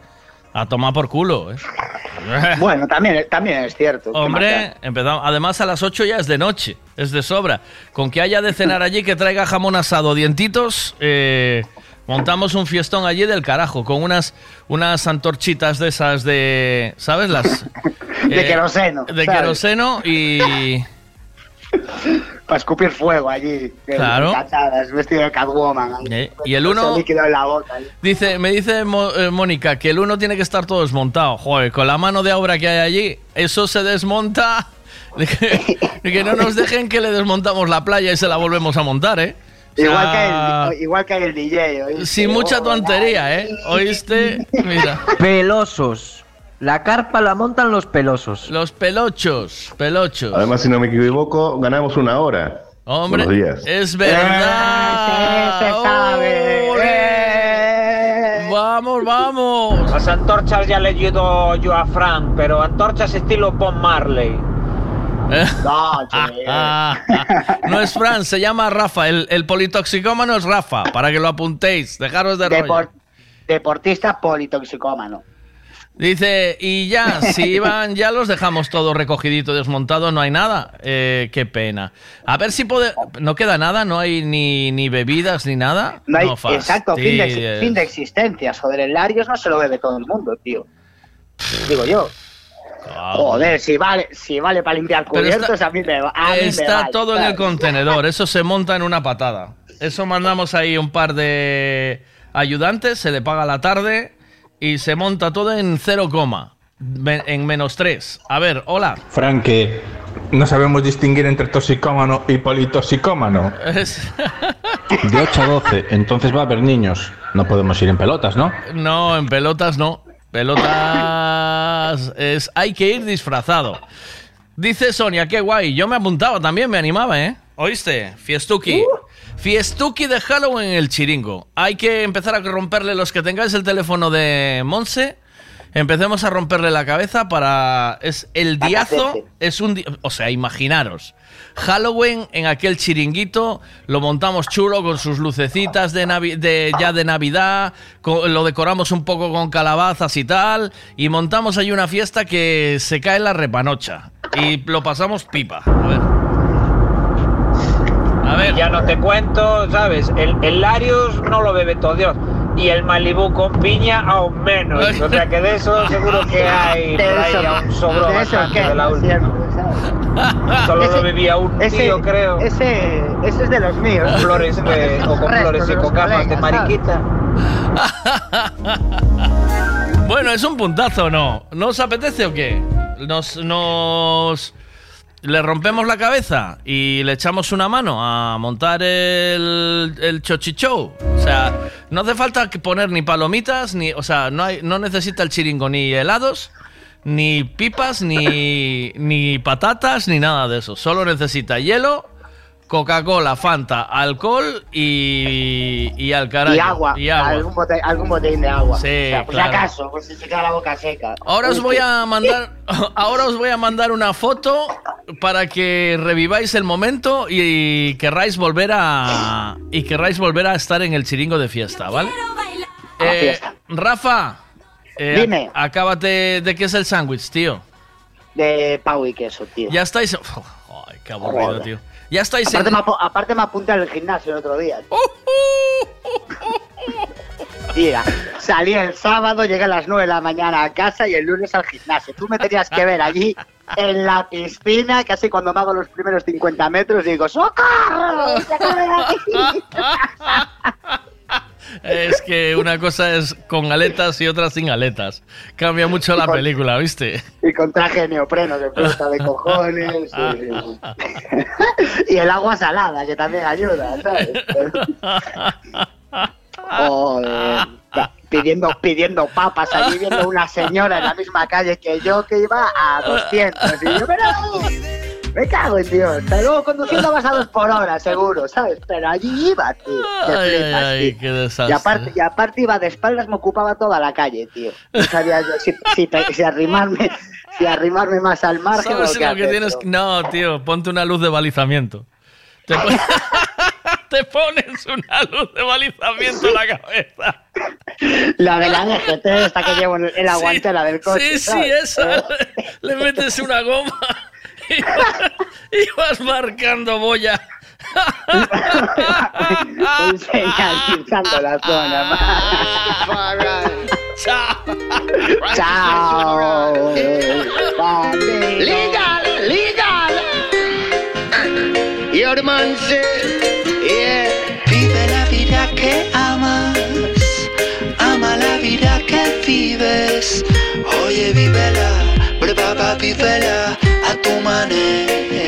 a tomar por culo, ¿eh? bueno, también, también es cierto. ¿Qué Hombre, empezamos, además a las 8 ya es de noche, es de sobra. Con que haya de cenar allí, que traiga jamón asado, dientitos, eh, montamos un fiestón allí del carajo, con unas, unas antorchitas de esas de, ¿sabes? Las... De queroseno, De ¿sabes? queroseno y... Para escupir fuego allí. Claro. Cachadas, vestido de Catwoman. Eh, y el uno- líquido en la boca. ahí. Dice, me dice Mo- eh, Mónica que el uno tiene que estar todo desmontado. Joder, con la mano de obra que hay allí, eso se desmonta. De que, de que no nos dejen que le desmontamos la playa y se la volvemos a montar, ¿eh? O Igual, que el, igual que el DJ. ¿oíste? Sin mucha tontería, ¿eh? ¿Oíste? Mira. Pelosos. La carpa la montan los pelosos. Los pelochos, pelochos. Además, si no me equivoco, ganamos una hora. Hombre, días. es verdad. se sabe. Vamos, vamos. Las antorchas ya le ayudo yo a Frank, pero antorchas estilo Bob Marley. No, no es Fran, se llama Rafa. El, el politoxicómano es Rafa, para que lo apuntéis. Dejaros de rollo. Depor- deportista politoxicómano. Dice, y ya, si iban, ya los dejamos todo recogidito, desmontado, no hay nada. Eh, qué pena. A ver si puede. No queda nada, no hay ni, ni bebidas ni nada. No hay, fastidies. exacto, fin de, fin de existencias. Joder, el Larios no se lo bebe todo el mundo, tío. Digo yo. Joder, si vale, si vale para limpiar está- cubiertos, a mí me va. a mí me Está vale, todo en el contenedor, eso se monta en una patada. Eso mandamos ahí un par de ayudantes, se le paga la tarde y se monta todo en cero coma, en menos tres. A ver, hola. Frank, que no sabemos distinguir entre toxicómano y politoxicómano. Es- De 8 a 12, entonces va a haber niños. No podemos ir en pelotas, ¿no? No, en pelotas no. Pelotas es hay que ir disfrazado. Dice Sonia, qué guay. Yo me apuntaba también, me animaba, ¿eh? ¿Oíste? Fiestuki. Fiestuki de Halloween en el chiringo. Hay que empezar a romperle los que tengáis el teléfono de Monse. Empecemos a romperle la cabeza para. Es el diazo. Es un. di- O sea, imaginaros. Halloween en aquel chiringuito. Lo montamos chulo con sus lucecitas de, navi- de ya de Navidad. lo decoramos un poco con calabazas y tal. Y montamos ahí una fiesta que se cae en la repanocha. Y lo pasamos pipa. A ver. A ver. Ya no te cuento, ¿sabes? El, el Larios no lo bebe todo Dios. Y el Malibu con piña aún menos. O sea que de eso seguro que hay por ahí aún sobró de eso bastante de la última. Solo lo bebía un ese, tío, creo. Ese, ese es de los míos. Con flores de- o con flores y de de mariquita. Bueno, es un puntazo, ¿no? ¿No os apetece o qué? Nos, nos le rompemos la cabeza y le echamos una mano a montar el, el chochichou. O sea, no hace falta poner ni palomitas, ni. O sea, no, hay, no necesita el chiringo ni helados, ni pipas, ni, ni patatas, ni nada de eso. Solo necesita hielo. Coca-Cola, Fanta, alcohol y, y al carajo. Y agua, Y agua. Algún, bote- algún botellín de agua. Sí, O sea, por claro. si acaso, por si se queda la boca seca. Ahora os voy a mandar, ahora os voy a mandar una foto para que reviváis el momento y querráis volver a y querráis volver a estar en el chiringo de fiesta, ¿vale? Eh, Rafa, eh, Dime. acábate de qué es el sándwich, tío. De pavo y queso, tío. Ya estáis. Ay, qué aburrido, tío. Ya estáis Aparte, en- me, aparte me apunté al gimnasio el otro día. Tía, salí el sábado, llegué a las 9 de la mañana a casa y el lunes al gimnasio. Tú me tenías que ver allí en la piscina, casi cuando me hago los primeros 50 metros, y digo, ¡Socorro! ¡Sácame de aquí! Es que una cosa es con aletas y otra sin aletas. Cambia mucho la película, ¿viste? Y con traje de neopreno que de cojones. y el agua salada, que también ayuda, ¿sabes? Joder. Pidiendo, pidiendo papas allí, viendo una señora en la misma calle que yo que iba a 200. Y yo, pero. Me cago en Dios. Pero luego conduciendo vas a dos por hora, seguro, ¿sabes? Pero allí iba, tío. Ay, flipas, ay, tío. qué desastre. Y aparte, y aparte iba de espaldas, me ocupaba toda la calle, tío. No sabía yo si, si, pe- si arrimarme, si arrimarme más al margen ¿Sabes lo que tienes? No, tío, ponte una luz de balizamiento. Te, pon- Te pones una luz de balizamiento en la cabeza. La de la DGT, esta que llevo en la guantera del coche. Sí, sí, ¿sabes? esa. Le metes una goma y vas, y vas marcando boya. Un señalizando la zona. Chao. Chao. Legal, legal. The man say, yeah. Vive la vida que amas, ama la vida que vives. Oye, vívela, prepara, vívela a tu manera.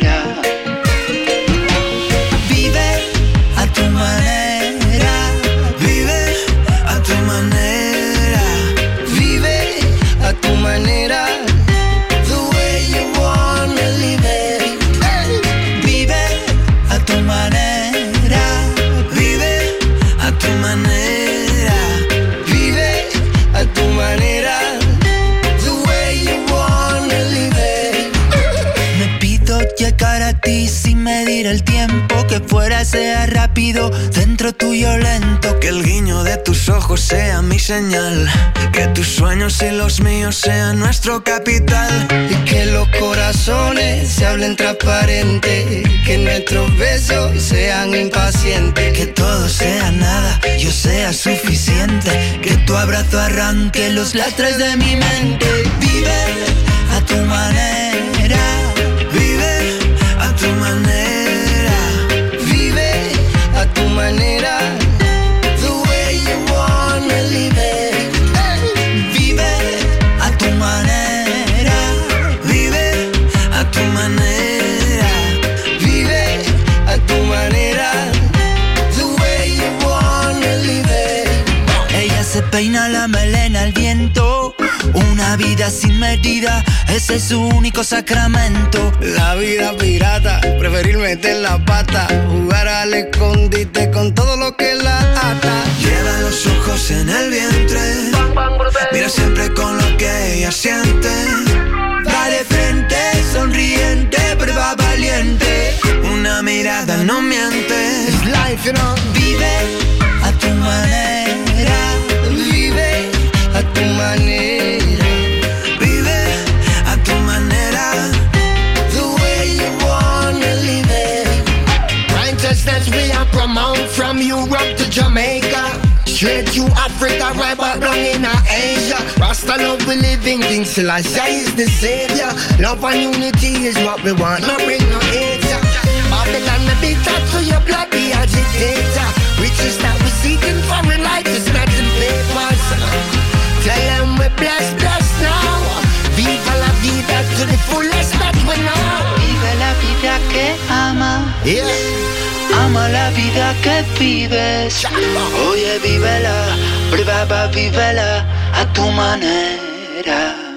El tiempo, que fuera sea rápido, dentro tuyo lento, que el guiño de tus ojos sea mi señal, que tus sueños y los míos sean nuestro capital, y que los corazones se hablen transparente, que nuestros besos sean impacientes, que todo sea nada, yo sea suficiente, que tu abrazo arranque los lastres de mi mente, vive a tu manera, vive a tu manera, manera. The way you wanna live it. Vive a tu manera, vive a tu manera, vive a tu manera. The way you wanna live it. Ella se peina la melena Una vida sin medida, ese es su único sacramento. La vida pirata, preferir meter la pata, jugar al escondite con todo lo que la ata. Lleva los ojos en el vientre, mira siempre con lo que ella siente. Va de frente, sonriente, prueba valiente. Una mirada no miente. It's life, you know. Vive a tu manera, vive a tu manera. Straight to Africa, right back down in Asia. Rasta love we living, King Selassie is the savior. Love and unity is what we want, not bring no hate. Babylon, the big top to your bloody agitator. Riches that we seeking for in life is not in papers. Tell them we're blessed, blessed now. Viva la vida to the fullest that we know. Vive la vida que ama. Yeah. Ama la vida que vives. Oye, vívela, prueba, vívela a tu manera.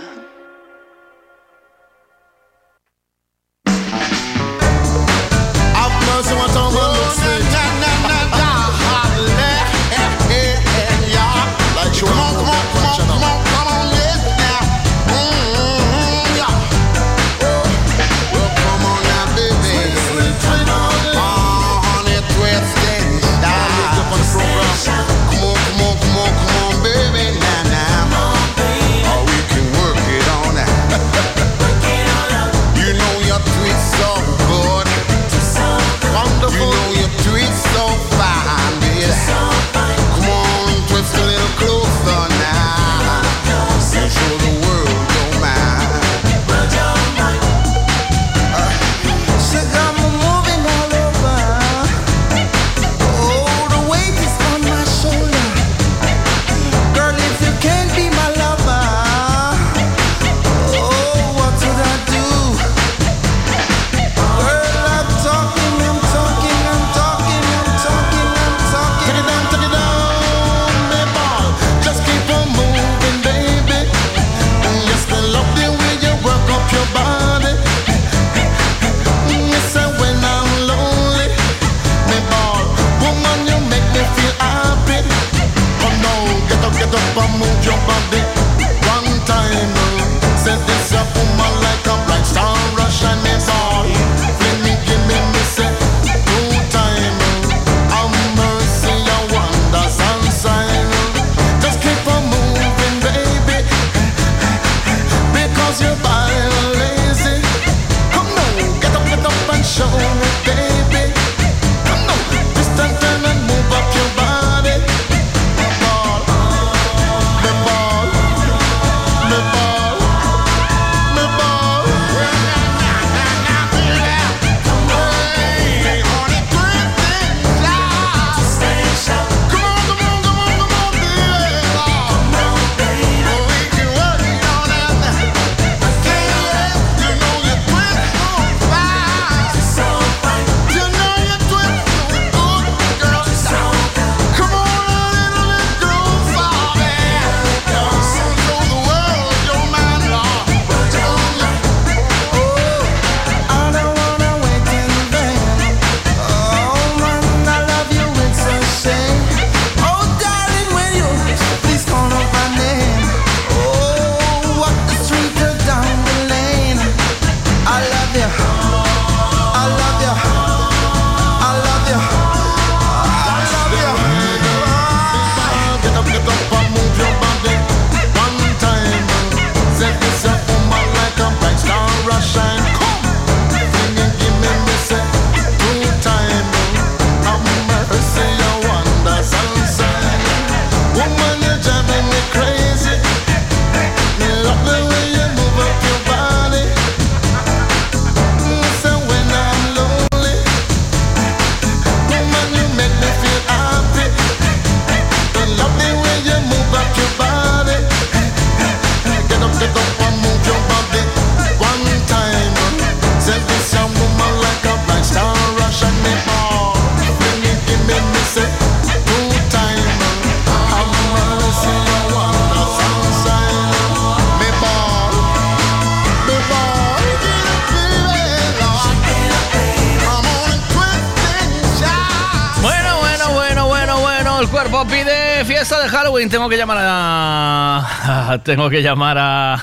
Tengo que llamar a. Tengo que llamar a.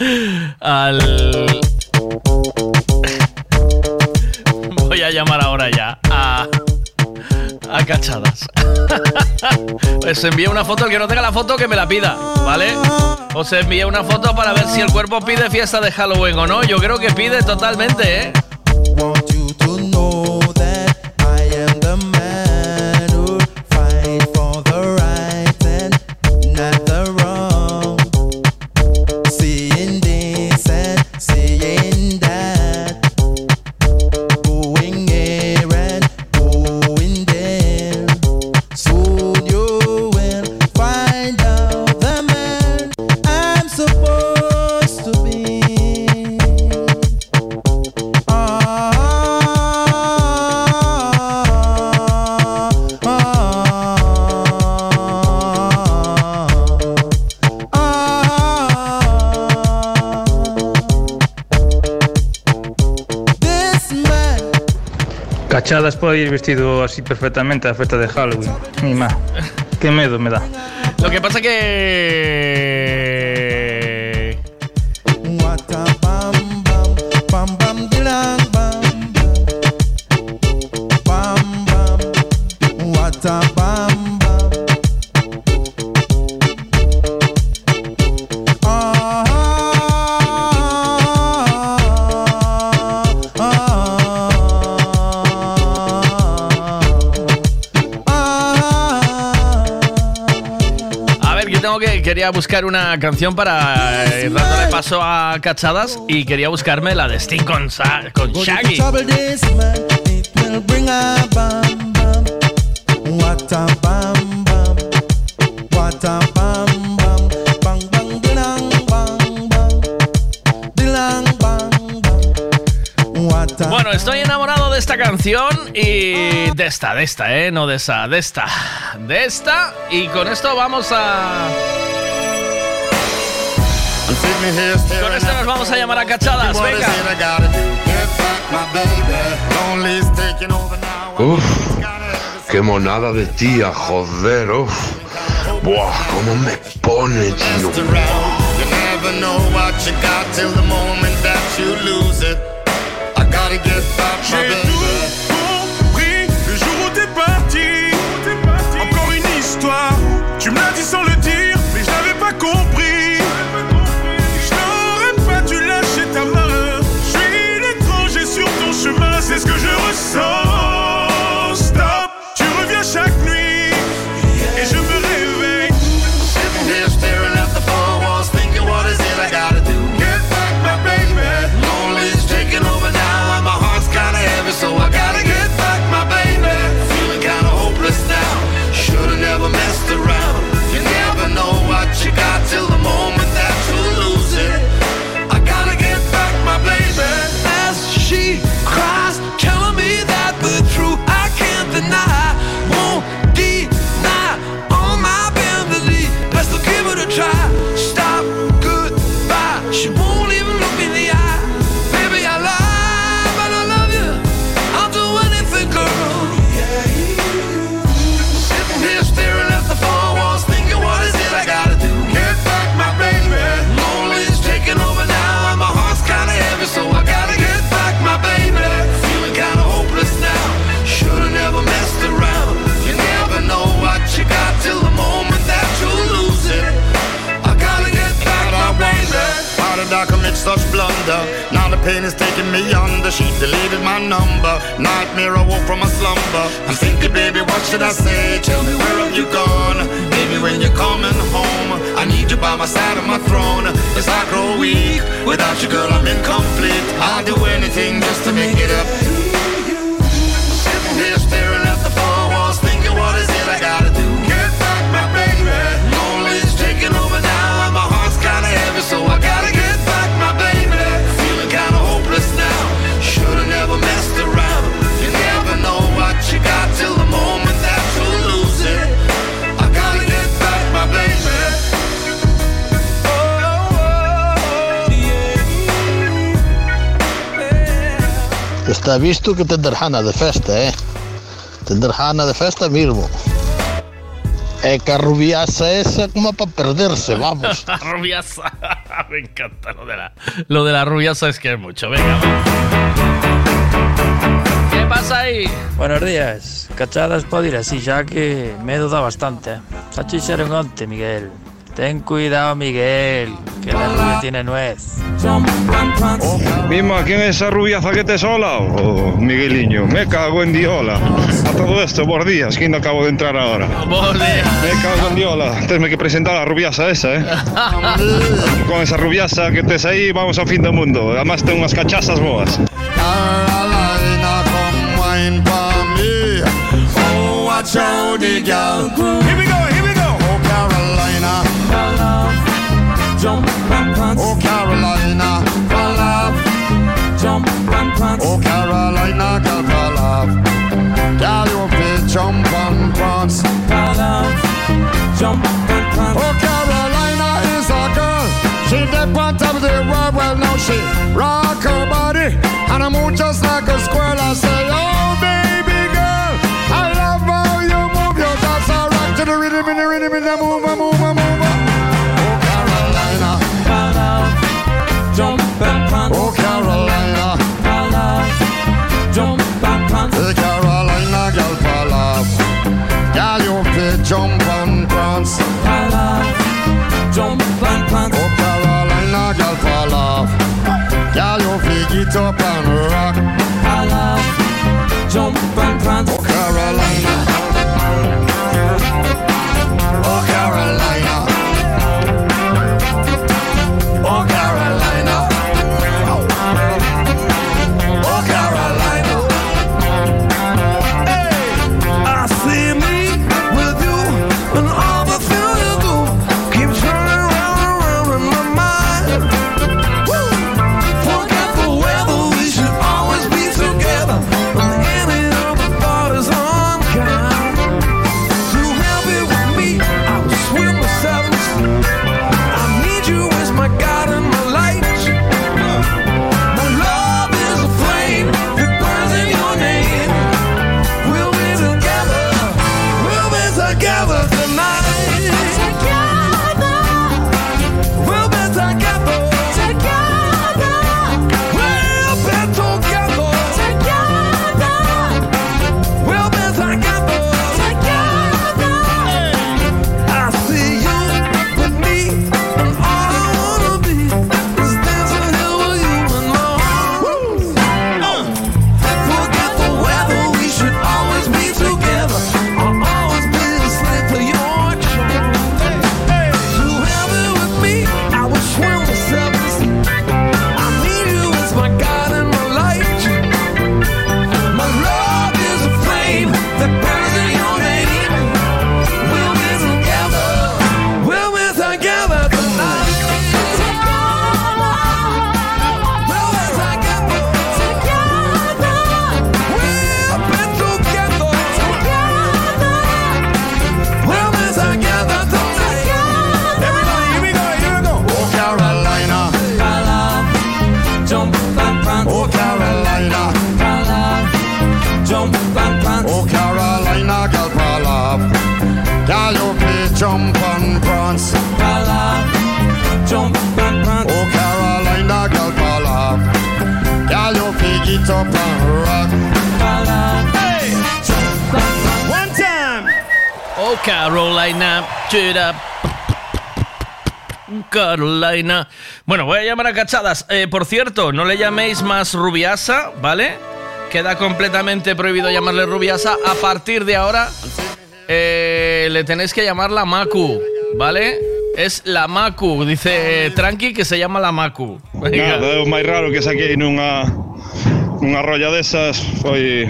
al. Voy a llamar ahora ya a. A cachadas. Pues envía una foto, el que no tenga la foto que me la pida, ¿vale? Os envía una foto para ver si el cuerpo pide fiesta de Halloween o no. Yo creo que pide totalmente, ¿eh? puedo ir vestido así perfectamente a la fiesta de Halloween. Ni más. Qué miedo me da. Lo que pasa que quería buscar una canción para eh, ir dándole paso a cachadas y quería buscarme la de Sting con, Sa con Shaggy. Bueno, estoy enamorado de esta canción y de esta, de esta, ¿eh? No de esa, de esta, de esta. Y con esto vamos a... Con esto nos vamos a llamar a cachadas, venga. Uf, qué monada de tía, joder, uf. Buah, cómo me pone, tío. pain is taking me under. She deleted my number. Nightmare, I woke from a slumber. I'm thinking, baby, what should I say? Tell me where have you gone? Baby, when you're coming home, I need you by my side of my throne. Cause I grow weak, without you, girl, I'm incomplete. I'll do anything just to make it up. Está visto que tendrás de festa, eh? Tendrás de festa mismo. Eh, carrubiaza esa como para perderse, vamos. La. Me encanta lo de la, lo de la rubiaza es que es mucho. Venga. ¿Qué pasa ahí? Buenos días. Cachadas puedo ir así, ya que me he dudado bastante. Eh. Sachi antes, Miguel. Ten cuidado, Miguel, que la rubia tiene nuez. Mima, ¿quién es esa rubiaza que te sola? Oh, Migueliño, me cago en Diola. A todo esto, buenos días, que no acabo de entrar ahora. Me cago en Diola. Tenme que presentar a la rubiasa esa, ¿eh? Con esa rubiasa que tes ahí, vamos ao fin do mundo. Además, ten unhas cachasas boas. Here we go, Jump and prance. Oh, Carolina. For love. Jump and prance. Oh, Carolina, girl, for love. Girl, you fit jump and prance. For love. Jump and prance. Oh, Carolina is a girl. She the on top of the world. Well, now she rock her body. And I move just like a squirrel. I say, oh, baby girl. I love how you move. You just a rock to the rhythm, in the rhythm, the move, move, move. You fit get up and rock. Jump and prance. Carolina. Carolina. Bueno, voy a llamar a cachadas. Eh, por cierto, no le llaméis más rubiasa, ¿vale? Queda completamente prohibido llamarle rubiasa. A partir de ahora, eh, le tenéis que llamar la Macu, ¿vale? Es la Macu, dice Tranqui que se llama la Macu. Venga. Nada, é o máis raro que saquei nunha unha rolla desas foi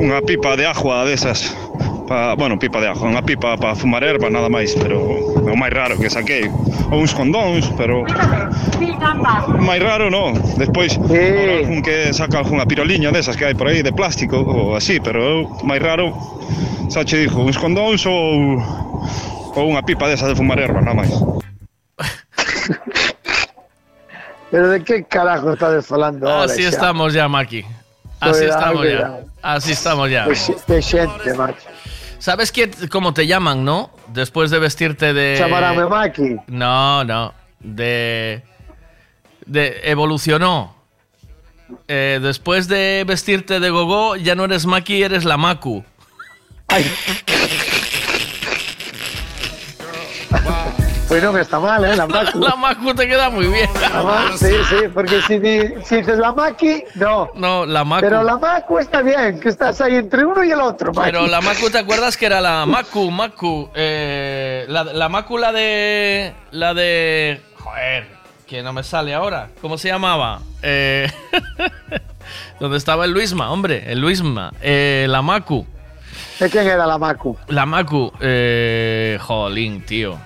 unha pipa de agua desas. pa, bueno, pipa de ajo, unha pipa para fumar erva, nada máis, pero o máis raro que saquei, ou uns condóns, pero o máis raro non, despois sí. algún que saca algunha piroliña desas que hai por aí de plástico ou así, pero eu máis raro xa che dixo, uns condóns ou ou unha pipa desa de fumar erva, nada máis. Pero de que carajo estás falando ahora? Así estamos ya, Maki. Así estamos ya. Así estamos ya. De, de macho. ¿Sabes qué, cómo te llaman, no? Después de vestirte de... Chamarame Maki. No, no. De. De. Evolucionó. Eh, después de vestirte de gogo, ya no eres Maki, eres la Maku. Pues no me está mal, ¿eh? La Macu. La Maku te queda muy bien. La Ma- sí, sí, porque si, si dices la Maki, no. No, la Maku. Pero la Macu está bien, que estás ahí entre uno y el otro, Maki. Pero la Maku, ¿te acuerdas que era la Maku, Maku? Eh, la, la Maku, la de. La de. Joder, que no me sale ahora. ¿Cómo se llamaba? Eh, donde estaba el Luisma, hombre, el Luisma. Eh, la Maku. ¿De quién era la Macu? La Maku. Eh, jolín, tío.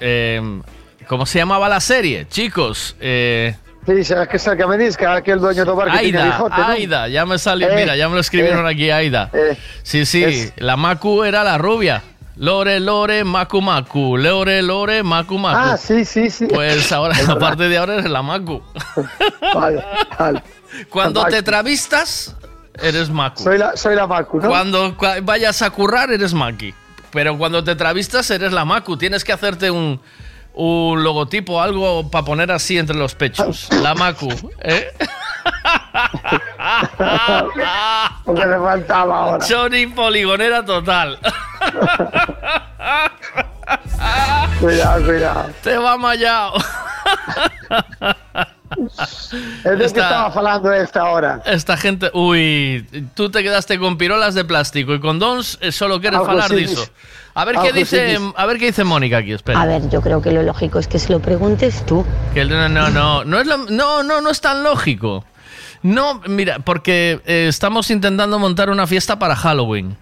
Eh, ¿Cómo se llamaba la serie? Chicos. Eh, Sí, sabes que es el que me dices que aquel dueño de bar que tiene Aida, bigote, ¿no? Aida, ya me salió, Eh, mira, ya me lo escribieron eh, aquí, Aida. eh, sí, sí, es- la Maku era la rubia. Lore, Lore, Maku, Maku. Lore, Lore, Maku, Maku. Ah, sí, sí, sí. Pues ahora, a partir de ahora eres la Maku. Vale, vale. Cuando te travistas, eres Maku. Soy la, soy la Macu, ¿no? Cuando cua- vayas a currar, eres Maki. Pero cuando te travistas, eres la Maku. Tienes que hacerte un, un logotipo, algo para poner así entre los pechos. La Maku. ¿eh? Porque me faltaba ahora. Johnny Poligonera total. Cuidado, cuidado. Te va mallado. Es de que Está- estaba hablando esta hora. Esta gente, uy, tú te quedaste con pirolas de plástico y con dons eh, solo quieres hablar de eso. A ver qué dice, a ver qué dice Mónica aquí, espera. A ver, yo creo que lo lógico es que se lo preguntes tú. Que no, no, no, no es lo- no, no, no es tan lógico. No, mira, porque eh, estamos intentando montar una fiesta para Halloween.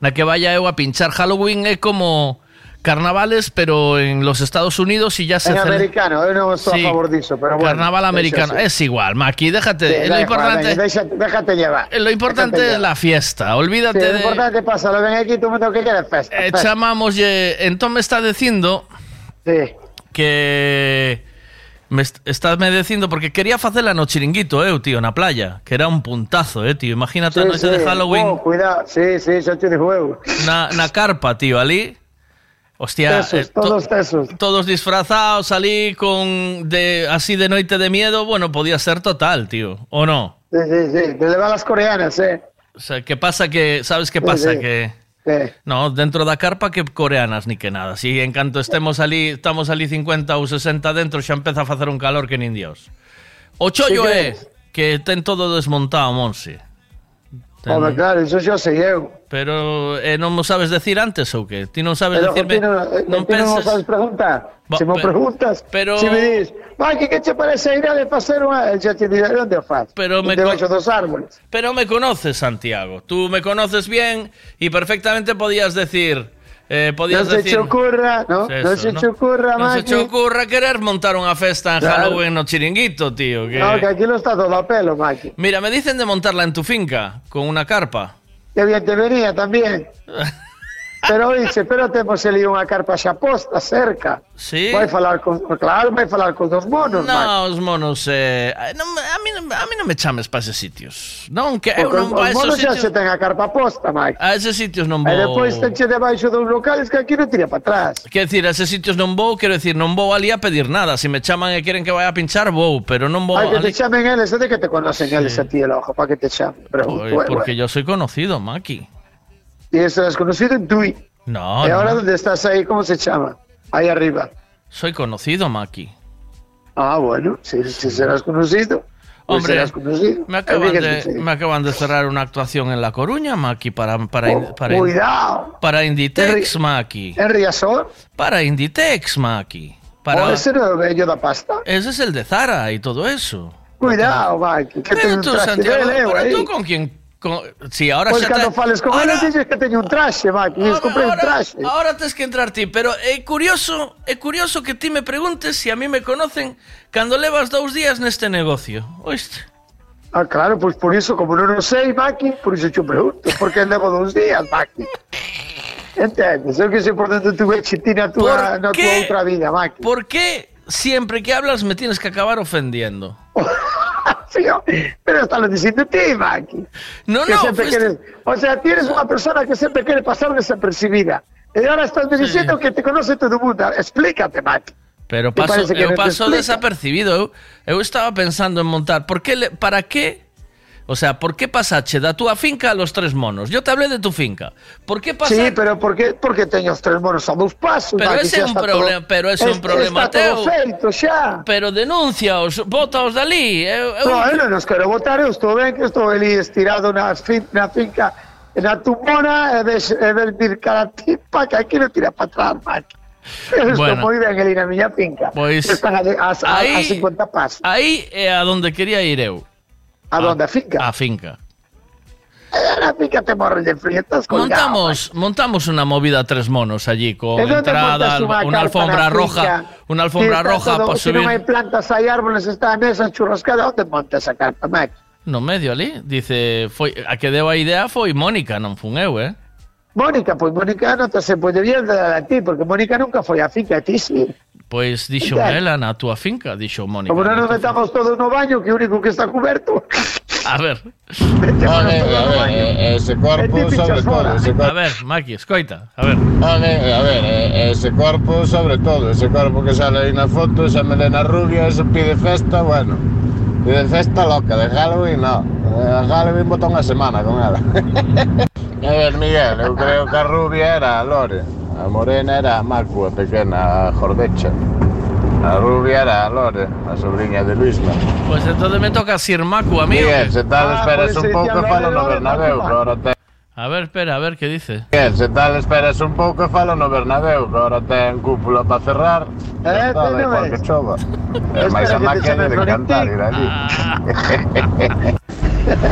Na que vaya eu a pinchar Halloween es como carnavales, pero en los Estados Unidos y ya se En americano, yo no estoy Sí, a favor de eso, pero bueno. Carnaval americano. Sí. Es igual, Maki, déjate. Sí, lo importante, déjate, déjate llevar. lo importante Déjate es la fiesta. Sí, Olvídate lo de. importante pasa, lo ven aquí, tú me tengo que quedar festa. Eh, chamamos, entón me está dicindo Sí. que me est- estásme dicindo porque quería facela no chiringuito, eu, tío, na playa, que era un puntazo, eh, tío. Imagínate a Sí, noite sí. de Halloween Oh, cuidado, sí, sí, xa te de juego. na, na carpa, tío, ali. Hostia, tesos, eh, to todos tesos. Todos disfrazados, salí con de así de noite de miedo, bueno, podía ser total, tío, ¿o no? Sí, sí, sí, te levan las coreanas, eh. O sea, ¿qué pasa que sabes qué pasa sí, sí. que sí. No, dentro da carpa que coreanas ni que nada. Si en canto estemos ali, estamos ali 50 ou 60 dentro, xa empeza a facer un calor que nin dios. O chollo é que eh, ten todo desmontado, Monse. Hombre, claro, eso yo sé eu. Pero eh, non mo sabes decir antes ou que? Ti non sabes Pero decirme... ti no, non ti non me penses- sabes preguntar. Bo, se pe- preguntas, pero- si me dices, Mike, que che parece a de facer unha... Xa te diré onde o faz. Pero me Debaixo dos árboles. Pero me conoces, Santiago. Tú me conoces bien y perfectamente podías decir... Eh, non se decir... che ocurra, ¿no? Eso, non se ¿no? ocurra, Non se che ocurra querer montar unha festa en Claro. Halloween no chiringuito, tío. Que... No, que aquí no está todo a pelo, Maki. Mira, me dicen de montarla en tu finca, con una carpa. Que bien te venía también. Pero dice, pero temos ali unha carpa xa posta cerca. Sí? Vai falar con, claro, vai falar con dos monos. No, os monos, eh, non a, mí, a mí non me chames para esos sitios. Non, que eu non os vou a esos monos xa sitios. se ten a carpa posta, Mike. A esos sitios non vou. E depois tenche debaixo dos locales que aquí non tira para atrás. Quero decir, a esos sitios non vou, quero decir, non vou ali a pedir nada. Se me chaman e queren que vaya a pinchar, vou, pero non vou Hai que ali. te chamen eles, de que te conocen eles a ti el ojo, para que te chamen. Pero, bueno, porque yo soy conocido, Maki. Y eso es conocido en Tui. No, y ahora no. dónde estás ahí, ¿cómo se llama? Ahí arriba. Soy conocido, Maki. Ah, bueno, si, si serás conocido. pues Hombre, serás conocido. Me acaban, ¿Qué de, me acaban de cerrar una actuación en La Coruña, Maki, para, para, in- para, Cuidado. para Inditex, Maki. ¿En Riazor? Para Inditex, Maki. Para... ¿O ese no es el bello da pasta? Ese es el de Zara y todo eso. Cuidado, Mike, que Pero un tú, Santiago, de pero tú con quién... Con... Sí, ahora Pues xa cuando te- fales con ahora, dices que tengo un traje, Mike, y les compré un traje. ahora tienes que entrar ti, pero é curioso, é curioso que ti me preguntes si a mí me conocen cando levas dous días neste negocio. Oíste? Ah, claro, pues por eso, como no lo sé, Maki, por eso yo pregunto, porque levo dos días, Maki. Entendes? Eu que sei por dentro tu chitina na tua, na tua outra vida, Maki. ¿Por qué siempre que hablas me tienes que acabar ofendiendo? Sí, yo- pero estás diciendo ti, Maki. No, Que no, siempre fuiste- quieres- o sea, tienes una persona que siempre quiere pasar desapercibida. Y ahora estás diciendo que te conoce todo el mundo. Explícate, Maki. Pero paso, eu paso desapercibido. Eu, eu estaba pensando en montar. Por que para qué? O sea, por qué pasache da túa finca a los tres monos? Yo te hablé de tu finca. Por qué pasa? Sí, pero por porque teño os tres monos a dos pasos. Pero ese é un problema, pero ese é un Es- problema teu. feito xa. Pero denúnciaos, botaos dali. Eu, eu, No, eu non os quero votar, eu estou ben que estou ali estirado na, fin, na finca na tumbona e ves, e ves vir cada tipa que aquí non tira para atrás, Maki. Eu estou Bueno. moi ben ali na miña finca. Pois, Están a, a, a, a aí- 50 pasos. Aí é a donde quería ir eu. A donde, a finca? A finca. Na finca te morres de frío, estás colgado. Montamos, montamos una movida tres monos allí con ¿De dónde entrada, una alfombra roja, finca? una alfombra roja todo- para Si non hai subir. plantas, hai árboles, está a mesa churrascada, onde montas a carpa, Maki? No medio ali, dice, foi a que deu a idea foi Mónica, non fun eu, eh? Mónica, pois Mónica non te se pode vir a ti, porque Mónica nunca foi a finca, a ti sí. Pois dixo ela na túa finca, dixo Mónica. Como non nos metamos todos no baño, que o único que está coberto. A ver. Ole, a ver, eh, eh, ese corpo sobre todo, ese corpo. A ver, Maki, escoita, a ver. A ver, a ver, ese corpo sobre todo, ese corpo que sale aí na foto, esa melena rubia, ese pide festa, bueno. Pide festa loca, de Halloween no. A Halloween botón a semana con ela. a ver, Miguel, eu creo que a rubia era a Lore. A morena era a Macua, pequena, a Jordecha. A rubia era a Lore, a sobrinha de Luisma. Pois pues entón me toca Sir Macu amigo. Miguel, se tal esperas ah, un pouco falo no Bernabéu, que ahora ten... A ver, espera, a ver que dice. Miguel, se tal esperas un pouco falo no Bernabéu, que ahora ten cúpula para cerrar. Eh, está, no igual que chova. É máis a máquina de cantar, ir ali. Ah.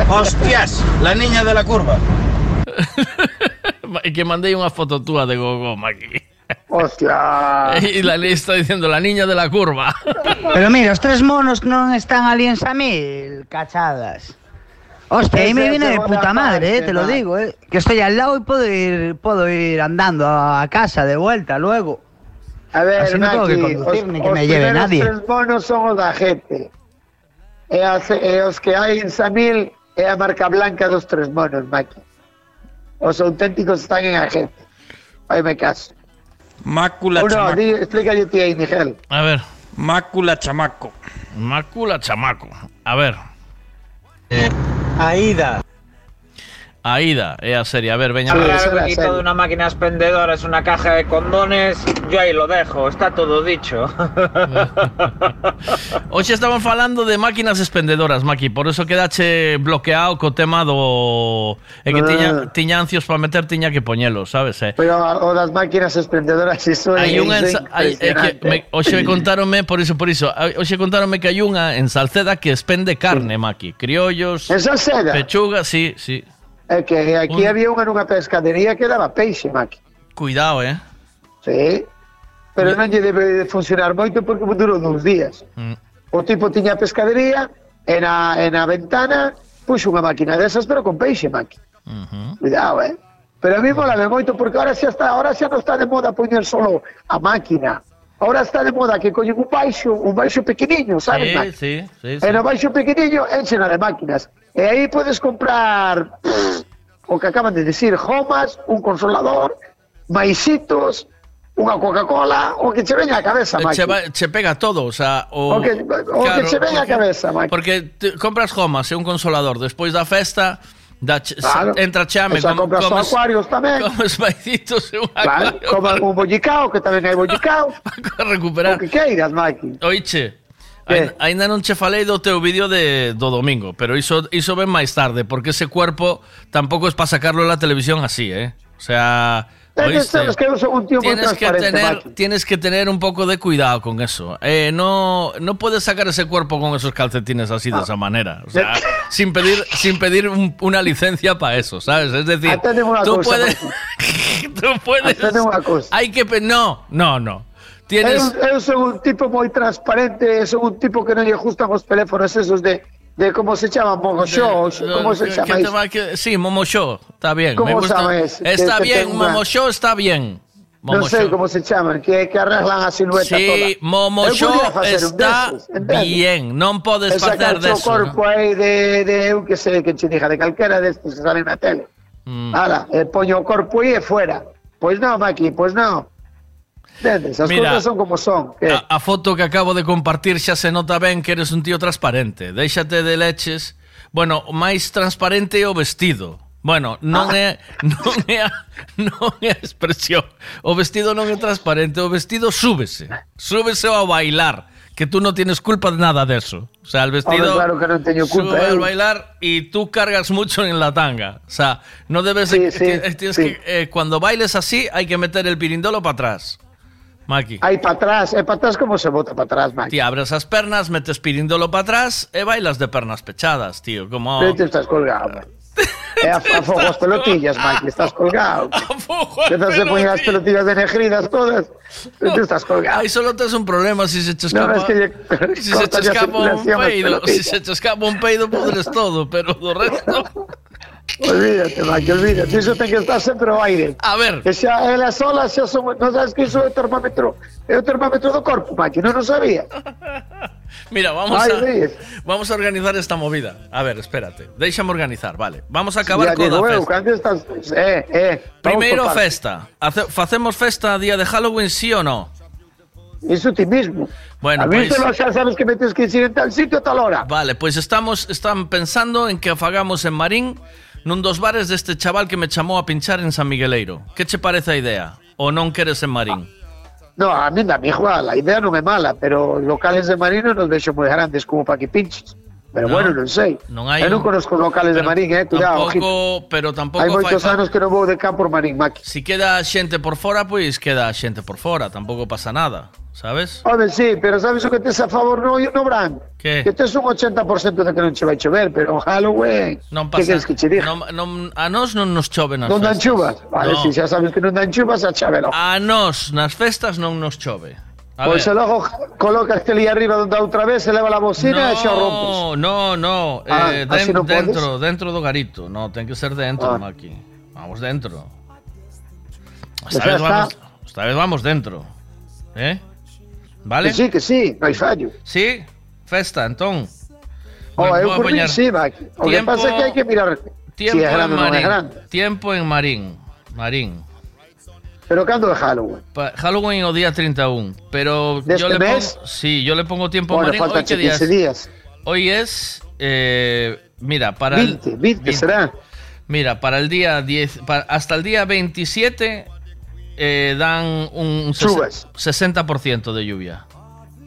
Hostias, la niña de la curva. Que mandei unha foto túa de Gogo, Maki. Hostia. E la lei está diciendo la niña de la curva. Pero mira, os tres monos que non están ali en Samil, cachadas. Hostia, aí me viene de puta madre, eh, te lo digo, eh. Que estoy al lado y puedo ir, puedo ir andando a casa de vuelta luego. A ver, Así no tengo que conducir os- ni que os me lleve nadie. tres monos son os da gente. E, as, e os que hai en Samil é a marca blanca dos tres monos, Maki. Os auténticos están en a gente. Faime caso. Mácula Uno, chamaco. di, explícalle ti aí, Miguel. A ver. Mácula chamaco. Mácula chamaco. A ver. Aida. Aida, é a serie. A ver, algo bonito de una máquina expendedora es una caja de condones, yo ahí lo dejo, está todo dicho. Hoxe estamos falando de máquinas expendedoras, Maki, por eso quedache bloqueado co tema do é que Ah. tiña tiña ancios para meter, tiña que poñelo, sabes? Eh? Pero o das máquinas exprendedoras, iso Hai unha en, iso Sa- é hai, é que impresionante. me, hoxe me contaronme por iso, por iso. Hoxe contaronme que hai unha en Salceda que expende carne, Maki, criollos, En Salceda? pechuga, sí, sí. É que aquí Un- había unha nunha pescadería que daba peixe, Maki. Cuidado, eh. Sí. Pero non lle debe de funcionar moito porque durou dous días. Mm. O tipo tiña pescadería e na, e na ventana puxo unha máquina desas pero con peixe, Maki. Cuidado, eh. Pero a mí molame moito porque ahora xa está, ahora xa non está de moda poñer solo a máquina. Ahora está de moda que coñen un baixo, un baixo pequeniño, sabes, Sí, Maki? sí, sí, sí. E no baixo pequeniño de máquinas. E aí podes comprar pff, o que acaban de decir, jomas, un consolador, maisitos, unha Coca-Cola, o que che veña a cabeza, eh, Maki. Che, va, che pega todo, o sea... O, o, que, o claro, que che veña a cabeza, Maki. Porque compras homas e un consolador despois da festa... Da ch claro. Entra chame, com, compras comes, acuarios tamén. Comes maicitos e un acuario. como un bollicao, que tamén hai bollicao. para recuperar. O que queiras, Maki. Oiche, ain- aínda non che falei do teu vídeo de, do domingo, pero iso, iso ven máis tarde, porque ese cuerpo tampouco es para sacarlo en la televisión así, ¿eh? O sea, oíste, que un tío tienes que tener tienes que tener un poco de cuidado con eso. Eh, no no puedes sacar ese cuerpo con esos calcetines así de esa manera, o sea, sin pedir sin pedir un- una licencia para eso, ¿sabes? Es decir, tú puedes tú puedes unha cousa. Hay que no, no, no. Tienes son un tipo moi transparente, son un tipo que non lle gustan os teléfonos esos de, de como se chama, Mogoxó, como se chama que te va- sí, Momo Show, está bien. ¿Cómo me gusta. sabes Está bien, una- Momo Show está bien. Momo sei Show. como se chaman, que, que arreglan a silueta Sí, toda. Momo Eu Show podía facer un está bien, non podes E sacar facer deso. corpo aí de, de, eu que sei, que che diga, de calquera destes que salen na tele. Mm. Ala, e poño o corpo aí e fuera. Pois non, Maki, pois non. As Mira, cousas son como son. Que? A, a foto que acabo de compartir xa se nota ben que eres un tío transparente. Déixate de leches. Bueno, máis transparente o vestido. Bueno, non é non é a, non é a expresión. O vestido non é transparente, o vestido súbese. Súbese ao bailar, que tú non tienes culpa de nada de eso. O sea, el vestido Home, claro que non teño culpa, sube eu. al bailar y tú cargas mucho en la tanga. O sea, no debes de- ti- tienes que eh, cuando bailes así hay que meter el pirindolo para atrás. Maki. Aí para atrás, e para atrás como se bota para atrás, Maki. Ti abres as pernas, metes pirindolo para atrás e bailas de pernas pechadas, tío, como Pero te estás colgado, Maki. E a, a fogo as pelotillas, Maki, estás colgado. A poñer as pelotillas de negridas todas, e te estás colgado. Aí solo tes un problema si se te No, escapa. es que lle- si se te escapa un as peido, si pelotillas. se te escapa un peido podres todo, pero do resto Olvídate, Maki, olvídate. Iso ten que estar sempre ao aire. A ver. Que xa elas solas xa son... Non sabes que iso é o termómetro. É o termómetro do corpo, Maki, non o sabía. Mira, vamos Ay, a vamos a organizar esta movida. A ver, espérate. Déixame organizar, vale. Vamos a acabar Ya con digo a eu, festa. estás... Eh, eh. Primeiro festa. Hace- facemos festa día de Halloween sí o no? Iso ti mismo. Bueno, a mí pois- solo xa sabes que me tens que ir en tal sitio a tal hora. Vale, pois estamos están pensando en que fagamos en Marín nun dos bares deste chaval que me chamou a pinchar en San Migueleiro. Que che parece a idea? Ou non queres en Marín? No, a mí dame igual, a idea non é mala, pero os locales de Marino nos vexo moi grandes como para que pinches. Pero no, bueno, non sei. Non hai Eu non conozco locales pero, de Marín, eh, cuidado. Tampouco, pero tampouco Hai moitos fai, anos que non vou de campo por Marín, Maqui. Si queda xente por fora, pois queda xente por fora, tampouco pasa nada, sabes? Home, sí, pero sabes o que tes a favor no, no Bran? Que? Que tes un 80% de que non che vai chover, pero Halloween, non pasa, que queres que che diga? Non, non, a nós non nos chove nas Non festas. dan chuvas, vale, no. si xa sabes que non dan chuvas, a chavelo. A nós nas festas non nos chove. A Pois ver. se logo colocas ali arriba donde a outra vez se leva la bocina e xa rompes. No, no, no. Ah, eh, den- podes? dentro, dentro do garito. No, ten que ser dentro, Ah. Maki. Vamos dentro. Pues Esta ya vez, vamos, esta vez vamos dentro. ¿Eh? ¿Vale? Que sí, que sí, non hai fallo. Sí, festa, entón. Oh, eu por mí sí, Maki. O que pasa é que hai que mirar Tiempo si é grande en ou non é Marín. grande. Tiempo en Marín. Marín. Pero cando é Halloween? Pa- Halloween o día 31, pero ¿De yo este le pongo, mes? sí, yo le pongo tiempo Bueno, a ¿Hoy qué día 15 es? días. Hoy es, eh, mira, para 20, el 20 será. Mira, para el día 10, pa- hasta el día 27 eh, dan un ses- Chuvas. 60% de lluvia.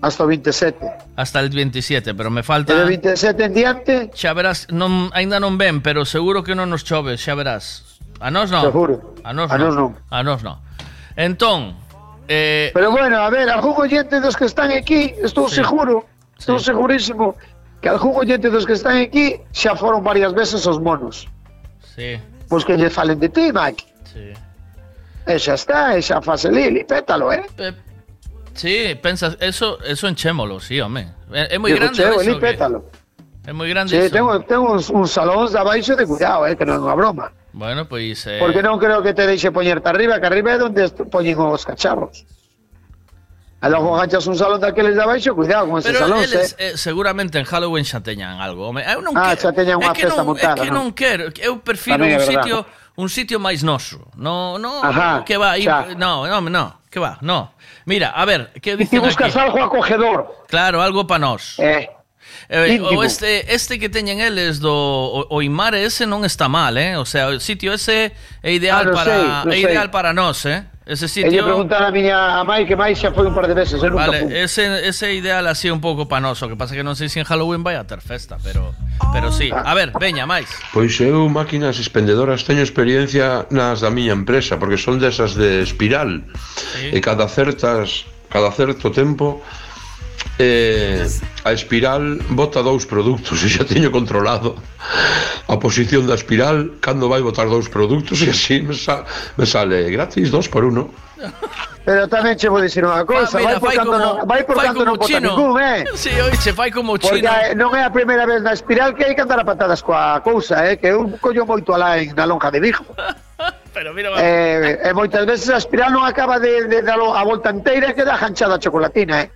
Hasta o 27. Hasta el 27, pero me falta... E de 27 en diante, Xa verás, non, ainda non ven, pero seguro que non nos chove, xa verás. A nós non. Seguro. A nós A non. nós non. A nós non. Entón, eh, Pero bueno, a ver, algún oyente dos que están aquí, estou Sí. seguro, estou segurísimo que algún oyente dos que están aquí xa foron varias veces os monos. sí, Pois que lle falen de ti, Mike. sí. E xa está, e xa fase Lili, pétalo, eh? Sí, pensas, eso, eso enchémolo, sí, home. É, é moi grande cheo, eso. Que- pétalo. É moi grande Sí, eso. tengo, tengo uns, uns salóns de abaixo de cuidado, eh, que non é unha broma. Bueno, pois... Eh... Porque non creo que te deixe poñerte arriba, que arriba é onde poñen os cacharros. A logo ganchas un salón daqueles de abaixo, cuidado con ese Pero salón, eles, eh? eh. seguramente en Halloween xa teñan algo. Home, eu non ah, quero, xa teñan unha festa non, montada, É que non, non quero, eu prefiro Tamén un sitio un sitio máis noso. No, no, Ajá, que va, ir, no, no, no, que va, no. Mira, a ver, que dicen aquí? buscas algo acogedor. Claro, algo para nós. Eh, Eh, o este, este que teñen eles do o, o Imare ese non está mal, eh? O sea, o sitio ese é ideal ah, para sei, é ideal sei. para nós, eh? Ese sitio... Ella preguntar a miña a Mai que Mai xa foi un par de veces, eh, nunca Vale, fui. ese ese ideal así un pouco panoso, que pasa que non sei se en Halloween vai a ter festa, pero pero sí. Ah. A ver, veña, máis. Pois eu máquinas expendedoras teño experiencia nas da miña empresa, porque son desas de espiral. Sí. E cada certas cada certo tempo Eh, a espiral bota dous produtos e xa teño controlado a posición da espiral cando vai botar dous produtos e así me, sa, me sale gratis dos por uno Pero tamén che vou dicir unha ah, cousa, ah, mira, vai por canto, como, vai por canto non bota ningún, eh? Si, sí, oi, fai como chino. Porque eh, non é a primeira vez na espiral que hai que andar a patadas coa cousa, eh? Que eu collo moito alá en na lonja de Vigo pero mira... Eh, e moitas veces a espiral non acaba de, de dar a volta inteira que queda janchada a chocolatina, eh?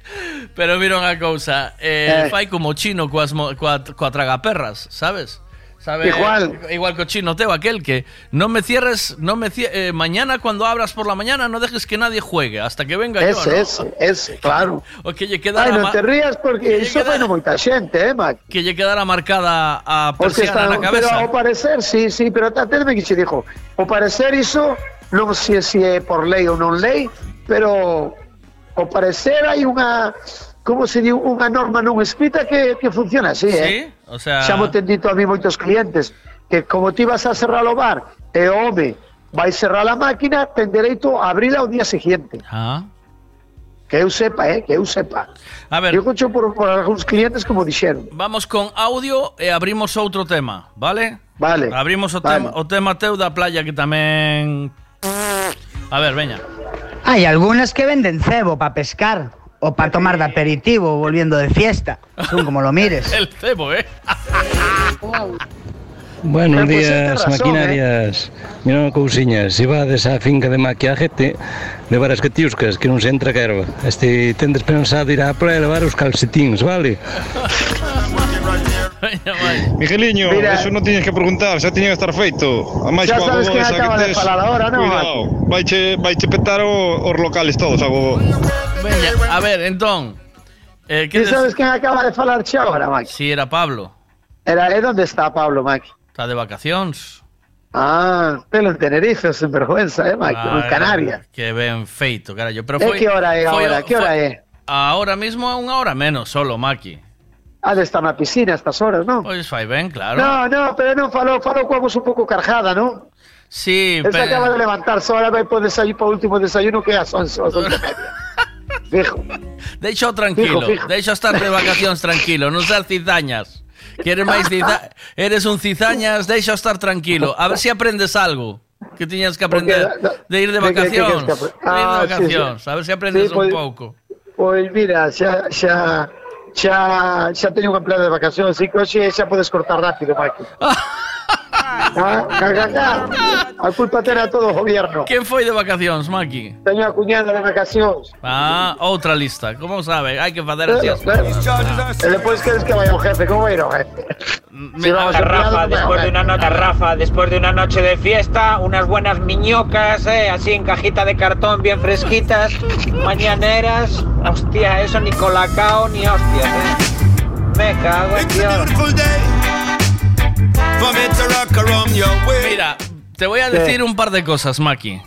Pero mira unha cousa, eh, eh. fai como chino coas, coa, coa tragaperras, sabes? Sabe, Igual. igual que o chino teo, aquel que no me cierres, no me cie- eh, mañana cuando abras por la mañana no dejes que nadie juegue hasta que venga yo. Ese, ¿no? ese, ese, claro. O que lle quedara, non ma- te rías porque iso fai no moita xente, eh, Mac. que lle quedara marcada a persiana están, na pero cabeza. ao parecer, sí, sí, pero atendeme que che dixo, ao parecer iso non sei se é por lei ou non lei, pero ao parecer hai unha como se di unha norma non escrita que, que funciona así, Sí, eh? o sea, Xa mo ten dito a mí moitos clientes que como ti vas a cerrar o bar e o home vai cerrar a máquina, ten dereito a abrila ao día seguinte. Ah. Que eu sepa, eh, que eu sepa. A ver. Eu cocho por, por algúns clientes como dixeron. Vamos con audio e abrimos outro tema, vale? Vale. Abrimos o, Vale. tema, o tema teu da playa que tamén... A ver, veña. Hay algunas que venden cebo para pescar o para tomar de aperitivo volviendo de fiesta, según como lo mires. El cebo, ¿eh? Buenos Eh, pues días, razón, maquinarias. Mira unha cousiña, se vades á finca de maquiajete, levar as catiuscas, que non se entra que erva. Este tendes pensado ir á praia levar os calcetíns, vale? Migueliño, Mira. eso non tiñes que preguntar, xa tiña que estar feito. A máis Xa sabes que acaba de falar ahora, non? Cuidado, vaiche, vaiche petar o, os locales todos a gogo. Veña, a ver, entón... Eh, sabes quen acaba de falar xa ahora, Mac? Si era Pablo. Era, e onde está Pablo, Mac? Está de vacacións. Ah, pelo en Tenerife, sen vergüenza, eh, Mac? en Ai, Canarias. Que ben feito, carallo. Pero foi, que hora é agora? Que hora é? Ahora mismo é unha hora menos solo, Maki. Ha de estar na piscina a estas horas, non? Pois fai ben, claro. No, no, pero non falou, falou coa voz un pouco cargada, non? Sí, Él se pero... acaba de levantarse, ahora vai por desayuno, por último desayuno que é as 11 as 11 e media. Fijo. Deixa tranquilo, Fijo, fijo. deixa estar de vacacións tranquilo, non ser cizañas. Queres máis ciza... Eres un cizañas, deixa estar tranquilo. A ver se aprendes algo que tiñas que aprender Porque, de ir de de que- que vacacións. queres que apre- De ir de Ah, sí, vacacións, sí. a ver se aprendes Sí, pues- un pouco. Pois mira, xa, xa, xa, xa teño un empleado de vacacións, así que hoxe xa podes cortar rápido, Maki. ah, ca, ca, ca. A culpa ten a todo o gobierno. Quen foi de vacacións, Maki? Teño a cuñada de vacacións. Ah, outra lista. Como sabe? Hai que facer así as cousas. E depois queres que vaya o jefe, como vai ir o jefe? Rafa, empleados, después de una noche, Rafa, después de una noche de fiesta, unas buenas miñocas, eh, así en cajita de cartón, bien fresquitas, mañaneras, hostia, eso ni colacao ni hostias, eh. Me cago en Dios. Mira, te voy a decir un par de cosas, Maki.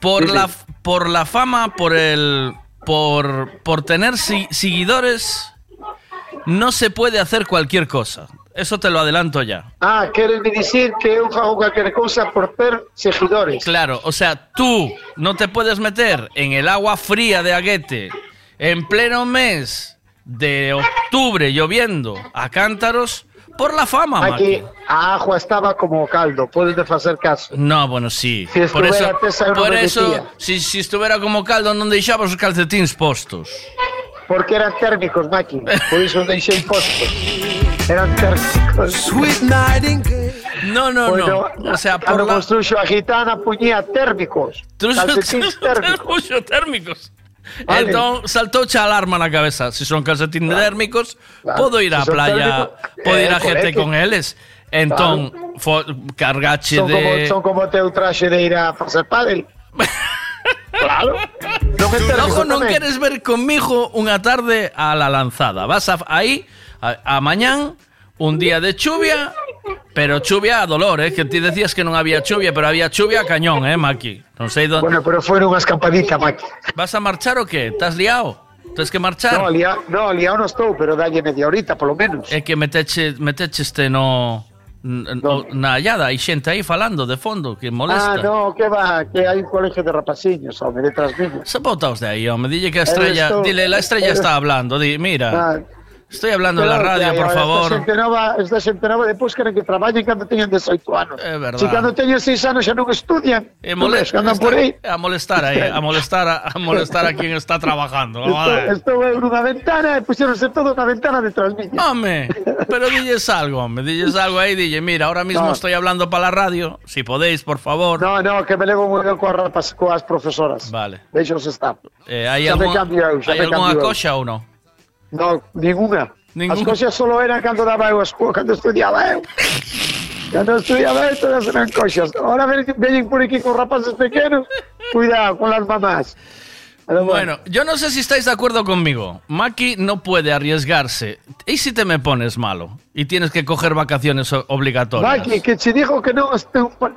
Por Sí, la por la fama, por el por por tener si- seguidores no se puede hacer cualquier cosa. Eso te lo adelanto ya. Ah, queres me dicir que eu fago calquera cousa por ter seguidores. Claro, o sea, tú no te puedes meter en el agua fría de Aguete en pleno mes de octubre lloviendo a cántaros por la fama, Aquí Maki. a agua estaba como caldo, podes de facer caso. No, bueno, sí. Si por eso, por eso si, si estuviera como caldo non deixabas os calcetíns postos. Porque eran térmicos, Maki. Por iso deixei postos. Eran térmicos. No, no, Bueno, no. O sea, por la... a gitana puñía térmicos. Calcetíns térmicos. Térmicos. Vale. Entón saltouche a alarma na cabeza. Se son calcetín térmicos, Claro. podo ir á son playa, térmicos, podo ir eh, a gente correcto. con eles. Entón, fo, cargache Son como, de... son como teu traxe de ir a facer pádel. claro. Non térmico non queres ver conmigo unha tarde a la lanzada. Vas a, aí a, a mañán un día de chuvia, pero chuvia a dolor, eh, que ti decías que non había chuvia, pero había chuvia a cañón, eh, Maki. Non sei do... Bueno, pero foi unha escampadita, Maki. Vas a marchar o que? Estás liado? Tens que marchar? No, lia, no, liado non estou, pero dalle media horita, polo menos. É que meteche, metecheste no... no- Na hallada, hai xente aí falando de fondo que molesta. Ah, no, que va, que hai un colegio de rapaciños, home, detrás mío. Se botaos de aí, home, dille que a estrella, dile, la estrella Eres- está hablando, di, mira, Ah, Estoy hablando de la radio, por esta favor. xente nova, esta xente nova depois queren que traballen cando teñan 18 anos. É verdad. Si cando teñen 6 anos xa non estudian. Non ves que andan por aí. A molestar aí, a molestar a, a molestar a quien está trabajando. Estou, eu nunha ventana e puxeronse todo na ventana detrás miña. Home, pero dilles algo, hombre, dilles algo aí, dille, mira, ahora mismo No. estoy hablando para la radio, si podéis, por favor. No, no, que me levo moi ben coas, rapas, coas profesoras. Vale. Deixos estar. Eh, ¿Hay, Xa me algún- cambio eu, xa ¿hay me no? Ninguna. Ninguna. As coxas solo eran cando daba eu a escola, cando estudiaba eu. Cando estudiaba eu, todas eran coxas. Ahora veñen por aquí con rapaces pequenos, cuidado con las mamás. Bueno, yo no sé si estáis de acuerdo conmigo. Maki no puede arriesgarse. ¿Y si te me pones malo? Y tienes que coger vacaciones obligatorias. Maki, que se dijo que no,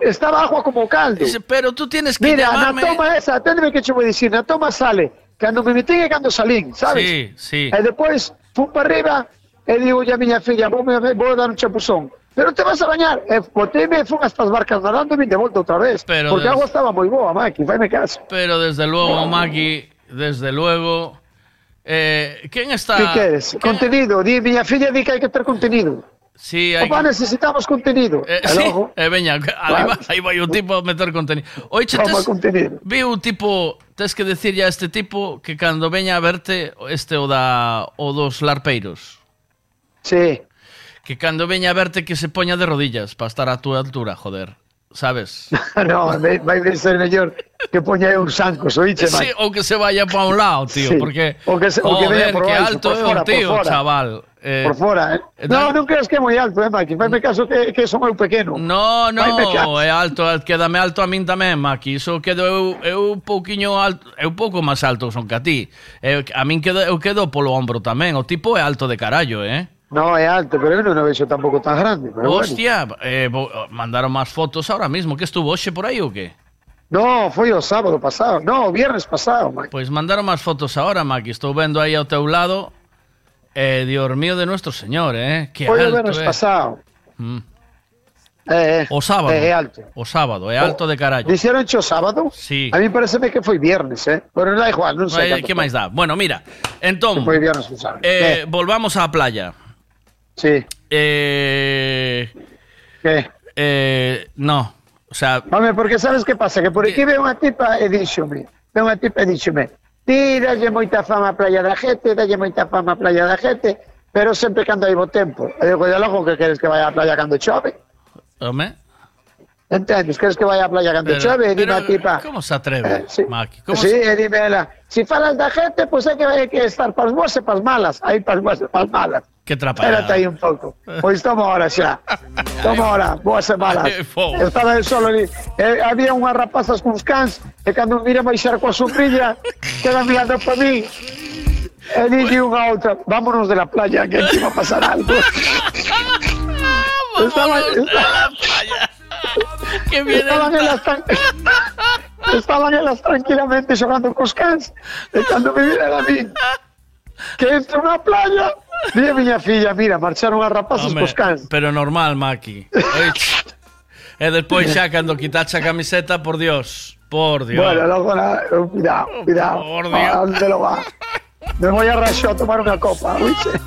estaba agua como caldo. Pero tú tienes que Mira, llamarme... na toma esa, atendeme que te voy a decir, na toma sale, cando me metín e cando salín, sabes? Sí, sí. E depois fun para arriba e digo a miña filla, vou, me, vou dar un chapuzón. Pero te vas a bañar. E boteme e fun hasta as barcas nadando e vin de volta outra vez. Pero porque a des- agua estaba moi boa, Maki, faime caso. Pero desde luego, Maki, desde luego... Eh, ¿Quién está...? Que queres? Contenido, di, miña filla di que hai que ter contenido. Sí, hay Opa, necesitamos contenido. Eh, sí, eh, veña, aí va, aí vai o tipo a meter contenido. Oiche, tes, contenido. vi un tipo, tens que decirlle a este tipo que cando veña a verte este o da o dos larpeiros. Sí. Que cando veña a verte que se poña de rodillas para estar a túa altura, joder sabes? no, vai de ser mellor que poña un sanco, soiche, sí, ou que se vaya pa un lado, tío, sí. porque o que, se, o que veña por que alto é un tío, por fora. chaval. Eh, por fora, eh? eh no, non creas que é moi alto, eh, Maki? Faime mm. caso que, que son eu pequeno. No, no, é alto, quédame alto a min tamén, Maki. Iso quedo eu, eu un pouquiño alto, eu pouco máis alto son que a ti. Eu, a min quedo, eu quedo polo ombro tamén. O tipo é alto de carallo, eh? No, é alto, pero eu non o vexo tampouco tan grande. Pero Hostia, eh, bo- mandaron máis fotos ahora mismo. Que estuvo hoxe por ou que? Bueno. No, foi o sábado pasado. No, o viernes pasado, Maki. Pois mandaron máis fotos ahora, Maki. Estou vendo aí ao teu lado. Eh, Dios mío de nuestro señor, eh? Que Foi o alto, viernes eh. pasado. Mm. É, é. O sábado. É, é alto. O sábado, é alto de carallo. Dixeron o sábado? Sí. A mí pareceme que foi viernes, eh? Pero non dá igual, non sei. Eh, que máis dá? Bueno, mira, entón, Foi viernes pasado. eh, volvamos á playa. Sí. Eh, Que? eh, no, o sea, Home, porque sabes que pasa? Que por aquí ve unha tipa e díxome, ve unha tipa e díxome, ti dalle moita fama a playa da gente, dalle moita fama a playa da gente, pero sempre cando hai bo tempo. E digo, e logo que queres que vaya á playa cando chove? home, Entendes? Queres que vaya á playa cando Pero- chove? E dime a tipa... como se atreve, Maki? Como sí, se... e dime ela, si falas da gente, pois pues hai que, hai que estar pas boas e pas malas. Aí pas boas e pas malas. Que trapallada. Espérate aí un pouco. Pois toma hora xa. Toma hora. Ai, fogo. Estaba eu solo ali. E había unhas rapazas cuns cans e cando mira baixar coa sombrilla quedan mirando para mí. E dille unha outra, vámonos de la playa que aquí va a pasar algo. Estaban, que viene estaban elas tan... Estaban elas tranquilamente xogando cos cans e cando me viran a mí que entra unha playa Dile miña filla, mira, marcharon as rapaces Home, cos cans pero normal, Maki. E despois xa cando quitache a camiseta, por Dios, por Dios. Bueno, logo, na- cuidado, cuidado Por Dios. ¿A dónde lo va? Me voy a Raxó a tomar unha copa, oíste?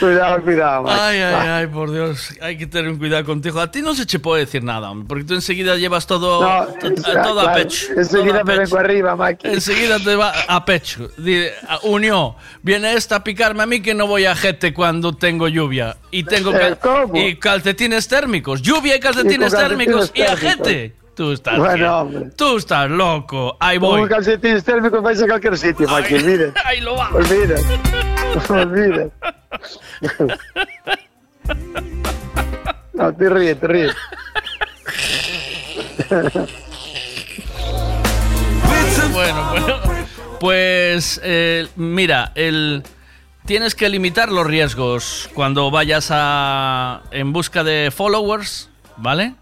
cuidado, cuidado Maki. Ay, ay, ay, por Dios, hay que tener un cuidado contigo. A ti no se te puede decir nada, hombre, porque tú enseguida llevas todo, No, to- es- todo a claro, pecho. enseguida a me vengo arriba, Maki. Enseguida te va a pecho. A- Unió, viene esta a picarme a mí que no voy a jete cuando tengo lluvia. Y tengo Eh, cal- y calcetines térmicos. Lluvia y calcetines, Y con térmicos. calcetines Y a térmicos. jete. Tú estás, Bueno, hombre. tú estás loco. Ahí Con voy. un calcetín térmico vais a cualquier sitio, Maki. Ahí lo va. Olvide. Olvide. No, te ríes, te ríes. Bueno, bueno. Pues eh, mira, el tienes que limitar los riesgos cuando vayas a en busca de followers, ¿vale?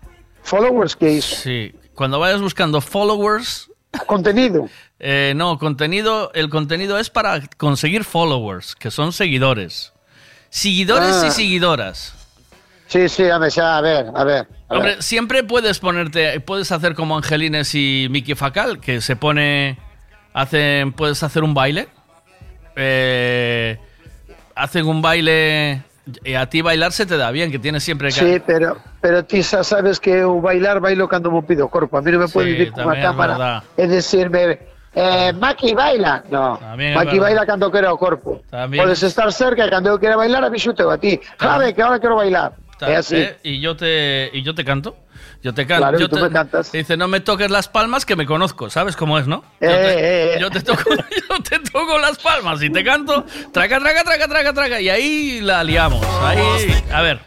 Followers que es Sí, cuando vayas buscando followers, contenido. Eh, no, contenido, el contenido es para conseguir followers, que son seguidores. Seguidores Ah. y seguidoras. Sí, sí, a ver, a ver, a ver. a Hombre, ver. siempre puedes ponerte, puedes hacer como Angelines y Miki Facal, que se pone, hacen, puedes hacer un baile. eh, hacen un baile y a ti bailar se te da bien, que tienes siempre que... Sí, pero, pero ti sabes que bailar bailo cando me pido o corpo. A mí non me pode Sí, dicir con a tamén é cámara verdad. e decirme eh, Maki baila. No, Tamén é Maki baila cando quero o corpo. Tamén. Podes estar cerca e cando eu quero bailar avisuteo a ti. Javi, que ahora quero bailar. É así. eh, y yo te y yo te canto. Yo te canto. Claro, yo tú te, me cantas. Dice, no me toques las palmas que me conozco. ¿Sabes cómo es, no? Eh, yo, te, eh, eh. yo te toco, yo te toco las palmas y te canto. Traca, traca, traca, traca, traca. Y ahí la liamos. Ahí. A ver.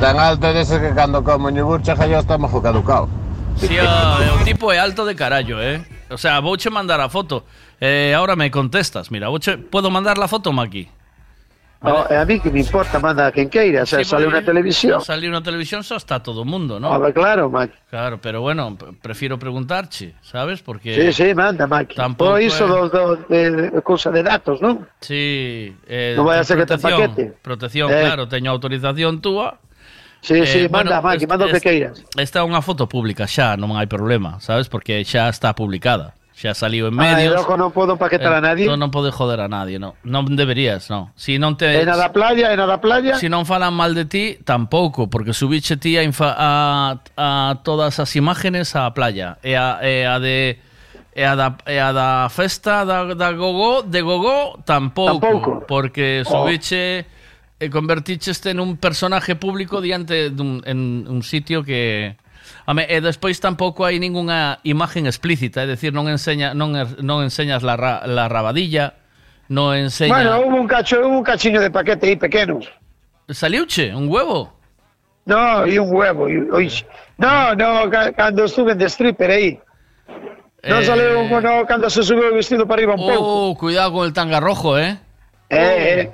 Tan alto dese que cando como yo estómago caducado. Sí, o, o tipo é alto de carallo, eh. O sea, vouche mandar a foto. Eh, ahora me contestas. Mira, vouche, ¿puedo mandar la foto, Maki? No, e a mí que me importa, manda a quen queira, o sea, Sí, sale unha televisión. si Sale una televisión, só está todo o mundo, ¿no? Ah, bah, claro, Maki. Claro, pero bueno, prefiero preguntarche, ¿sabes? Porque... Sí, sí, manda. Tampouco Tampoco iso é- do, do, de, de datos, non? Sí, eh, Non vai a ser que te paquete. Protección, Eh. claro, teño autorización túa. Sí, sí, Eh, manda, est- manda o que queiras. Esta é unha foto pública xa, non hai problema, sabes? Porque xa está publicada. Xa saliu en Ah, medios. logo non podo empaquetar a nadie. Non, non pode joder a nadie, no. Non deberías, no. Si non te E na da playa, e na da playa. Si non falan mal de ti, tampouco, porque subiche ti a, infa- a, a todas as imágenes á playa. E a, e a de e a da, e a da festa da, da Gogó, de Gogó, tampouco, Tampouco. porque Oh. subiche e converticheste nun personaje público diante dun en un sitio que Ame, e despois tampouco hai ningunha imagen explícita, é dicir, non enseña non, er- non enseñas la, ra, la rabadilla, non enseña Bueno, hubo un cacho, hubo un cachiño de paquete aí pequeno. Saliuche, un huevo. No, y un huevo. Y, no, no, ca- cuando estuve en The Stripper aí. No Eh, salió un no, cuando se subió el vestido para arriba un pouco. Oh, cuidado con el tanga rojo, ¿eh? Eh, eh.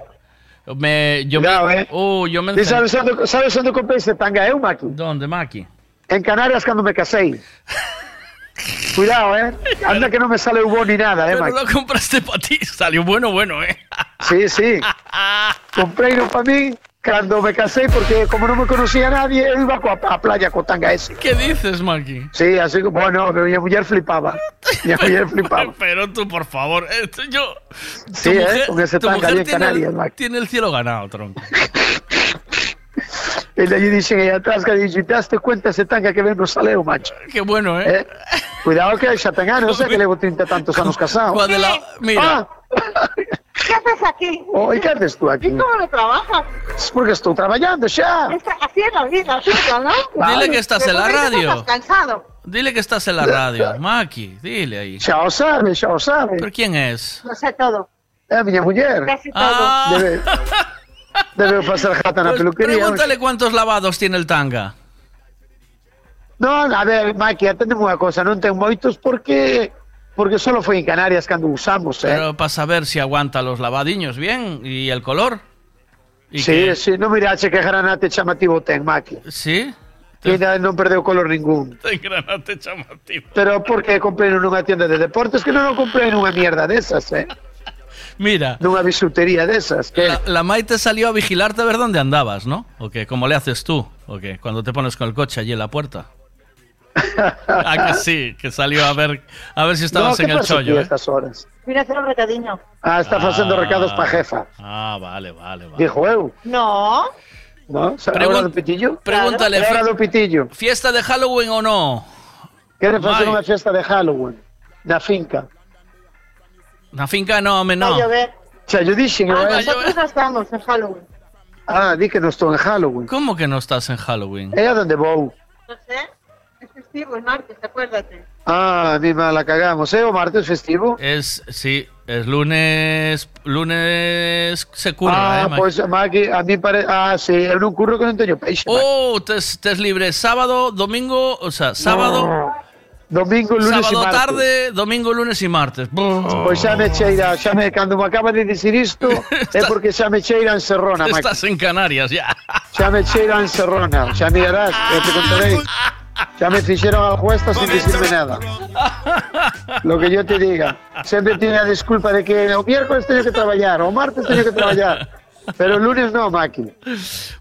Me, yo Cuidado, me, eh. Oh, yo me sabes onde, sabes onde comprei ese tanga eu, Maki? ¿Dónde, Maki? En Canarias cando me casei. Cuidado, eh. Anda que no me sale hubo ni nada, eh, Pero lo compraste para ti. Salió bueno, bueno, ¿eh? Sí, sí. Comprei no para mí cando me casei porque como non me conocía nadie, eu iba coa a playa co tanga ese. ¿Qué dices, Maki? Sí, así que, bueno, mi mujer flipaba. Mi mujer flipaba. Pero tú, por favor, esto yo... Sí, eh, con ese tanga mujer ahí en Canarias, el, Maki. tiene el cielo ganado, tronco. E allí dixen aí atrás que dixen, te daste cuenta ese tanga que ven no saleu, macho. Qué bueno, ¿eh? Eh, Cuidado que xa ten anos, sei que levo 30 e tantos anos casado. Coa de la- Mira, Ah, ¿Qué haces aquí? oh, e que haces tú aquí? ¿Y cómo lo trabajas? Es porque estou traballando xa. Está así es la vida, así es, ¿no? Dile que estás en la Pero ¿por qué radio. Estás cansado. dile que estás en la radio. Maki, dile ahí. Xa o sabe, xa o sabe. ¿Pero quién es? Lo sé todo. É a miña muller. Casi todo. Ah, Debe, debe facer jata na pues peluquería. pregúntale cuántos lavados tiene el tanga. Non, a ver, Maki, atendeme unha cosa, non ten moitos porque porque solo foi en Canarias cando usamos, eh. Pero para saber si aguanta los lavadiños bien y el color. ¿Y sí, que- sí, non mirache que granate chamativo ten, Maki. ¿Sí? Que non perdeu color ningún. Ten granate chamativo. Pero porque comprei nunha tienda de deportes que non o comprei nunha mierda desas, eh. Mira, Nunha bisutería desas, que la, la Maite salió a vigilarte a ver dónde andabas, ¿no? ¿O qué? ¿Cómo le haces tú? ¿O qué? Cuando te pones con el coche allí en la puerta. Ah, que sí, que salió a ver a ver si no, estabas que en el chollo. a ¿eh? estas horas? Mira, hacer un recadinho. Ah, está Ah. recados pa jefa. Ah, vale, vale, vale. Dijo eu, No. ¿no? ¿Sabe Pregun- hora do pitillo? Pregúntale, do pitillo. ¿fiesta de Halloween o no? Quere facer Vai. unha festa de Halloween na finca. La finca no, me Va a no. llover. Xa, yo dixen, Ah, eh? Nosotros no estamos en Halloween. Ah, di que non estou en Halloween. ¿Cómo que no estás en Halloween? É a donde vou. No sé. Es festivo, es martes, acuérdate. Ah, a mí me la cagamos. É o martes festivo? Es, sí, es lunes, lunes se curra, ah, eh, pois, Maki, a mí pare... Ah, sí, eu non curro que non teño peixe. Oh, tes, tes libre sábado, domingo, o sea, sábado, Domingo, lunes sábado martes. tarde, domingo, lunes y martes. Brr. Pois xa me cheira, xa me, cando me acaba de dicir isto, é porque xa me cheira en Serrona. Estás en Canarias ya. Xa me cheira en Serrona, xa mirarás, eu te contarei. Xa me fixeron a juesta sin decirme nada. Lo que yo te diga. Sempre tiene a disculpa de que o miércoles teño que traballar, o martes teño que traballar. Pero el lunes no, Maki.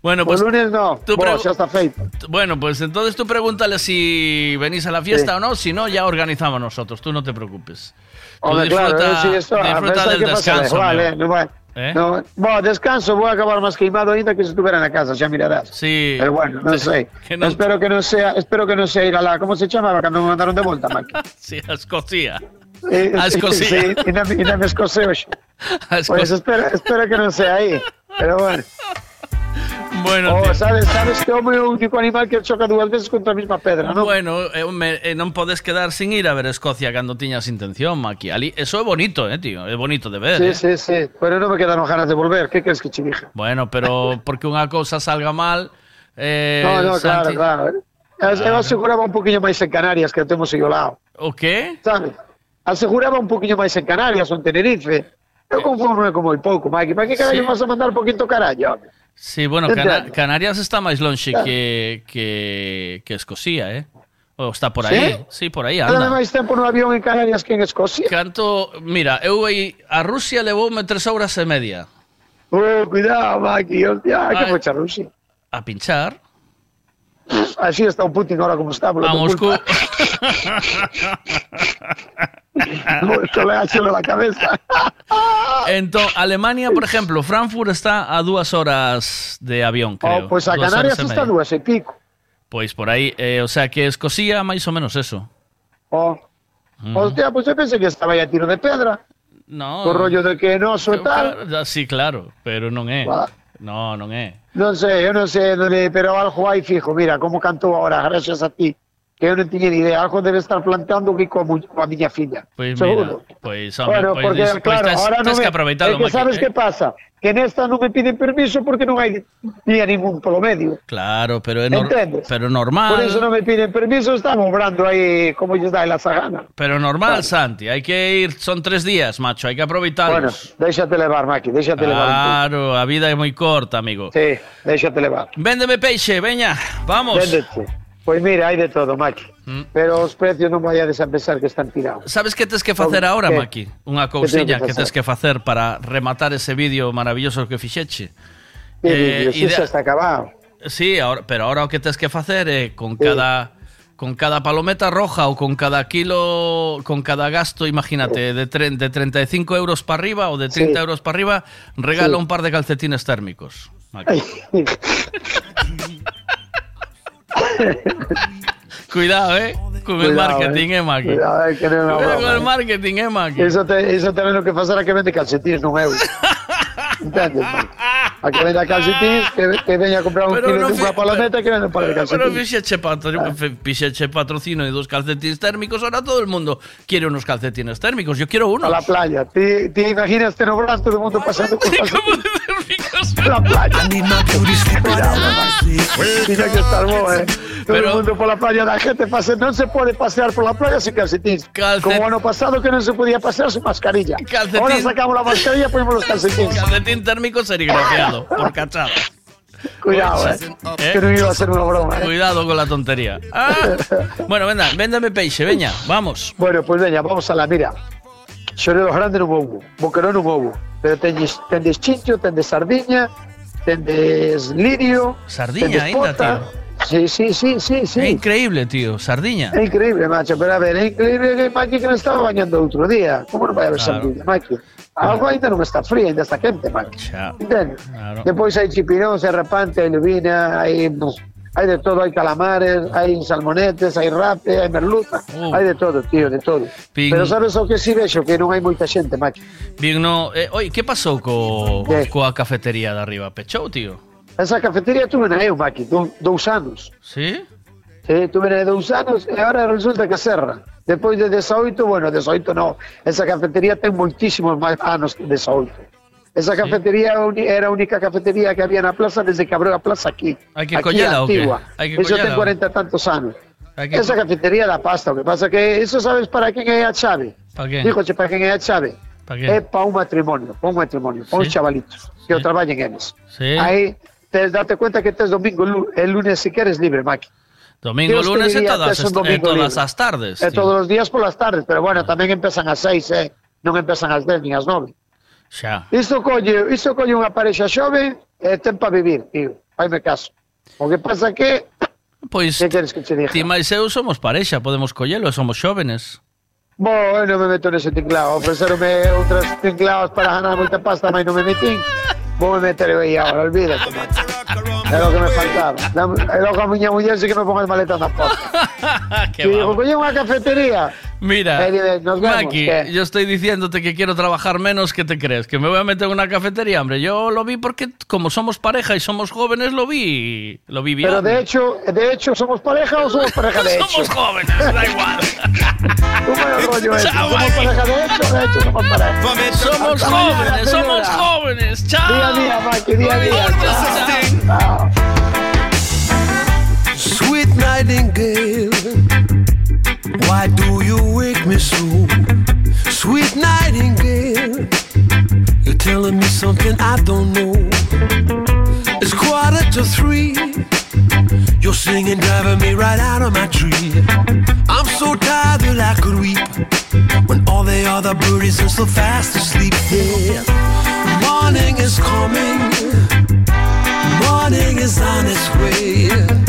Bueno, pues lunes no. tú está feito. Bueno, pues entonces tú pregúntale si venís a la fiesta Sí. o no, si no, ya organizamos nosotros, tú no te preocupes. Hombre, claro, disfruta, eh, sí, disfruta del descanso. no Eh? no, bueno, descanso, voy a acabar más queimado ainda que si estuviera en la casa, ya mirarás. Sí. Pero bueno, no sé. que no- Espero que no sea, espero que no sea ir a la, ¿cómo se llamaba cuando me mandaron de vuelta, Maki? Sí, a Escocia. Eh, A Escocia. Sí, y no, y no me escocé hoy. Pues espero, espero que no sea ahí. Pero bueno. Bueno, Oh, sabes, sabes que é o único animal que choca dúas veces contra a mesma pedra, non? Bueno, eh, me- eh, non podes quedar sin ir a ver Escocia cando tiñas intención, Maki. Ali, eso é bonito, eh, tío. É bonito de ver. Sí, eh. sí, sí, pero non me quedaron ganas de volver. Que queres que che diga? Bueno, pero porque unha cousa salga mal, eh, no, no, claro, Santi- claro. Eu, eu aseguraba un poquinho máis en Canarias que temos aí ao lado. O qué? Sabes? Aseguraba un poquinho máis en Canarias ou en Tenerife. Eu conforme con moi pouco, Mike. Para que carallo Sí. vas a mandar poquito carallo? Sí, bueno, Cana Canarias está máis lonxe claro. que, que, que Escocia, eh? Ou está por aí, sí, sí por aí anda. Anda máis tempo no avión en Canarias que en Escocia. Canto, mira, eu aí a Rusia levoume tres horas e media. Oh, cuidado, Maki, hostia, Ai, que pocha Rusia. A pinchar. Así está o Putin ahora como está. por A Moscú. No, Esto le ha hecho la cabeza. Entón, Alemania, por exemplo, Frankfurt está a dúas horas de avión, creo. Oh, pues a Canarias está media. dúas e pico. Pois por aí, eh, o sea que Escocia máis ou menos eso. Oh. Mm. Hostia, pues yo pensé que estaba aí a tiro de pedra. No. Co rollo de que no so e tal. Sí, claro, pero non é. Va. No, non é. Non sei, eu non sei, dónde- pero algo hai fijo. Mira, como cantou ahora, gracias a ti. Que eu non tiña ni idea. Algo debe estar plantando que coa, coa miña filla. Pois Seguro. mira, pois, home, Bueno, pois, porque, pois claro, tes, ahora tes non que me... aproveitalo, é que sabes eh? que pasa? Que nesta non me piden permiso porque non hai día ningún polo medio. Claro, pero é nor Entendes? pero normal. Por eso non me piden permiso, están obrando aí como lles dá la gana. Pero normal, Santi, hai que ir, son tres días, macho, hai que Bueno, aproveitalos. déxate levar, Maki, déxate levar. un claro, a vida é moi corta, amigo. Sí, déxate levar. Véndeme peixe, veña, vamos. Véndete. Pois mira, hai de todo, Maki. Mm. Pero os precios non vayades a pensar que están tirados. Sabes que tes que facer que? Maki? Unha Que cousiña que que tes que facer para rematar ese vídeo maravilloso que fixeche. Sí, Eh, sí, idea- xa está acabado. Sí, ahora, pero ahora o que tes que facer é con cada con cada palometa roja ou con cada kilo, con cada gasto, imagínate, de, tre- de 35 euros para arriba ou de 30 Sí. euros para arriba, regala Sí. un par de calcetines térmicos. Maki. Cuidado, eh, con el marketing, eh. eh, Maki. Cuidado, eh, que Cuidado con el marketing, eh, Maki. Iso, te, iso tamén o que pasará que vende calcetines non Maki? A que venda calcetines, que, que veña a comprar un Pero kilo non de unha fi- palometa que vende un par de Pero calcetines. fixeche, patro, fixeche patrocino de dos calcetines térmicos, ahora todo el mundo quiere unos calcetines térmicos, yo quiero uno. A la playa. Ti, ti imaginas no brazo todo el mundo pasando con calcetines. A la playa. Tiene que estar bo, eh. Todo Pero- el mundo por la playa, la gente pase, non se pode pasear por la playa sin calcetines. Como o ano pasado que non se podía pasear sin mascarilla. Calcetín. Ahora sacamos la mascarilla y ponemos los calcetines. Calcetín térmico serigrafiado, por cachada. Cuidado, eh. ¿Eh? Que non iba a ser unha broma, eh. Cuidado con la tontería. Ah, bueno, venga, véndame peixe, veña, vamos. Bueno, pues veña, vamos a la mira. Xoreros grande non houbo, boquerón non houbo. Pero tendes, tendes chincho, tendes sardiña, tendes lirio, Sardiña tendes pota. Sí, sí, sí, sí, sí. É increíble, tío, sardiña. É increíble, macho, pero a ver, é increíble que Maki que me estaba bañando outro día. Como non vai haber Claro. sardina, Maki? A Algo ainda non está fría, ainda está quente, Maki. Xa. Entendes? Claro. Depois hai chipirón, serrapante, hai lubina, hai, pues, hai de todo, hai calamares, hai salmonetes, hai rape, hai merluza, Uh. hai de todo, tío, de todo. Pin- Pero sabes o que si vexo? Que non hai moita xente, Maki. Bien, no, eh, oi, que pasou co, coa cafetería de arriba? Pechou, tío? Esa cafetería tuve na eu, Maki, dou, dous anos. Sí? Sí, tuve na dous anos e agora resulta que cerra. Depois de 18, bueno, 18 no, esa cafetería ten moitísimos máis anos que 18. Esa cafetería era a única cafetería que había na plaza desde que abriu a plaza aquí. Hai que aquí qué? antigua. Hai que Eso collela ten o- 40 e tantos anos. Que Esa cafetería da pasta, o que pasa que eso sabes para quen é a chave? Pa quen? Dígoche para quen é a chave? Pa quen? É para un matrimonio, para un matrimonio, para uns Sí. chavalitos que o traballen eles. Sí. Aí te date cuenta que tes domingo, lu- el lunes si queres libre, Maki. Domingo, te lunes e diría todas, que es domingo todas libre. as tardes. Todos os días polas tardes, pero bueno, tamén empezan ás seis, eh? Non empezan ás dez nin ás nove. Xa. Isto colle, isto colle unha parexa xove e ten para vivir, tío. Faime caso. O que pasa que Pois que queres que che diga? ti máis eu somos parexa, podemos collelo, somos xóvenes. Bo, eu non me meto nese tinclado. Ofreceronme outras tincladas para ganar moita pasta, mas non me metín. Vou me meter aí agora, olvídate, man. É lo que me faltaba. É lo que a miña muller sí que me ponga na porta. Qué Si digo, coño, unha cafetería. Mira, Eh, nos vemos, Maki, ¿qué? yo estoy diciéndote que quiero trabajar menos, ¿qué te crees? ¿Que me voy a meter en una cafetería? Hombre, yo lo vi porque como somos pareja y somos jóvenes, lo vi, lo vi bien. Pero de hecho, de hecho, ¿somos pareja o somos pareja de hecho? Somos jóvenes, da igual. ¿Cómo es el rollo ese? Chao, ¿Somos pareja de hecho de hecho somos pareja? Somos jóvenes, somos jóvenes. Chao. Día a día, Maki, día a día. Sweet nightingale, why do you wake me so? Sweet nightingale, you're telling me something I don't know. It's quarter to three, you're singing, driving me right out of my tree. I'm so tired that I could weep when all the other birdies are so fast asleep. Yeah, morning is coming, morning is on its way.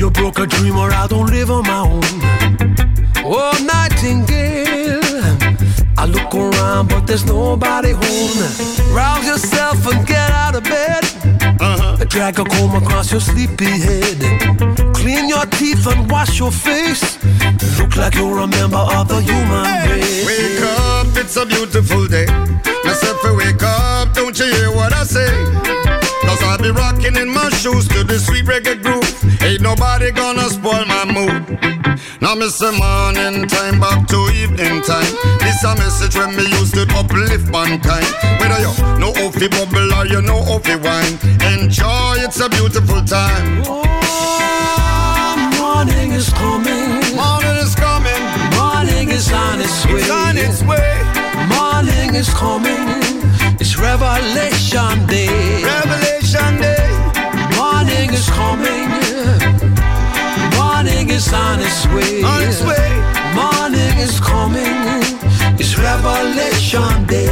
you broke a dream or I don't live on my own. Oh, nightingale, I look around but there's nobody home. Rouse yourself and get out of bed. Uh-huh. Drag a comb across your sleepy head. Clean your teeth and wash your face. Look like you're a member of the human race. Wake up, it's a beautiful day. Myself, wake up, don't you hear what I say? In my shoes to the sweet reggae groove. Ain't nobody gonna spoil my mood. Now, miss the morning time back to evening time. This a message when me used to uplift mankind. Whether you know how fi bubble or you know how fi wine. Enjoy, it's a beautiful time. Oh, morning is coming. Morning is coming. Morning is on its way. It's on its way. Morning is coming. It's Revelation Day. Revelation Day. Morning is coming. Morning is on its way. On its way. Morning is coming. It's Revelation Day.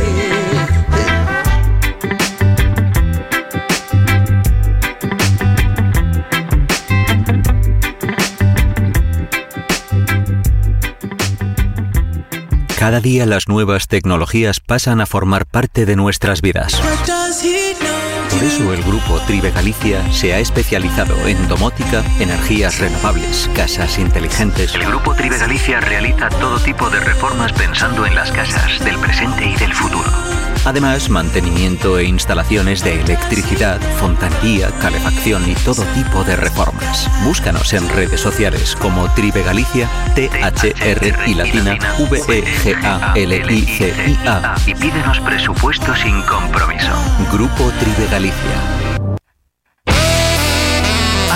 Cada día las nuevas tecnologías pasan a formar parte de nuestras vidas. Por eso el grupo Tribe Galicia se ha especializado en domótica, energías renovables, casas inteligentes. El Grupo Tribe Galicia realiza todo tipo de reformas pensando en las casas del presente y del futuro. Además, mantenimiento e instalaciones de electricidad, fontanería, calefacción y todo tipo de reformas. Búscanos en redes sociales como Tribe Galicia, T-H-R y latina E V-E-G-A-L-I-C-I-A. Y pídenos presupuesto sin compromiso. Grupo Tribe Galicia.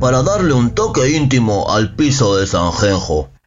para darle un toque íntimo al piso de Sanjenjo.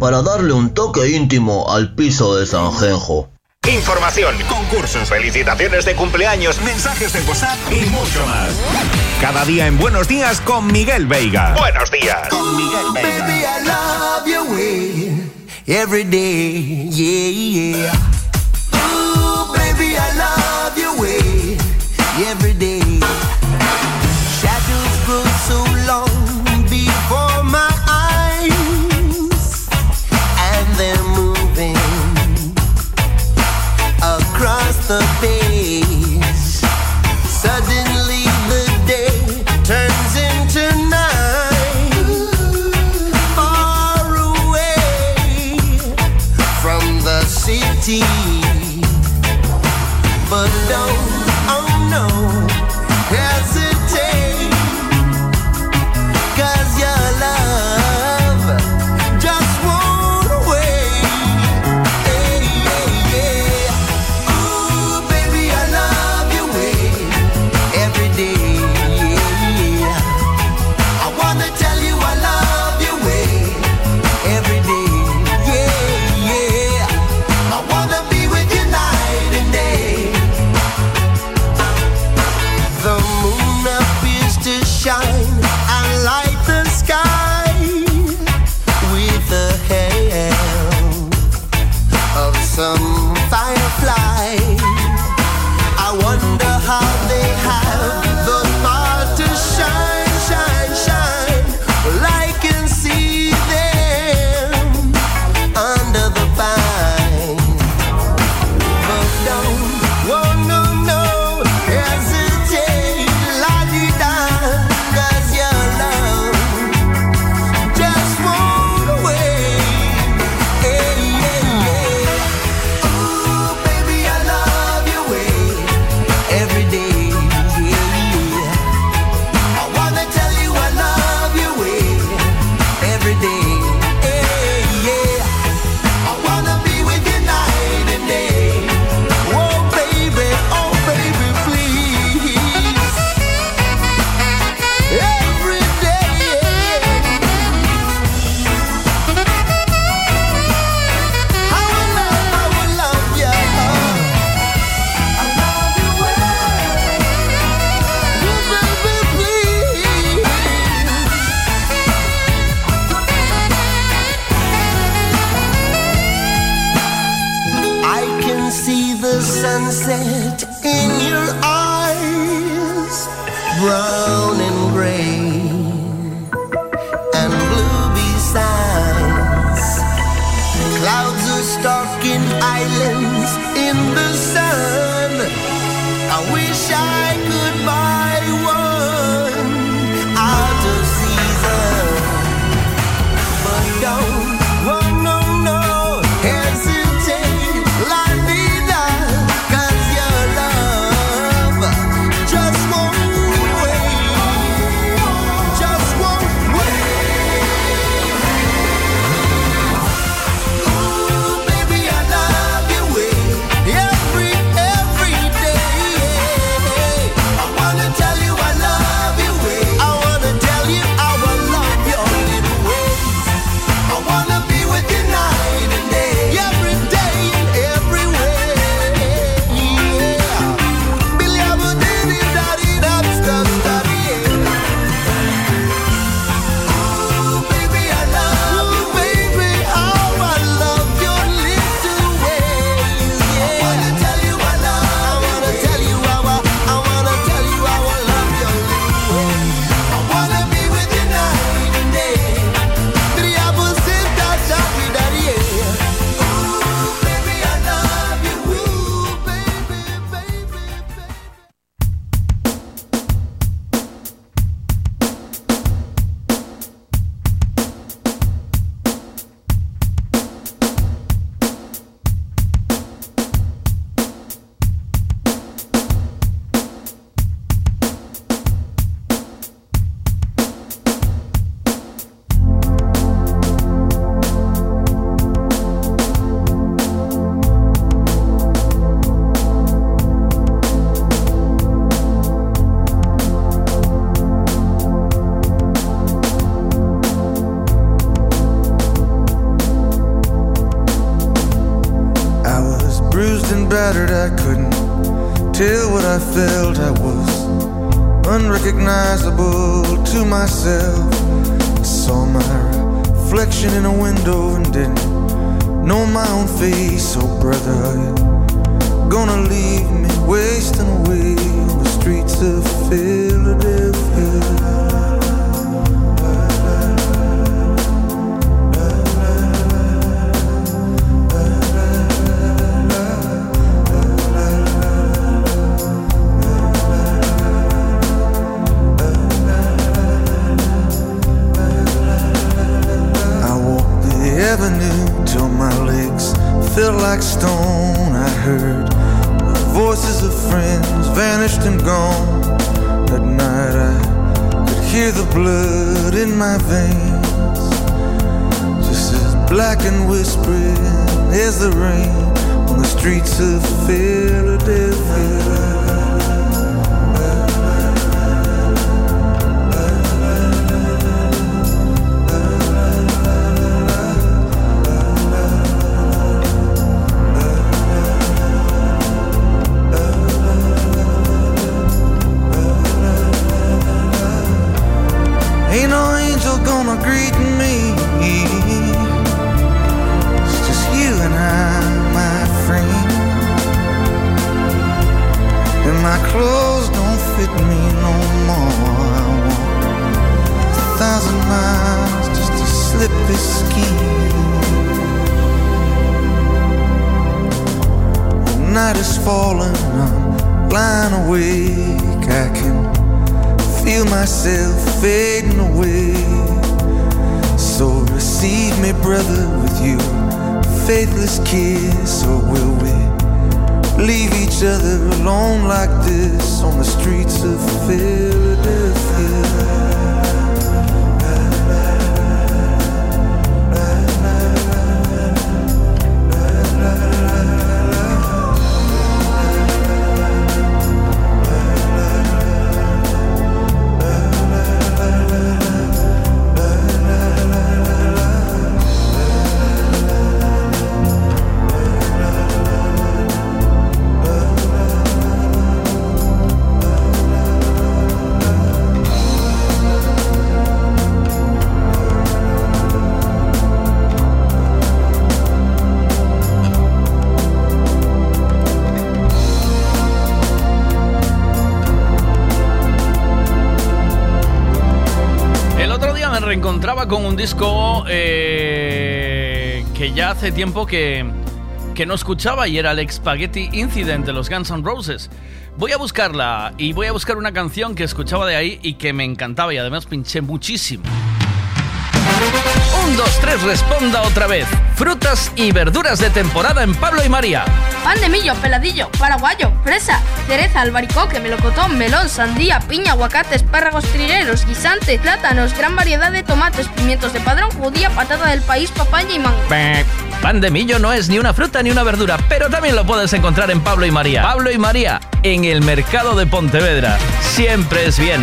para darle un toque íntimo al piso de San Genjo. Información, concursos, felicitaciones de cumpleaños, mensajes de WhatsApp y mucho más. Cada día en Buenos Días con Miguel Veiga. Buenos días. Con Miguel Baby, I love your way every day, yeah, yeah. Ooh, baby, I love your way every day. The page. Tiempo que, que no escuchaba y era el Spaghetti Incident de los Guns N' Roses. Voy a buscarla y voy a buscar una canción que escuchaba de ahí y que me encantaba y además pinché muchísimo. Un, dos, tres, responda otra vez. Frutas y verduras de temporada en Pablo y María. Pan de millo, peladillo, paraguayo, fresa, cereza, albaricoque, melocotón, melón, sandía, piña, aguacate, espárragos trileros, guisante, plátanos, gran variedad de tomates, pimientos de padrón, judía, patata del país, papaya y mango. Pan de millo no es ni una fruta ni una verdura, pero también lo puedes encontrar en Pablo y María. Pablo y María, en el mercado de Pontevedra. Siempre es bien.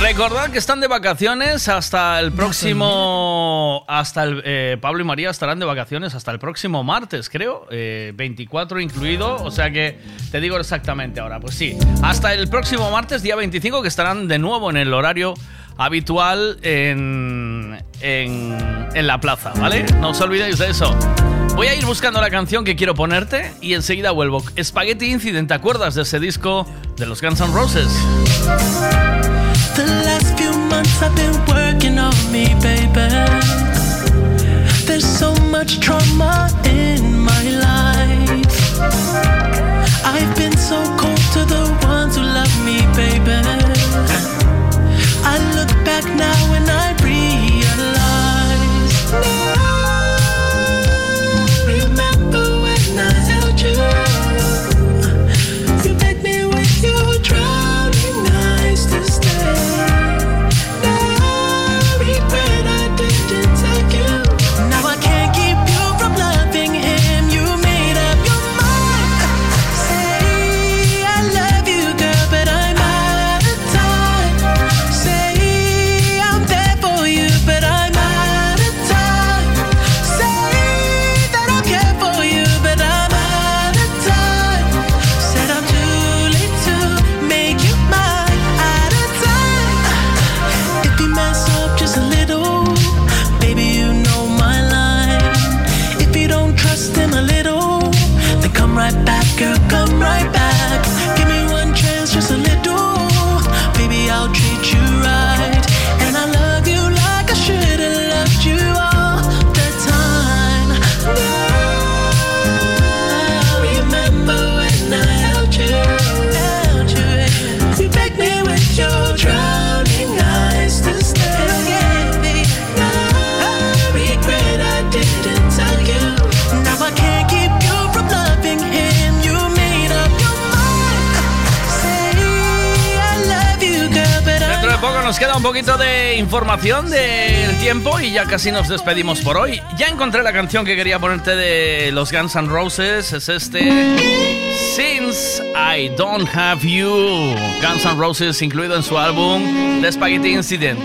Recordad que están de vacaciones hasta el próximo. Hasta el. eh, Pablo y María estarán de vacaciones hasta el próximo martes, creo. eh, 24 incluido. O sea que te digo exactamente ahora. Pues sí, hasta el próximo martes, día 25, que estarán de nuevo en el horario habitual en, en, en la plaza, ¿vale? No os olvidéis de eso. Voy a ir buscando la canción que quiero ponerte y enseguida vuelvo. Spaghetti Incident, ¿te acuerdas de ese disco de los Guns N' Roses? The last few months I've been working on me, baby. There's so much trauma in my life. I've been so cold to the ones who love me, baby. I look back now and I Dentro de poco nos queda un poquito de información del tiempo y ya casi nos despedimos por hoy. Ya encontré la canción que quería ponerte de los Guns N' Roses, es este. Since I Don't Have You. Guns N' Roses incluido en su álbum The Spaghetti Incident.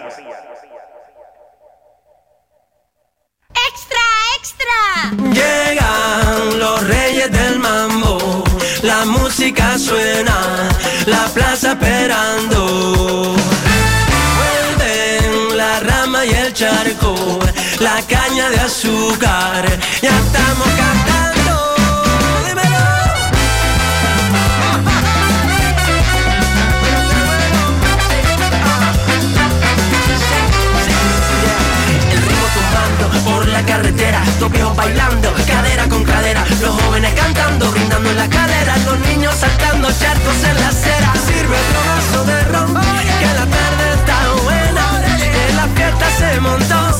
Dos viejos bailando, cadera con cadera, los jóvenes cantando, brindando en la cadera, los niños saltando charcos en la acera. Sirve otro vaso de ron, que la tarde está buena, que la fiesta se montó,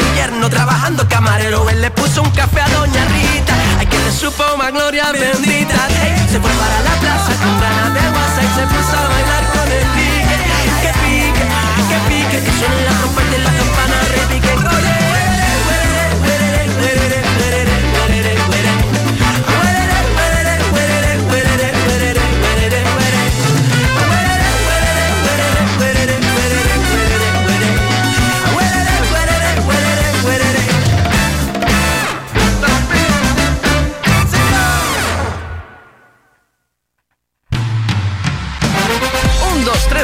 moderno trabajando camarero. Él le puso un café a Doña Rita. Ay, que le supo más gloria bendita. se fue para la plaza con ganas de guasa y se puso a bailar con el pique. Que pique, que pique, que suene la trompeta y la campana repiquen.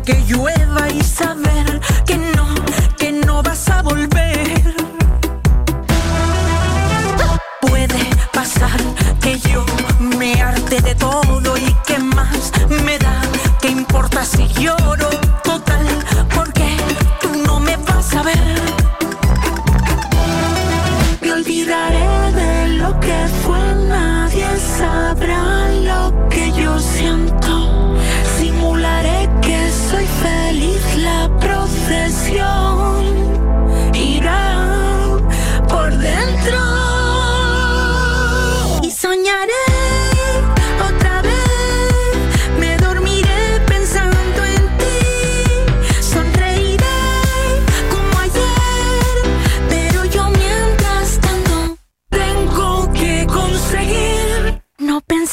que llueva y saber que no, que no vas a volver. Puede pasar que yo me harte de todo y que más me da, que importa si lloro, total,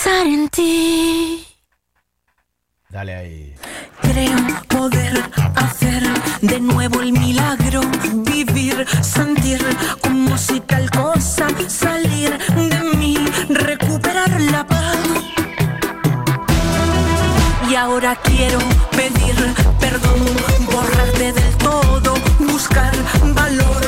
pensar en ti. Dale ahí. Creo poder hacer de nuevo el milagro, vivir, sentir con musical cosa, salir de mí, recuperar la paz. Y ahora quiero pedir perdón, borrarte del todo, buscar valor,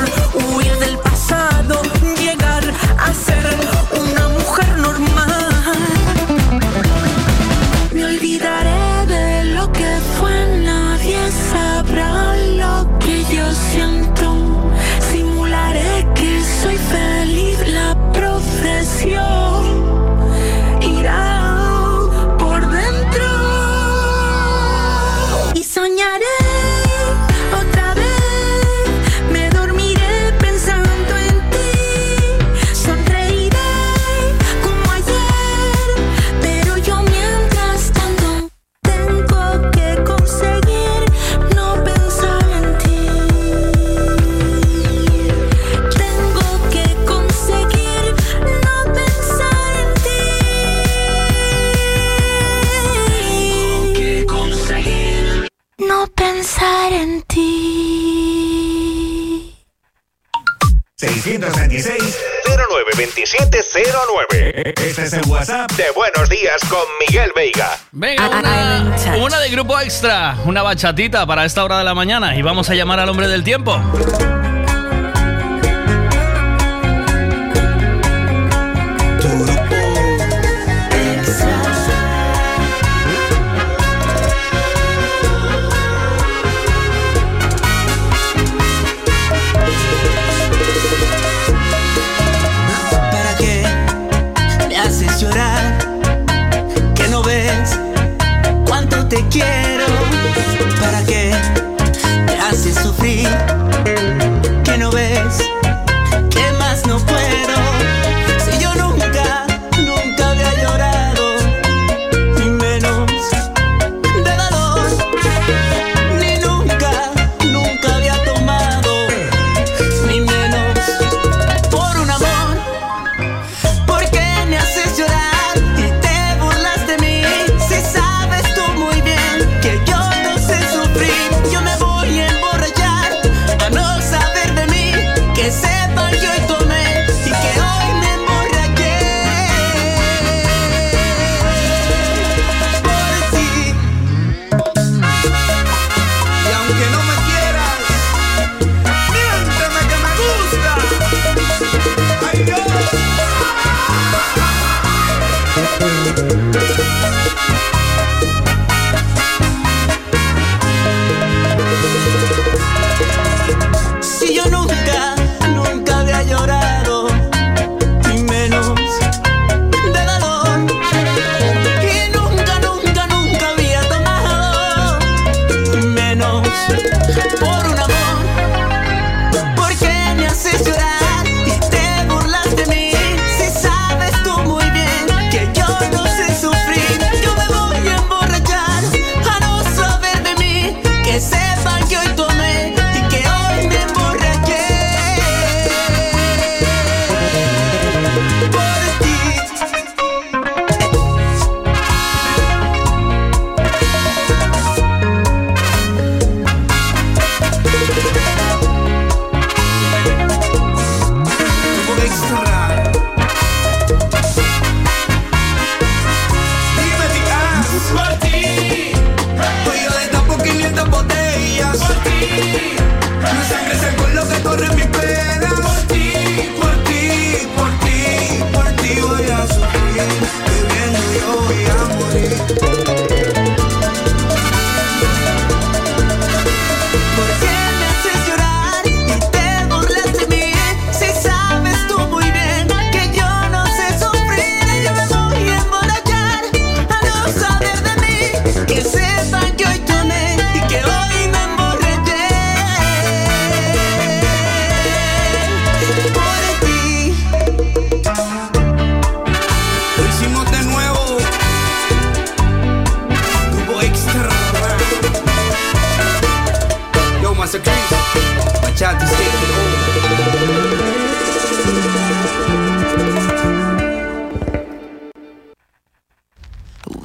626 092709. Este es el WhatsApp de Buenos Días con Miguel Veiga. Venga, una, una de grupo extra, una bachatita para esta hora de la mañana y vamos a llamar al hombre del tiempo.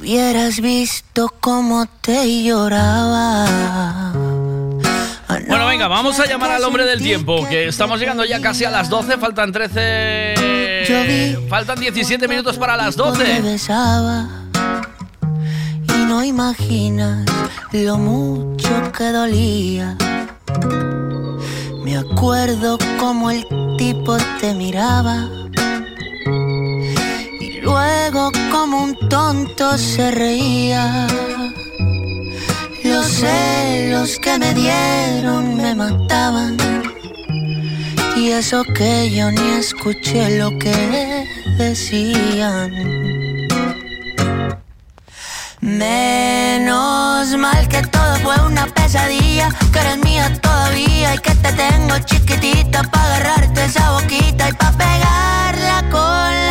Hubieras visto cómo te lloraba. Bueno, venga, vamos a llamar al hombre del tiempo, que estamos llegando ya casi a las 12, faltan 13... Faltan 17 minutos para las Te 12. besaba y no imaginas lo mucho que dolía. Me acuerdo como el tipo te miraba luego como un tonto se reía. Los celos que me dieron me mataban y eso que yo ni escuché lo que decían. Menos mal que todo fue una pesadilla, que eres mía todavía y que te tengo chiquitita para agarrarte esa boquita y para pegarla con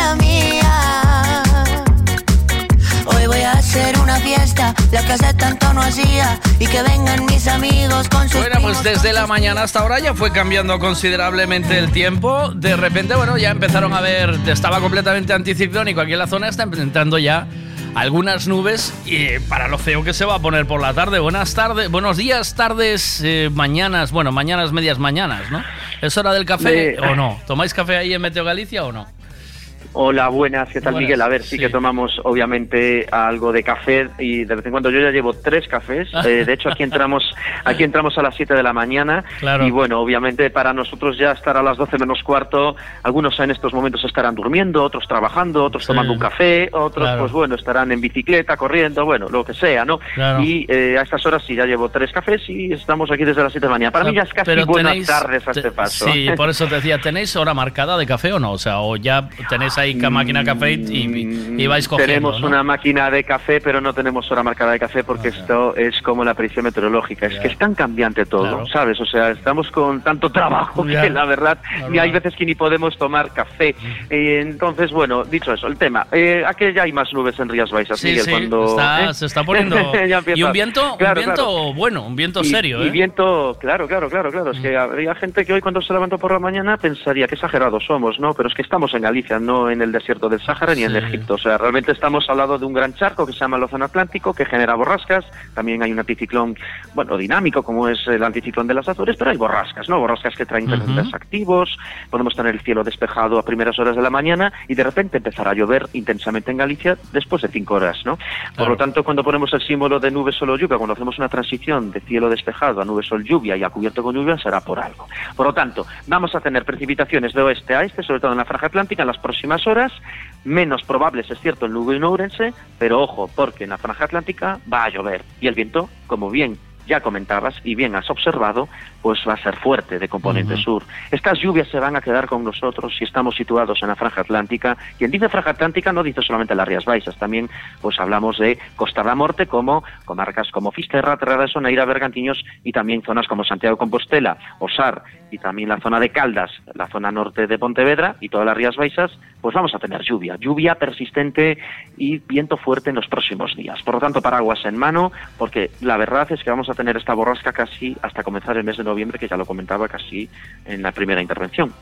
Una fiesta, la que hace tanto no hacía y que vengan mis amigos con sus Bueno, pues desde la mañana hasta ahora ya fue cambiando considerablemente el tiempo. De repente, bueno, ya empezaron a ver, estaba completamente anticiclónico aquí en la zona, está entrando ya algunas nubes y para lo feo que se va a poner por la tarde. Buenas tardes, buenos días, tardes, eh, mañanas, bueno, mañanas, medias mañanas, ¿no? ¿Es hora del café o no? ¿Tomáis café ahí en Meteo Galicia o no? Hola, buenas, ¿qué tal Miguel? A ver, sí, que tomamos obviamente algo de café y de vez en cuando yo ya llevo tres cafés. Eh, de hecho, aquí entramos aquí entramos a las 7 de la mañana y bueno, obviamente para nosotros ya estar a las 12 menos cuarto, algunos en estos momentos estarán durmiendo, otros trabajando, otros tomando un café, otros pues bueno, estarán en bicicleta, corriendo, bueno, lo que sea, ¿no? Y eh, a estas horas sí ya llevo tres cafés y estamos aquí desde las 7 de la mañana. Para mí ya es casi buenas tardes a este paso. Sí, por eso te decía, ¿tenéis hora marcada de café o no? O sea, o ya tenéis ahí máquina café y, vais cogiendo. Tenemos una máquina de café, pero no tenemos hora marcada de café porque esto es como la predicción meteorológica. Es que es tan cambiante todo, ¿sabes? O sea, estamos con tanto trabajo que la verdad, ni hay veces que ni podemos tomar café. entonces, bueno, dicho eso, el tema. Eh, ¿A que ya hay más nubes en Rías Baixas, sí, Sí, cuando, ¿eh? se está poniendo. y un viento, un viento bueno, un viento serio. Y ¿eh? viento, claro, claro, claro, claro. Es que habría gente que hoy cuando se levantó por la mañana pensaría que exagerados somos, ¿no? Pero es que estamos en Galicia, no en el desierto del Sáhara ni en Egipto. O sea, realmente estamos al lado de un gran charco que se llama el Océano Atlántico, que genera borrascas. También hay un anticiclón, bueno, dinámico, como es el anticiclón de las Azores, pero hay borrascas, ¿no? Borrascas que traen uh activos. Podemos tener el cielo despejado a primeras horas de la mañana y de repente empezar a llover intensamente en Galicia después de cinco horas, ¿no? Por lo tanto, cuando ponemos el símbolo de nube, solo, lluvia, cuando hacemos una transición de cielo despejado a nube, sol, lluvia y a cubierto con lluvia, será por algo. Por lo tanto, vamos a tener precipitaciones de oeste a este, sobre todo en la franja atlántica, en las próximas horas, menos probables, es cierto, en Nourense, pero ojo, porque en la franja atlántica va a llover y el viento, como bien ya comentabas y bien has observado, pues va a ser fuerte de componente sur. Estas lluvias se van a quedar con nosotros si estamos situados en la franja atlántica. Quien dice franja atlántica no dice solamente las Rías Baixas, también pues hablamos de Costa da Morte como comarcas como Fisterra, Terra de Soneira, Bergantiños y también zonas como Santiago de Compostela, Osar y también la zona de Caldas, la zona norte de Pontevedra y todas las Rías Baixas, pues vamos a tener lluvia, lluvia persistente y viento fuerte en los próximos días. Por lo tanto, paraguas en mano, porque la verdad es que vamos a tener esta borrasca casi hasta comenzar el mes de noviembre, que ya lo comentaba casi en la primera intervención.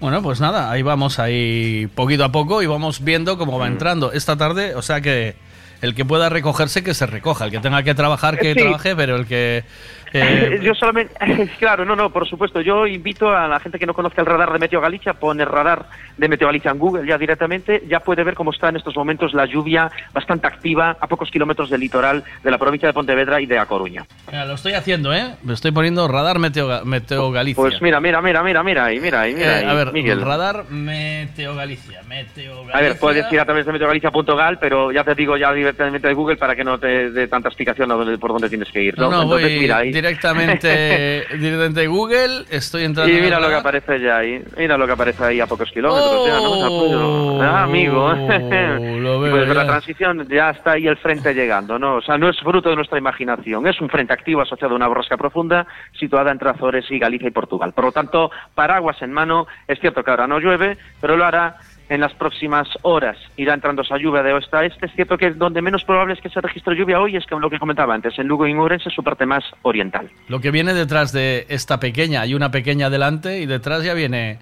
Bueno, pues nada, ahí vamos, ahí poquito a poco y vamos viendo cómo va mm. entrando. Esta tarde, o sea que el que pueda recogerse, que se recoja. El que tenga que trabajar, que trabaje, pero el que eh, yo solamente, claro, no, no, por supuesto. Yo invito a la gente que no conozca el radar de Meteo Galicia, pone radar de Meteo Galicia en Google ya directamente, ya puede ver cómo está en estos momentos la lluvia bastante activa a pocos kilómetros del litoral de la provincia de Pontevedra y de A Coruña. lo estoy haciendo, ¿eh? Me estoy poniendo radar Meteo, Meteo Galicia. Pues mira, mira, mira, mira, mira ahí, mira ahí, mira eh, A ver, Miguel. radar Meteo Galicia, Meteo Galicia. A ver, puedes decir a través de meteogalicia.gal, pero ya te digo ya directamente de Google para que no te dé tanta explicación por dónde tienes que ir. No, no, Entonces, mira, ahí directamente, directamente Google, estoy entrando. Y mira lo que aparece ya ahí, mira lo que aparece ahí a pocos kilómetros, ya, ¿no? Ah, amigo. pues la transición ya está ahí el frente llegando, ¿no? O sea, no es fruto de nuestra imaginación, es un frente activo asociado a una borrasca profunda situada entre Azores y Galicia y Portugal. Por lo tanto, paraguas en mano, es cierto que ahora no llueve, pero lo hará en las próximas horas irá entrando esa lluvia de oeste a este. Es cierto que donde menos probable es que se registre lluvia hoy es que lo que comentaba antes, en Lugo y Ourense, su parte más oriental. Lo que viene detrás de esta pequeña, hay una pequeña delante y detrás ya viene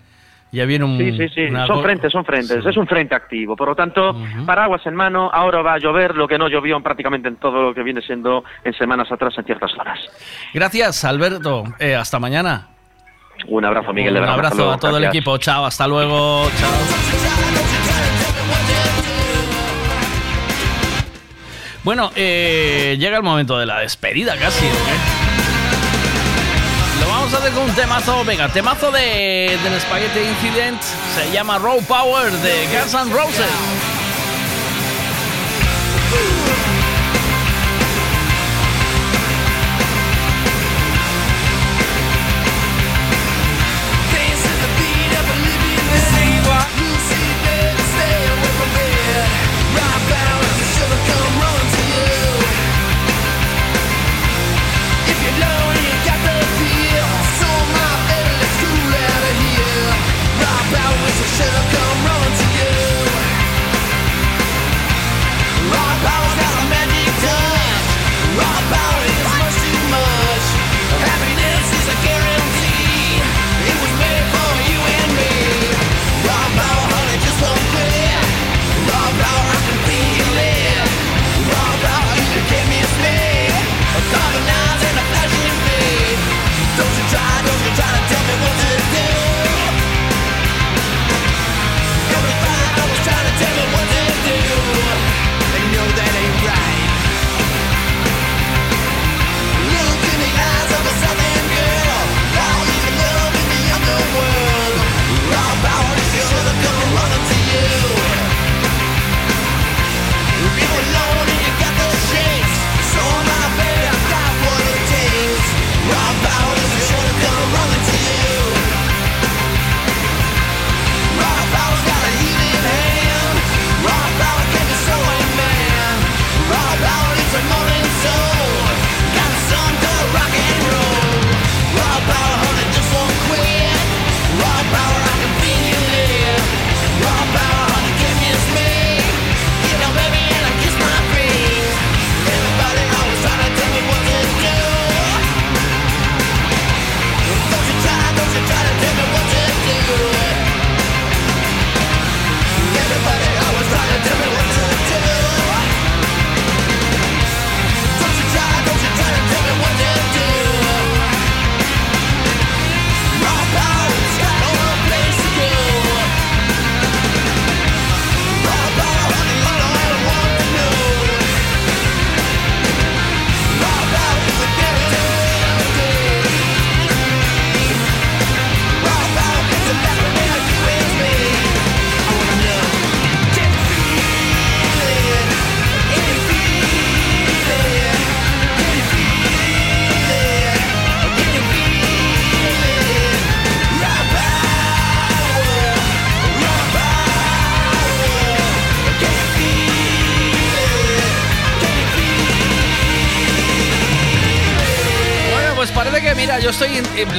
ya viene un... Sí, sí, sí, son frentes, son frentes, es un frente activo. Por lo tanto, paraguas en mano, ahora va a llover lo que no llovió prácticamente en todo lo que viene siendo en semanas atrás en ciertas zonas. Gracias, Alberto. Eh, hasta mañana. Un abrazo, Miguel. Un abrazo a todo el equipo. Chao, hasta luego. Chao. Bueno, eh, llega el momento de la despedida casi. Lo vamos a hacer con un temazo, venga, temazo de, del Spaghetti Incident. Se llama Raw Power de Guns N' Roses.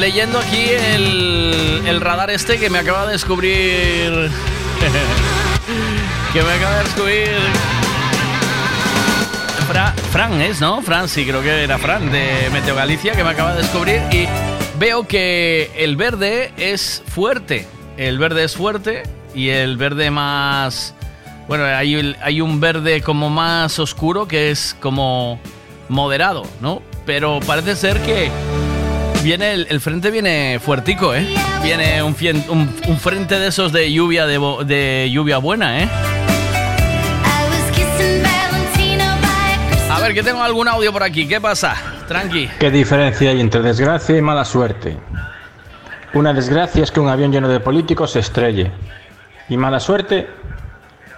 Leyendo aquí el, radar este que me acaba de descubrir. que me acaba de descubrir. Fran es, ¿no? Fran, sí, creo que era Fran de Meteo Galicia que me acaba de descubrir y veo que el verde es fuerte. El verde es fuerte y el verde más... Bueno, hay, hay un verde como más oscuro que es como moderado, ¿no? Pero parece ser que viene el, frente viene fuertico, ¿eh? Viene un, frente de esos de lluvia de, de lluvia buena, ¿eh? A ver, que tengo algún audio por aquí. ¿Qué pasa? Tranqui. ¿Qué diferencia hay entre desgracia y mala suerte? Una desgracia es que un avión lleno de políticos se estrelle. Y mala suerte,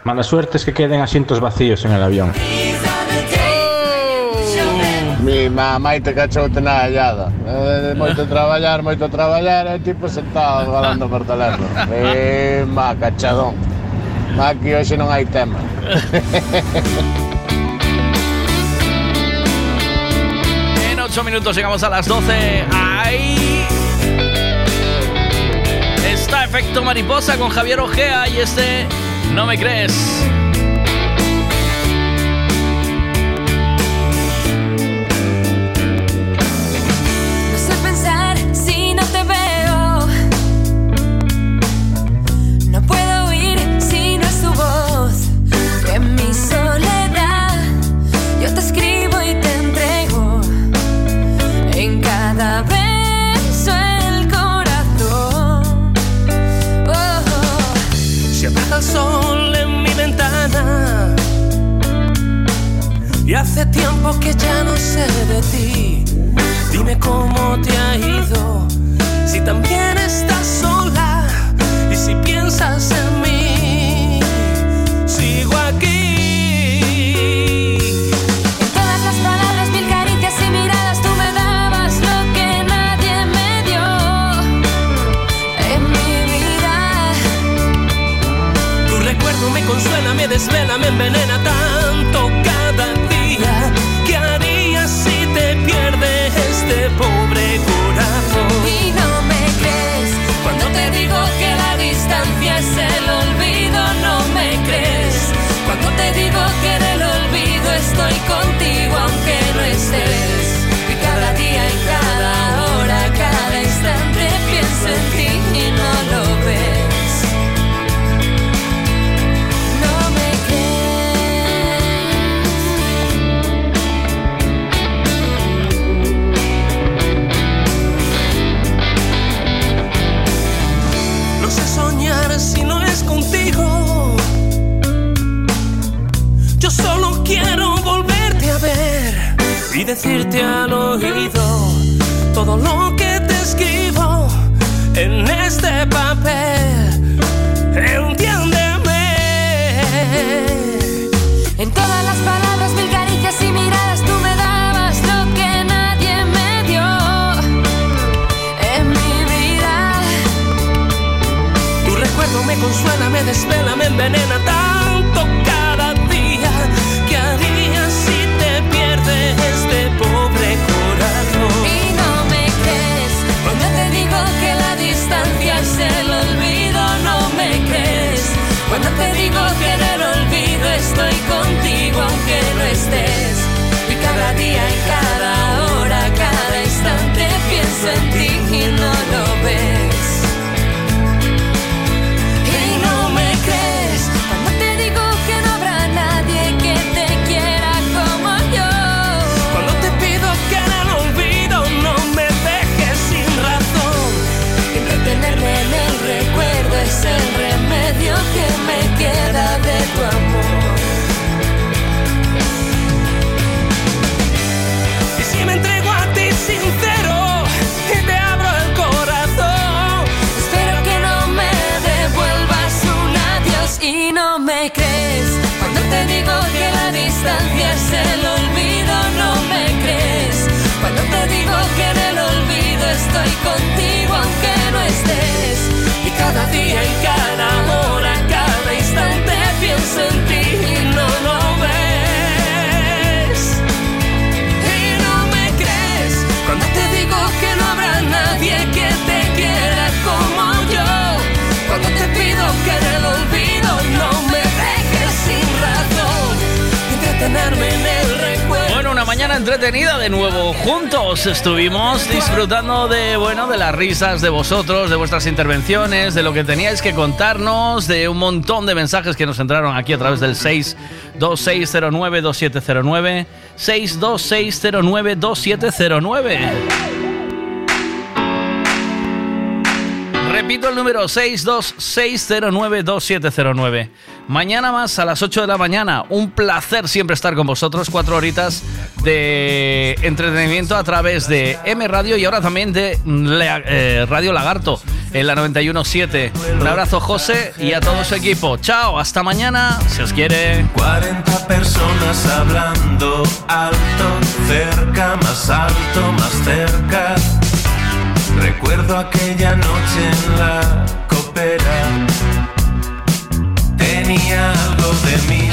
mala suerte es que queden asientos vacíos en el avión. Mi mamá te cachoute na hallada. Eh, moito traballar, moito traballar, e tipo sentado falando por teléfono. Eh, ma, cachadón. Ma, aquí hoxe non hai tema. En 8 minutos llegamos a las 12. ¡Ay! Está Efecto Mariposa con Javier Ojea y este No me crees. Tiempo que ya no sé de ti. Dime cómo te ha ido. Si también estás sola y si piensas en mí, sigo aquí. En todas las palabras, mil caricias y miradas, tú me dabas lo que nadie me dio en mi vida. Tu recuerdo me consuela, me desvela, me envenena tanto decirte al oído todo lo que te escribo en este papel. Entiéndeme. En todas las palabras, mil caricias y miradas, tú me dabas lo que nadie me dio en mi vida. Tu recuerdo me consuela, me desvela, me envenena Cuando te digo que en el olvido estoy contigo aunque no estés. Y cada día y cada te digo que la distancia es el olvido, no me crees. Cuando te digo que en el olvido estoy contigo aunque no estés. Y cada día y cada hora, cada instante pienso en ti y no lo ves. Y no me crees cuando te digo que no habrá nadie que te quiera como yo. Cuando te pido que en el olvido entretenida de nuevo juntos. Estuvimos disfrutando de, bueno, de las risas de vosotros, de vuestras intervenciones, de lo que teníais que contarnos, de un montón de mensajes que nos entraron aquí a través del 626092709, 626092709. Repito el número 626092709. Mañana más a las 8 de la mañana. Un placer siempre estar con vosotros. Cuatro horitas de entretenimiento a través de M Radio y ahora también de eh, Radio Lagarto en la 917. Un abrazo José y a todo su equipo. Chao, hasta mañana, si os quiere. 40 personas hablando alto, cerca, más alto, más cerca Recuerdo aquella noche en la algo de mí.